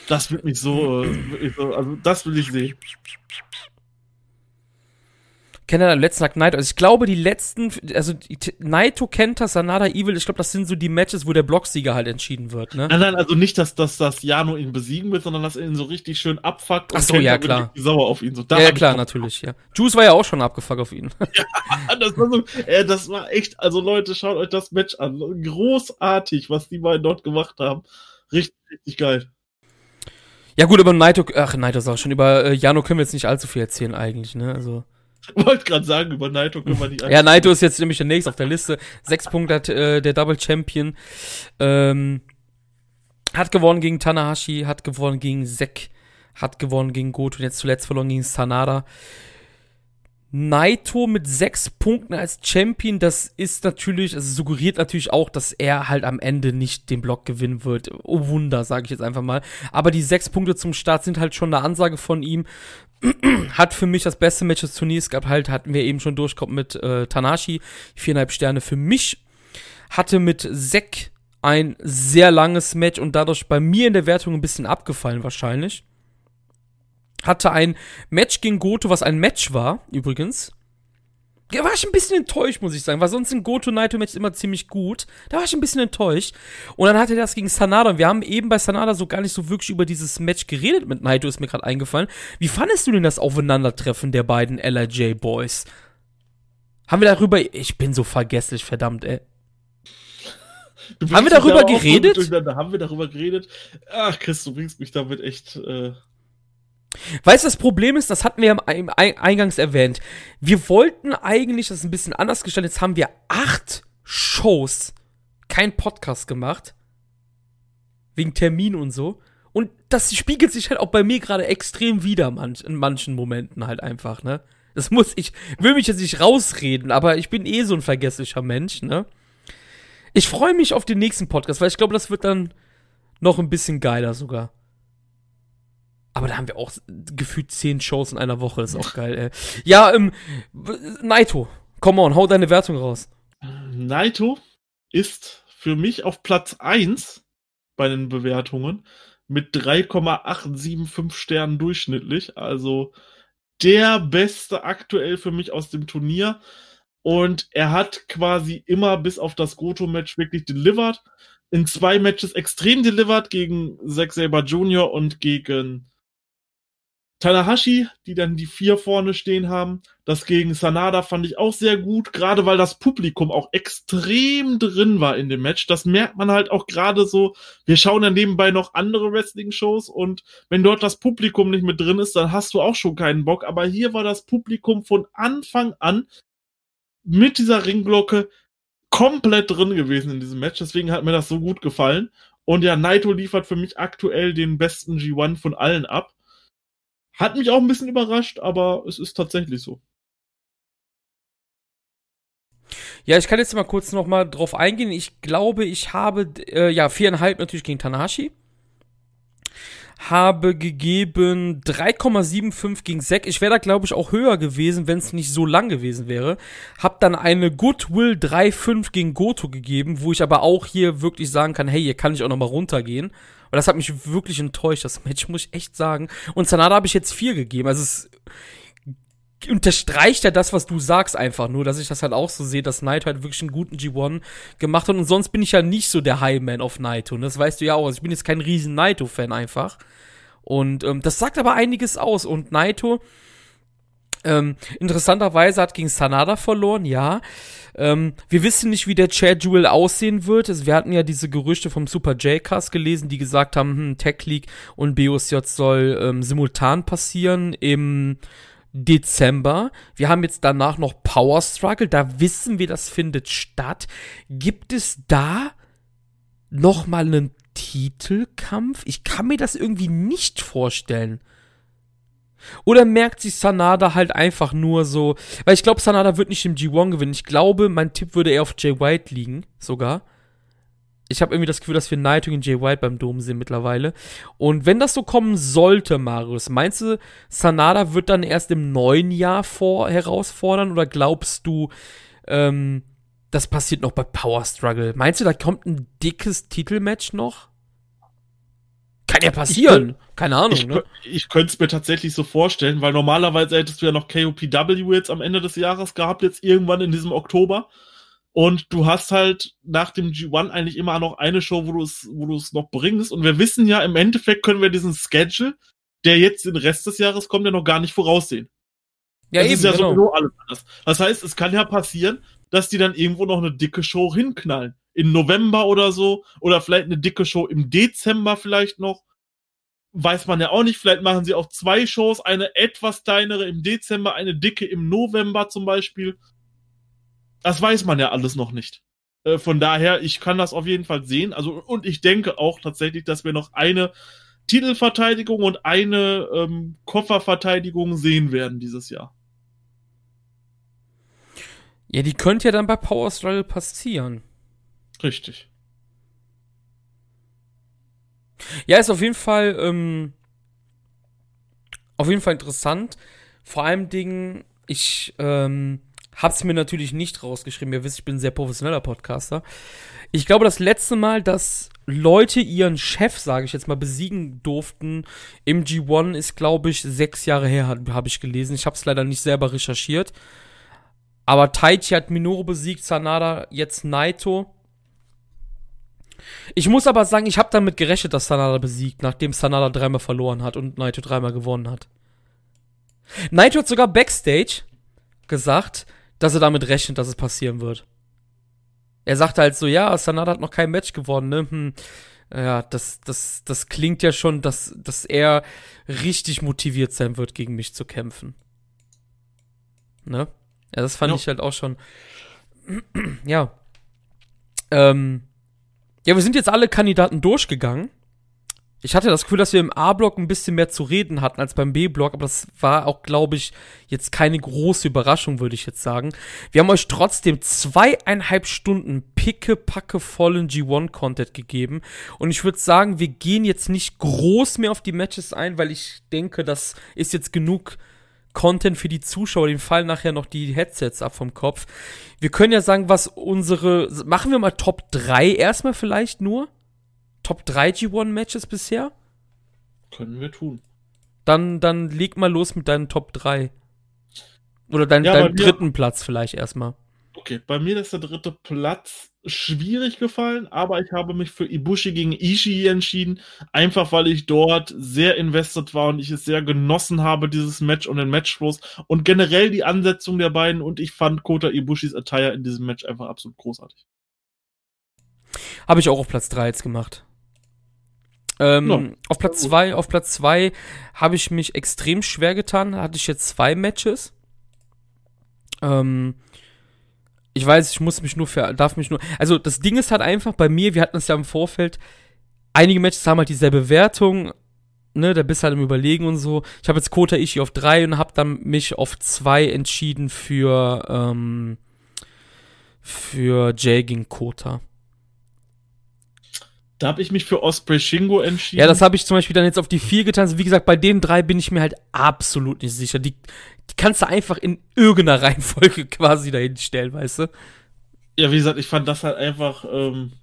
Das wird mich so, wirklich so, also das will ich sehen. Kenta am letzten Tag Naito. Also ich glaube, die letzten, also Naito, Kenta, Sanada, Evil, ich glaube, das sind so die Matches, wo der Blocksieger halt entschieden wird, ne? Nein, nein, also nicht, dass, dass, dass Jano ihn besiegen wird, sondern dass er ihn so richtig schön abfuckt Ach so, Kenta ja, klar. sauer auf ihn. So, ja, ja klar, natürlich, ja. Juice war ja auch schon abgefuckt auf ihn. ja, das war so, äh, das war echt, also Leute, schaut euch das Match an. Großartig, was die beiden dort gemacht haben. Richtig, richtig geil. Ja gut, über Naito, ach Naito ist auch schon, über äh, Jano können wir jetzt nicht allzu viel erzählen eigentlich, ne, also. Wollte gerade sagen, über Naito können wir nicht Ja, Naito ist jetzt nämlich der nächste auf der Liste. Sechs Punkte hat äh, der Double Champion. Ähm, hat gewonnen gegen Tanahashi, hat gewonnen gegen Sek, hat gewonnen gegen Goto und jetzt zuletzt verloren gegen Sanada. Naito mit sechs Punkten als Champion, das ist natürlich, also suggeriert natürlich auch, dass er halt am Ende nicht den Block gewinnen wird. Oh Wunder, sage ich jetzt einfach mal. Aber die sechs Punkte zum Start sind halt schon eine Ansage von ihm. Hat für mich das beste Match des Turniers gehabt, halt hatten wir eben schon durchkommen mit äh, Tanashi. Viereinhalb Sterne für mich. Hatte mit Zack ein sehr langes Match und dadurch bei mir in der Wertung ein bisschen abgefallen wahrscheinlich hatte ein Match gegen Goto, was ein Match war, übrigens. Da war ich ein bisschen enttäuscht, muss ich sagen, weil sonst sind Goto Naito Matches immer ziemlich gut. Da war ich ein bisschen enttäuscht. Und dann hatte er das gegen Sanada. Und wir haben eben bei Sanada so gar nicht so wirklich über dieses Match geredet mit Naito, ist mir gerade eingefallen. Wie fandest du denn das Aufeinandertreffen der beiden LIJ Boys? Haben wir darüber. Ich bin so vergesslich, verdammt, ey. Haben wir darüber geredet? Haben wir darüber geredet? Ach, Chris, du bringst mich damit echt. Äh Weißt du, das Problem ist, das hatten wir im eingangs erwähnt. Wir wollten eigentlich, das ein bisschen anders gestellt, jetzt haben wir acht Shows, kein Podcast gemacht. Wegen Termin und so. Und das spiegelt sich halt auch bei mir gerade extrem wieder in manchen Momenten halt einfach, ne? Das muss ich, will mich jetzt nicht rausreden, aber ich bin eh so ein vergesslicher Mensch, ne? Ich freue mich auf den nächsten Podcast, weil ich glaube, das wird dann noch ein bisschen geiler sogar. Aber da haben wir auch gefühlt zehn Shows in einer Woche. Ist auch geil, ey. Ja, ähm, Naito, come on, hau deine Wertung raus. Naito ist für mich auf Platz 1 bei den Bewertungen mit 3,875 Sternen durchschnittlich. Also der beste aktuell für mich aus dem Turnier. Und er hat quasi immer bis auf das Goto-Match wirklich delivered. In zwei Matches extrem delivered gegen Zack Saber Jr. und gegen Tanahashi, die dann die vier vorne stehen haben. Das gegen Sanada fand ich auch sehr gut, gerade weil das Publikum auch extrem drin war in dem Match. Das merkt man halt auch gerade so. Wir schauen ja nebenbei noch andere Wrestling-Shows und wenn dort das Publikum nicht mit drin ist, dann hast du auch schon keinen Bock. Aber hier war das Publikum von Anfang an mit dieser Ringglocke komplett drin gewesen in diesem Match. Deswegen hat mir das so gut gefallen. Und ja, Naito liefert für mich aktuell den besten G1 von allen ab. Hat mich auch ein bisschen überrascht, aber es ist tatsächlich so. Ja, ich kann jetzt mal kurz noch mal drauf eingehen. Ich glaube, ich habe äh, ja viereinhalb natürlich gegen Tanahashi. Habe gegeben 3,75 gegen Zack. Ich wäre da, glaube ich, auch höher gewesen, wenn es nicht so lang gewesen wäre. Hab dann eine Goodwill 3,5 gegen Goto gegeben, wo ich aber auch hier wirklich sagen kann, hey, hier kann ich auch noch mal runtergehen. Weil das hat mich wirklich enttäuscht, das Match, muss ich echt sagen. Und Sanada habe ich jetzt vier gegeben. Also es unterstreicht ja das, was du sagst, einfach nur, dass ich das halt auch so sehe, dass Naito halt wirklich einen guten G1 gemacht hat. Und sonst bin ich ja nicht so der Highman of Naito. Und das weißt du ja auch. Also ich bin jetzt kein riesen Naito-Fan einfach. Und ähm, das sagt aber einiges aus. Und Naito ähm, interessanterweise hat gegen Sanada verloren, ja. Ähm, wir wissen nicht, wie der Schedule aussehen wird. Also wir hatten ja diese Gerüchte vom Super J-Cast gelesen, die gesagt haben, hm, Tech League und BOSJ soll ähm, simultan passieren im Dezember. Wir haben jetzt danach noch Power Struggle. Da wissen wir, das findet statt. Gibt es da noch mal einen Titelkampf? Ich kann mir das irgendwie nicht vorstellen. Oder merkt sich Sanada halt einfach nur so, weil ich glaube, Sanada wird nicht im G1 gewinnen. Ich glaube, mein Tipp würde eher auf Jay White liegen, sogar. Ich habe irgendwie das Gefühl, dass wir Naito gegen Jay White beim Dom sind mittlerweile. Und wenn das so kommen sollte, Marius, meinst du, Sanada wird dann erst im neuen Jahr vor herausfordern? Oder glaubst du, ähm, das passiert noch bei Power Struggle? Meinst du, da kommt ein dickes Titelmatch noch? Kann ja passieren. Ich, Keine Ahnung. Ich, ne? ich könnte es mir tatsächlich so vorstellen, weil normalerweise hättest du ja noch KOPW jetzt am Ende des Jahres gehabt, jetzt irgendwann in diesem Oktober. Und du hast halt nach dem G1 eigentlich immer noch eine Show, wo du es, wo du es noch bringst. Und wir wissen ja, im Endeffekt können wir diesen Schedule, der jetzt den Rest des Jahres kommt, ja noch gar nicht voraussehen. Ja, das eben, ist ja genau. sowieso alles anders. Das heißt, es kann ja passieren, dass die dann irgendwo noch eine dicke Show hinknallen im November oder so oder vielleicht eine dicke Show im Dezember vielleicht noch. Weiß man ja auch nicht. Vielleicht machen sie auch zwei Shows, eine etwas kleinere im Dezember, eine dicke im November zum Beispiel. Das weiß man ja alles noch nicht. Äh, von daher, ich kann das auf jeden Fall sehen. Also, und ich denke auch tatsächlich, dass wir noch eine Titelverteidigung und eine ähm, Kofferverteidigung sehen werden dieses Jahr. Ja, die könnte ja dann bei Power Struggle passieren. Richtig. Ja, ist auf jeden Fall, ähm, auf jeden Fall interessant. Vor allem Dingen, ich ähm, hab's mir natürlich nicht rausgeschrieben. Ihr wisst, ich bin ein sehr professioneller Podcaster. Ich glaube, das letzte Mal, dass Leute ihren Chef, sage ich jetzt mal, besiegen durften im G1, ist, glaube ich, sechs Jahre her, habe hab ich gelesen. Ich habe es leider nicht selber recherchiert. Aber Taichi hat Minoru besiegt, Sanada jetzt Naito. Ich muss aber sagen, ich habe damit gerechnet, dass Sanada besiegt, nachdem Sanada dreimal verloren hat und Naito dreimal gewonnen hat. Naito hat sogar backstage gesagt, dass er damit rechnet, dass es passieren wird. Er sagte halt so, ja, Sanada hat noch kein Match gewonnen, ne? Hm, ja, das, das, das klingt ja schon, dass, dass er richtig motiviert sein wird, gegen mich zu kämpfen. Ne? Ja, das fand ja. ich halt auch schon. ja. Ähm, ja, wir sind jetzt alle Kandidaten durchgegangen. Ich hatte das Gefühl, dass wir im A-Block ein bisschen mehr zu reden hatten als beim B-Block, aber das war auch, glaube ich, jetzt keine große Überraschung, würde ich jetzt sagen. Wir haben euch trotzdem zweieinhalb Stunden picke-packe vollen G1-Content gegeben und ich würde sagen, wir gehen jetzt nicht groß mehr auf die Matches ein, weil ich denke, das ist jetzt genug Content für die Zuschauer, den fallen nachher noch die Headsets ab vom Kopf. Wir können ja sagen, was unsere. Machen wir mal Top 3 erstmal vielleicht nur? Top 3 G1-Matches bisher? Können wir tun. Dann, dann leg mal los mit deinen Top 3. Oder dein, ja, deinen dritten Platz vielleicht erstmal. Okay, bei mir ist der dritte Platz schwierig gefallen, aber ich habe mich für Ibushi gegen Ishii entschieden, einfach weil ich dort sehr invested war und ich es sehr genossen habe, dieses Match und den Matchfluss und generell die Ansetzung der beiden und ich fand Kota Ibushis Attire in diesem Match einfach absolut großartig. Habe ich auch auf Platz 3 jetzt gemacht. Ähm, no. Auf Platz 2, auf Platz 2 habe ich mich extrem schwer getan, da hatte ich jetzt zwei Matches. Ähm, ich weiß, ich muss mich nur für, darf mich nur. Also das Ding ist halt einfach bei mir, wir hatten es ja im Vorfeld, einige Matches haben halt dieselbe Wertung, ne, da bist halt im Überlegen und so. Ich habe jetzt Kota Ishi auf drei und habe dann mich auf zwei entschieden für, ähm, für Jay gegen Kota. Da habe ich mich für Osprey Shingo entschieden. Ja, das habe ich zum Beispiel dann jetzt auf die vier getan. Wie gesagt, bei den drei bin ich mir halt absolut nicht sicher. Die, die kannst du einfach in irgendeiner Reihenfolge quasi dahin stellen, weißt du? Ja, wie gesagt, ich fand das halt einfach, ähm,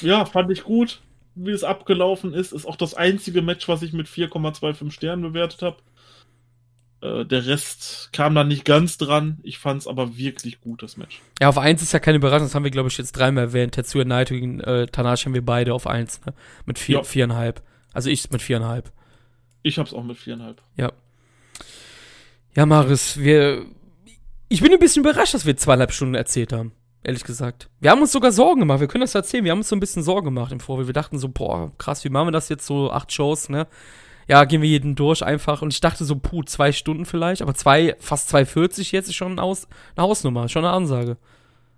ja, fand ich gut, wie es abgelaufen ist. Ist auch das einzige Match, was ich mit 4,25 Sternen bewertet habe. Äh, der Rest kam dann nicht ganz dran. Ich fand es aber wirklich gut, das Match. Ja, auf 1 ist ja keine Überraschung. Das haben wir, glaube ich, jetzt dreimal erwähnt. Tetsuya Naito gegen äh, Tanashi haben wir beide auf 1, ne? Mit 4, ja. 4,5. Also ich mit 4,5. Ich hab's auch mit 4,5. Ja. Ja, Maris, wir. Ich bin ein bisschen überrascht, dass wir zweieinhalb Stunden erzählt haben. Ehrlich gesagt. Wir haben uns sogar Sorgen gemacht. Wir können das erzählen. Wir haben uns so ein bisschen Sorgen gemacht im Vorfeld. Wir dachten so, boah, krass, wie machen wir das jetzt so? Acht Shows, ne? Ja, gehen wir jeden durch einfach. Und ich dachte so, puh, zwei Stunden vielleicht, aber zwei, fast 2,40 jetzt ist schon eine, Aus, eine Hausnummer, schon eine Ansage.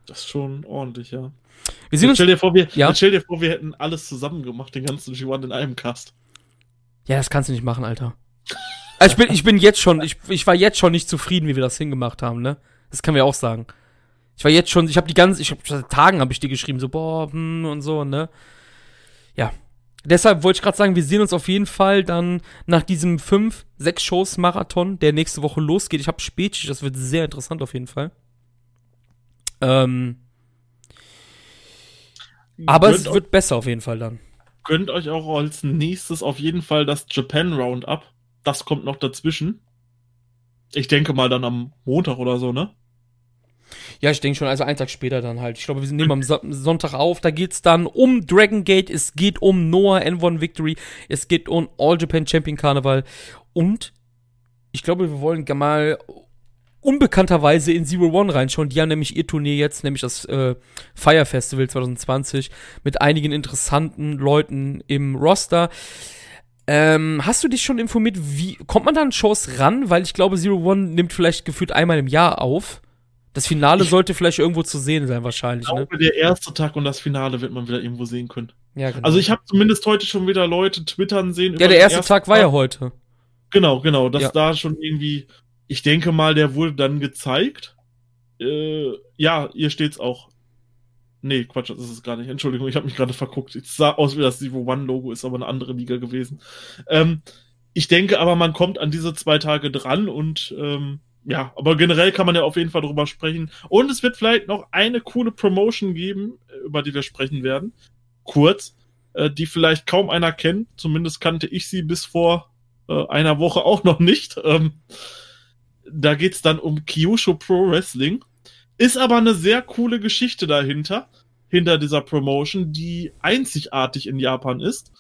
Das ist schon ordentlich, ja. Wir sehen uns, stell, dir vor, wir, ja? stell dir vor, wir hätten alles zusammen gemacht, den ganzen G1 in einem Cast. Ja, das kannst du nicht machen, Alter. Also ich bin, ich bin jetzt schon, ich, ich war jetzt schon nicht zufrieden, wie wir das hingemacht haben, ne? Das können wir auch sagen. Ich war jetzt schon, ich habe die ganze, ich habe seit Tagen habe ich dir geschrieben, so boah, hm, und so, ne? Ja, Deshalb wollte ich gerade sagen, wir sehen uns auf jeden Fall dann nach diesem 5, 6 Shows Marathon, der nächste Woche losgeht. Ich habe Spätschicht, das wird sehr interessant auf jeden Fall. Ähm, aber gönnt es wird besser auf jeden Fall dann. Gönnt euch auch als nächstes auf jeden Fall das Japan Roundup. Das kommt noch dazwischen. Ich denke mal dann am Montag oder so, ne? Ja, ich denke schon, also einen Tag später dann halt. Ich glaube, wir nehmen am so Sonntag auf. Da geht's dann um Dragon Gate, es geht um Noah N1 Victory, es geht um All Japan Champion Carnival und ich glaube, wir wollen mal unbekannterweise in Zero One reinschauen. Die haben nämlich ihr Turnier jetzt, nämlich das äh, Fire Festival 2020, mit einigen interessanten Leuten im Roster. Ähm, hast du dich schon informiert, wie kommt man da an Shows ran? Weil ich glaube, Zero One nimmt vielleicht gefühlt einmal im Jahr auf. Das Finale ich sollte vielleicht irgendwo zu sehen sein, wahrscheinlich. Ich glaube, ne? der erste Tag und das Finale wird man wieder irgendwo sehen können. Ja, genau. Also ich habe zumindest heute schon wieder Leute twittern sehen. Ja, der erste Tag war ja heute. Genau, genau. Dass ja. da schon irgendwie, ich denke mal, der wurde dann gezeigt. Äh, ja, hier steht's auch. Nee, Quatsch, das ist es gar nicht. Entschuldigung, ich habe mich gerade verguckt. Es sah aus wie das Niveau One-Logo, ist aber eine andere Liga gewesen. Ähm, ich denke aber, man kommt an diese zwei Tage dran und ähm, ja, aber generell kann man ja auf jeden Fall drüber sprechen. Und es wird vielleicht noch eine coole Promotion geben, äh, über die wir sprechen werden. Kurz, äh, die vielleicht kaum einer kennt. Zumindest kannte ich sie bis vor äh, einer Woche auch noch nicht. Ähm, da geht's dann um Kyushu Pro Wrestling. Ist aber eine sehr coole Geschichte dahinter, hinter dieser Promotion, die einzigartig in Japan ist.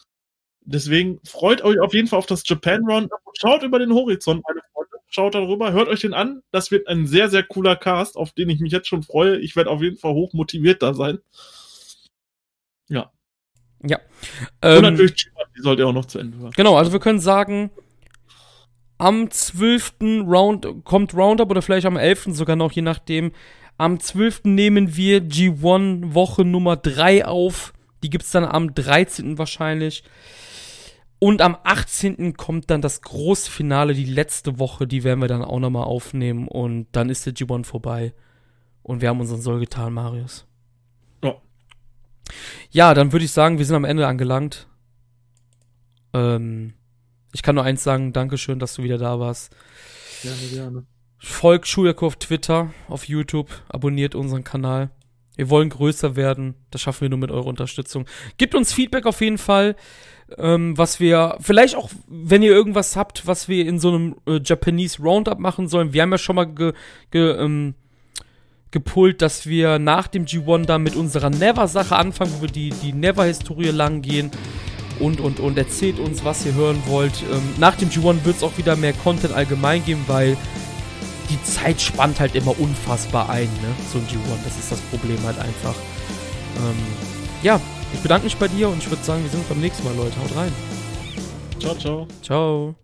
Deswegen freut euch auf jeden Fall auf das Japan und schaut über den Horizont, meine Freunde. Schaut darüber, hört euch den an. Das wird ein sehr, sehr cooler Cast, auf den ich mich jetzt schon freue. Ich werde auf jeden Fall hoch motiviert da sein. Ja. Ja. Und ähm, natürlich, die sollte auch noch zu Ende hören. Genau, also wir können sagen, am 12. Round kommt Roundup oder vielleicht am 11. sogar noch, je nachdem. Am 12. nehmen wir G1 Woche Nummer 3 auf. Die gibt es dann am 13. wahrscheinlich. Und am 18. kommt dann das Großfinale, die letzte Woche, die werden wir dann auch nochmal aufnehmen. Und dann ist der G1 vorbei. Und wir haben unseren Soll getan, Marius. Ja. Ja, dann würde ich sagen, wir sind am Ende angelangt. Ähm, ich kann nur eins sagen, Dankeschön, dass du wieder da warst. Gerne, gerne. Folgt Schuljako auf Twitter, auf YouTube, abonniert unseren Kanal. Wir wollen größer werden. Das schaffen wir nur mit eurer Unterstützung. Gebt uns Feedback auf jeden Fall ähm, was wir, vielleicht auch, wenn ihr irgendwas habt, was wir in so einem äh, Japanese Roundup machen sollen. Wir haben ja schon mal ge, ge, ähm, gepult, dass wir nach dem G1 dann mit unserer Never-Sache anfangen, wo wir die, die Never-Historie lang gehen und, und, und erzählt uns, was ihr hören wollt. Ähm, nach dem G1 wird es auch wieder mehr Content allgemein geben, weil die Zeit spannt halt immer unfassbar ein, ne? So ein G1, das ist das Problem halt einfach. Ähm, ja, ich bedanke mich bei dir und ich würde sagen, wir sehen uns beim nächsten Mal, Leute. Haut rein. Ciao, ciao. Ciao.